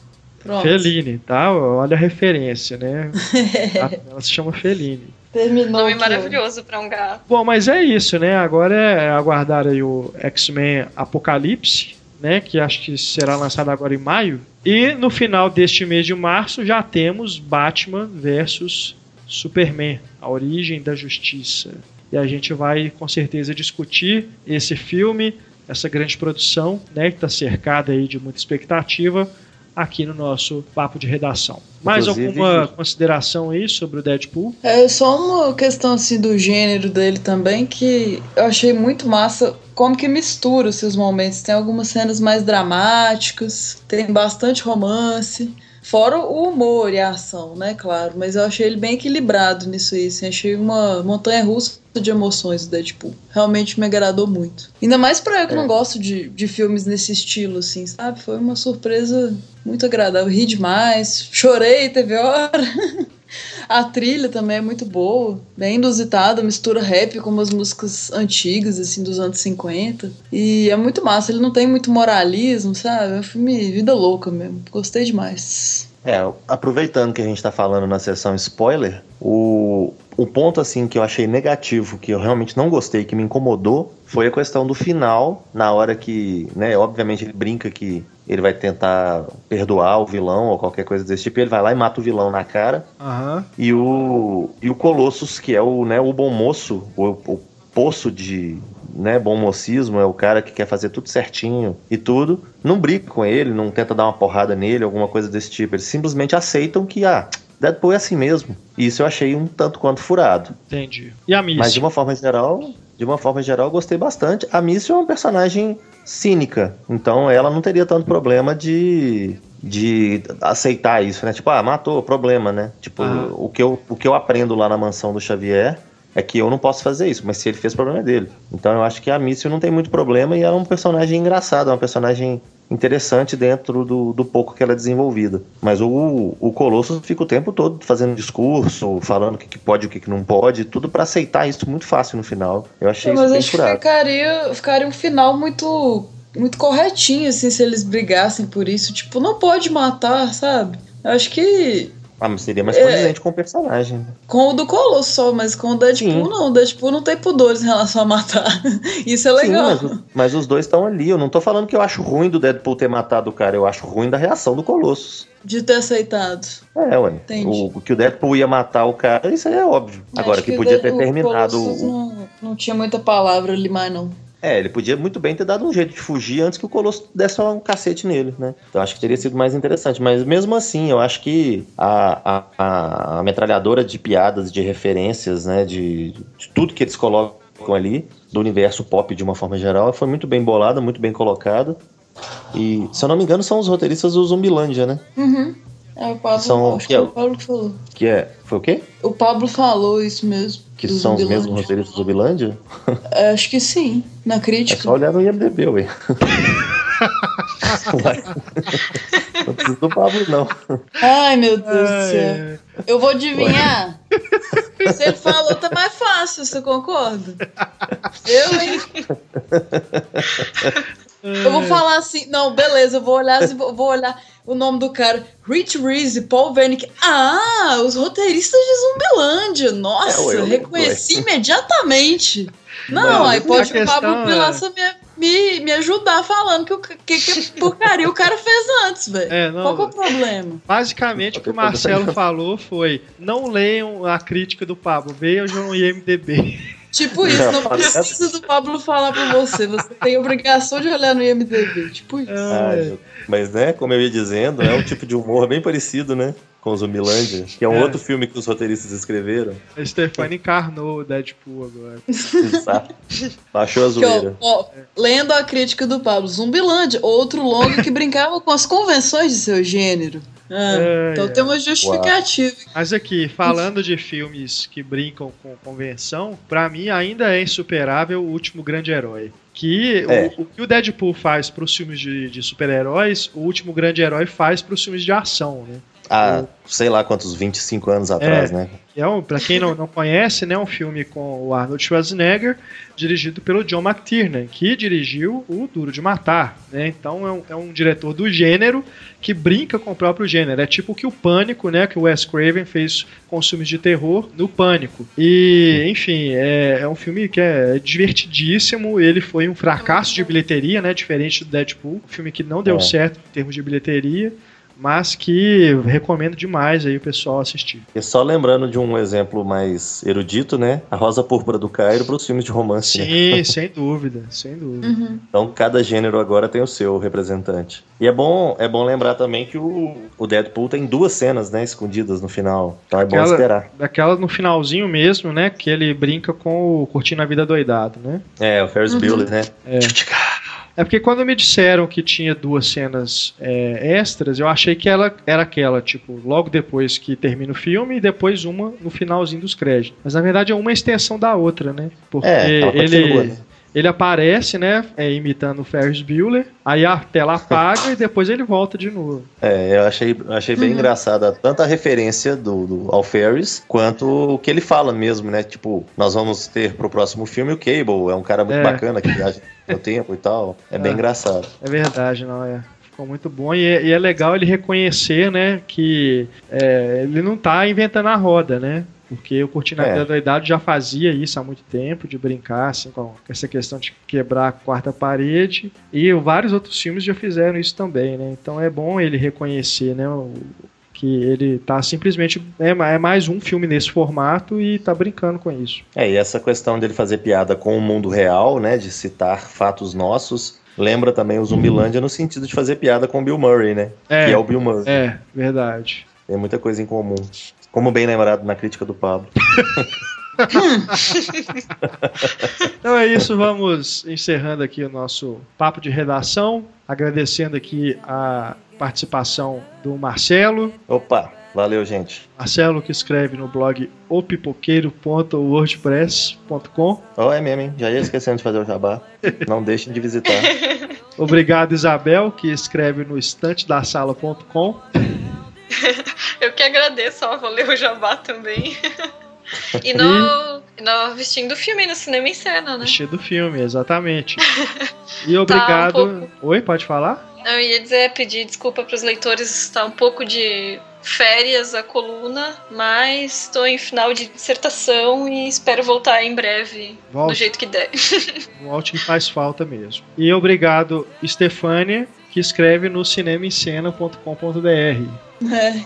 Pronto. Feline, tá? Olha a referência, né? [LAUGHS] Ela se chama Feline. Terminou. Nome maravilhoso para um gato. Bom, mas é isso, né? Agora é aguardar aí o X-Men Apocalipse, né? Que acho que será lançado agora em maio. E no final deste mês de março já temos Batman versus Superman, a origem da justiça e a gente vai com certeza discutir esse filme, essa grande produção, né, que está cercada aí de muita expectativa aqui no nosso papo de redação. Mais Inclusive, alguma consideração aí sobre o Deadpool? É só uma questão assim do gênero dele também que eu achei muito massa como que mistura os seus momentos. Tem algumas cenas mais dramáticas, tem bastante romance. Fora o humor e a ação, né, claro. Mas eu achei ele bem equilibrado nisso aí. Assim, achei uma montanha russa de emoções do Deadpool. Realmente me agradou muito. Ainda mais pra eu que é. não gosto de, de filmes nesse estilo, assim, sabe? Foi uma surpresa muito agradável. Ri demais, chorei, teve hora. [LAUGHS] A trilha também é muito boa, bem inusitada, mistura rap com umas músicas antigas, assim, dos anos 50. E é muito massa, ele não tem muito moralismo, sabe? É um filme vida louca mesmo. Gostei demais. É, aproveitando que a gente tá falando na sessão spoiler, o, o ponto assim que eu achei negativo, que eu realmente não gostei, que me incomodou, foi a questão do final, na hora que, né, obviamente ele brinca que ele vai tentar perdoar o vilão ou qualquer coisa desse tipo, ele vai lá e mata o vilão na cara. Uhum. E o e o Colossus, que é o, né, o bom moço, o, o poço de né, bom mocismo, é o cara que quer fazer tudo certinho e tudo, não briga com ele, não tenta dar uma porrada nele, alguma coisa desse tipo. Eles simplesmente aceitam que, ah, Deadpool é assim mesmo. E isso eu achei um tanto quanto furado. Entendi. E a Missy? Mas de uma forma geral, de uma forma geral, eu gostei bastante. A Missy é uma personagem cínica, então ela não teria tanto problema de de aceitar isso, né? Tipo, ah, matou, problema, né? Tipo, o, que eu, o que eu aprendo lá na mansão do Xavier é que eu não posso fazer isso, mas se ele fez, o problema é dele. Então eu acho que a Missy não tem muito problema e ela é um personagem engraçado, é uma personagem interessante dentro do, do pouco que ela é desenvolvida. Mas o, o Colosso fica o tempo todo fazendo discurso, falando o que, que pode e o que, que não pode, tudo para aceitar isso muito fácil no final. Eu achei isso bem acho furado. Ficaria, ficaria um final muito muito corretinho, assim, se eles brigassem por isso. Tipo, não pode matar, sabe? Eu acho que Ah, mas seria mais condizente com o personagem. Com o do Colosso só, mas com o Deadpool Sim. não. O Deadpool não tem pudores em relação a matar. [LAUGHS] Isso é legal. Sim, mas, mas os dois estão ali. Eu não tô falando que eu acho ruim do Deadpool ter matado o cara, eu acho ruim da reação do Colossus. De ter aceitado. É, ué. Entendi. O, que o Deadpool ia matar o cara, isso aí é óbvio. Agora, Acho que o podia ter o terminado. O- Não, não tinha muita palavra ali mais, não. É, ele podia muito bem ter dado um jeito de fugir antes que o Colosso desse um cacete nele, né? Então acho que teria sido mais interessante. Mas mesmo assim, eu acho que a, a, a metralhadora de piadas, de referências, né? De, de tudo que eles colocam ali, do universo pop de uma forma geral, foi muito bem bolada, muito bem colocada. E, se eu não me engano, são os roteiristas do Zumbilândia, né? Uhum. É o Pablo, São- acho que é o Pablo que falou. Que é. Foi o quê? O Pablo falou isso mesmo. Que do são os mesmos roteiristas do Zumbilândia? É, Acho que sim, na É crítica. só olhar no IMDB, ué. [LAUGHS] não precisa do Pablo, não. Ai, meu Deus do Ai, céu. Eu vou adivinhar. Se ele falou, tá mais fácil, você concorda? Eu, hein? [LAUGHS] Eu vou falar assim, não, beleza, eu vou olhar, assim, vou olhar o nome do cara, Rich Reese, Paul Wernick. Ah, os roteiristas de Zumbilândia. Nossa, É, ué, ué, reconheci imediatamente. [LAUGHS] Não, Não, aí pode o Pablo é- Pilaça me, me, me ajudar falando que o que, que [LAUGHS] porcaria o cara fez antes, velho. É, Qual que é o problema? Basicamente, o que o Marcelo [LAUGHS] falou foi: não leiam a crítica do Pablo, vejam no IMDB. Tipo isso, não precisa do Pablo falar pra você. Você tem obrigação de olhar no IMDB. Tipo isso. Ah, eu- mas, né, como eu ia dizendo, é um tipo de humor bem parecido, né? Com o Zumbilândia, que é um É. outro filme que os roteiristas escreveram. A Stefani encarnou o Deadpool agora. Exato. Baixou a Aqui, ó, zoeira. ó, lendo a crítica do Pablo Zumbilândia, outro longa que brincava com as convenções de seu gênero. Ah, É, então é. tem uma justificativa. Mas aqui, falando de filmes que brincam com convenção, pra mim ainda é insuperável o último grande herói. Que o- É. o, que o Deadpool faz pros filmes de, de super-heróis, o último grande herói faz pros filmes de ação, né? Há, sei lá quantos, 25 anos atrás, É. né? É um, pra quem não, não conhece, né, um filme com o Arnold Schwarzenegger, dirigido pelo John McTiernan, que dirigiu o Duro de Matar, né? Então é um, é um diretor do gênero que brinca com o próprio gênero. É tipo o que o Pânico, né, que o Wes Craven fez com os filmes de terror no Pânico. E, enfim, é, é um filme que é divertidíssimo. Ele foi um fracasso de bilheteria, né, diferente do Deadpool, um filme que não deu É. certo em termos de bilheteria. Mas que recomendo demais aí o pessoal assistir. E só lembrando de um exemplo mais erudito, né? A Rosa Púrpura do Cairo para os filmes de romance. né? Sim, [LAUGHS] sem dúvida, sem dúvida. Uhum. Então cada gênero agora tem o seu representante. E é bom, é bom lembrar também que o, o Deadpool tem duas cenas, né, escondidas no final. Então é bom esperar. Daquela no finalzinho mesmo, né? Que ele brinca com o Curtindo a Vida Doidado, né? É, o Ferris Uhum. Bueller, né? É. É porque quando me disseram que tinha duas cenas é, extras, eu achei que ela era aquela, tipo, logo depois que termina o filme e depois uma no finalzinho dos créditos. Mas na verdade é uma extensão da outra, né? Porque É, ele, né? Ele aparece, né? é, imitando o Ferris Bueller, aí a tela apaga e depois ele volta de novo. É, eu achei, achei bem Uhum. engraçada tanto a referência do, do ao Ferris quanto o que ele fala mesmo, né? Tipo, nós vamos ter pro próximo filme o Cable, é um cara muito É. bacana que viaja no [LAUGHS] tempo e tal. É bem É. engraçado. É verdade, não é? Ficou muito bom e é, e é legal ele reconhecer, né, que é, ele não tá inventando a roda, né? Porque o Curtindo a É. Vida Doidado já fazia isso há muito tempo, de brincar assim, com essa questão de quebrar a quarta parede. E vários outros filmes já fizeram isso também, né? Então é bom ele reconhecer, né? o- que ele tá simplesmente. É, é mais um filme nesse formato e tá brincando com isso. É, e essa questão dele fazer piada com o mundo real, né? De citar fatos nossos, lembra também o Zumbilândia no sentido de fazer piada com o Bill Murray, né? É. Que é o Bill Murray. É, verdade. Tem muita coisa em comum. Como bem lembrado na crítica do Pablo. [LAUGHS] Então é isso, vamos encerrando aqui o nosso papo de redação, agradecendo aqui a participação do Marcelo, Opa, valeu, gente. Marcelo que escreve no blog opipoqueiro.wordpress.com. Ó, é mesmo, hein? Já ia esquecendo de fazer o jabá. Não deixem de visitar. Obrigado Isabel que escreve no estantedasala.com. [LAUGHS] Eu que agradeço, ó, vou ler o jabá também. [LAUGHS] E no, e no Vestindo o Filme no Cinema em Cena, né? Cheio do filme, exatamente. [LAUGHS] E obrigado. Tá um Oi, pode falar? Eu ia dizer, pedir desculpa para os leitores, está um pouco de férias a coluna, mas estou em final de dissertação e espero voltar em breve, Volte. do jeito que der. [LAUGHS] Volte que faz falta mesmo. E obrigado, Stefânia, que escreve no cinemaencena.com.br. É,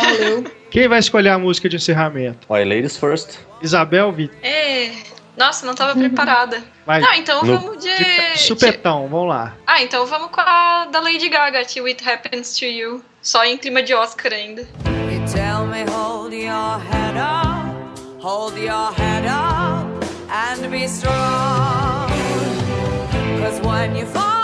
valeu. Quem vai escolher a música de encerramento? Olha, ladies first. Isabel Vitor. É. Nossa, não estava preparada. Vai. Não, então No- vamos de. De supetão, vamos lá. Ah, então vamos com a da Lady Gaga, Till It Happens to You. Só em clima de Oscar ainda. You tell me hold your head up, hold your head up, and be strong. Cause when you fall,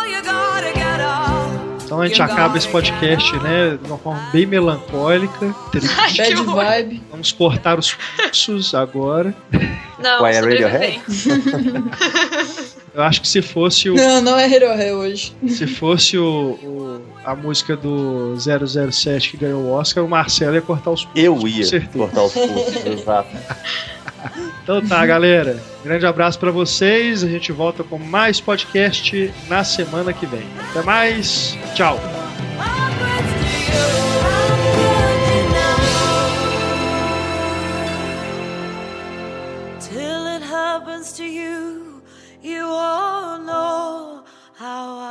Então a gente acaba esse podcast, né, de uma forma bem melancólica. Bad vibe. Vamos cortar os pulsos agora. Não, Ué, é sobrevivente. Eu acho que se fosse o, Não, não é Herohe hoje. se fosse o, o- a música do 007 que ganhou o Oscar, o Marcelo ia cortar os pulsos. Eu ia certeza. cortar os pulsos, [LAUGHS] exato. Então tá, galera. Grande abraço para vocês. A gente volta com mais podcast na semana que vem. Até mais. Tchau. to you, you all know how I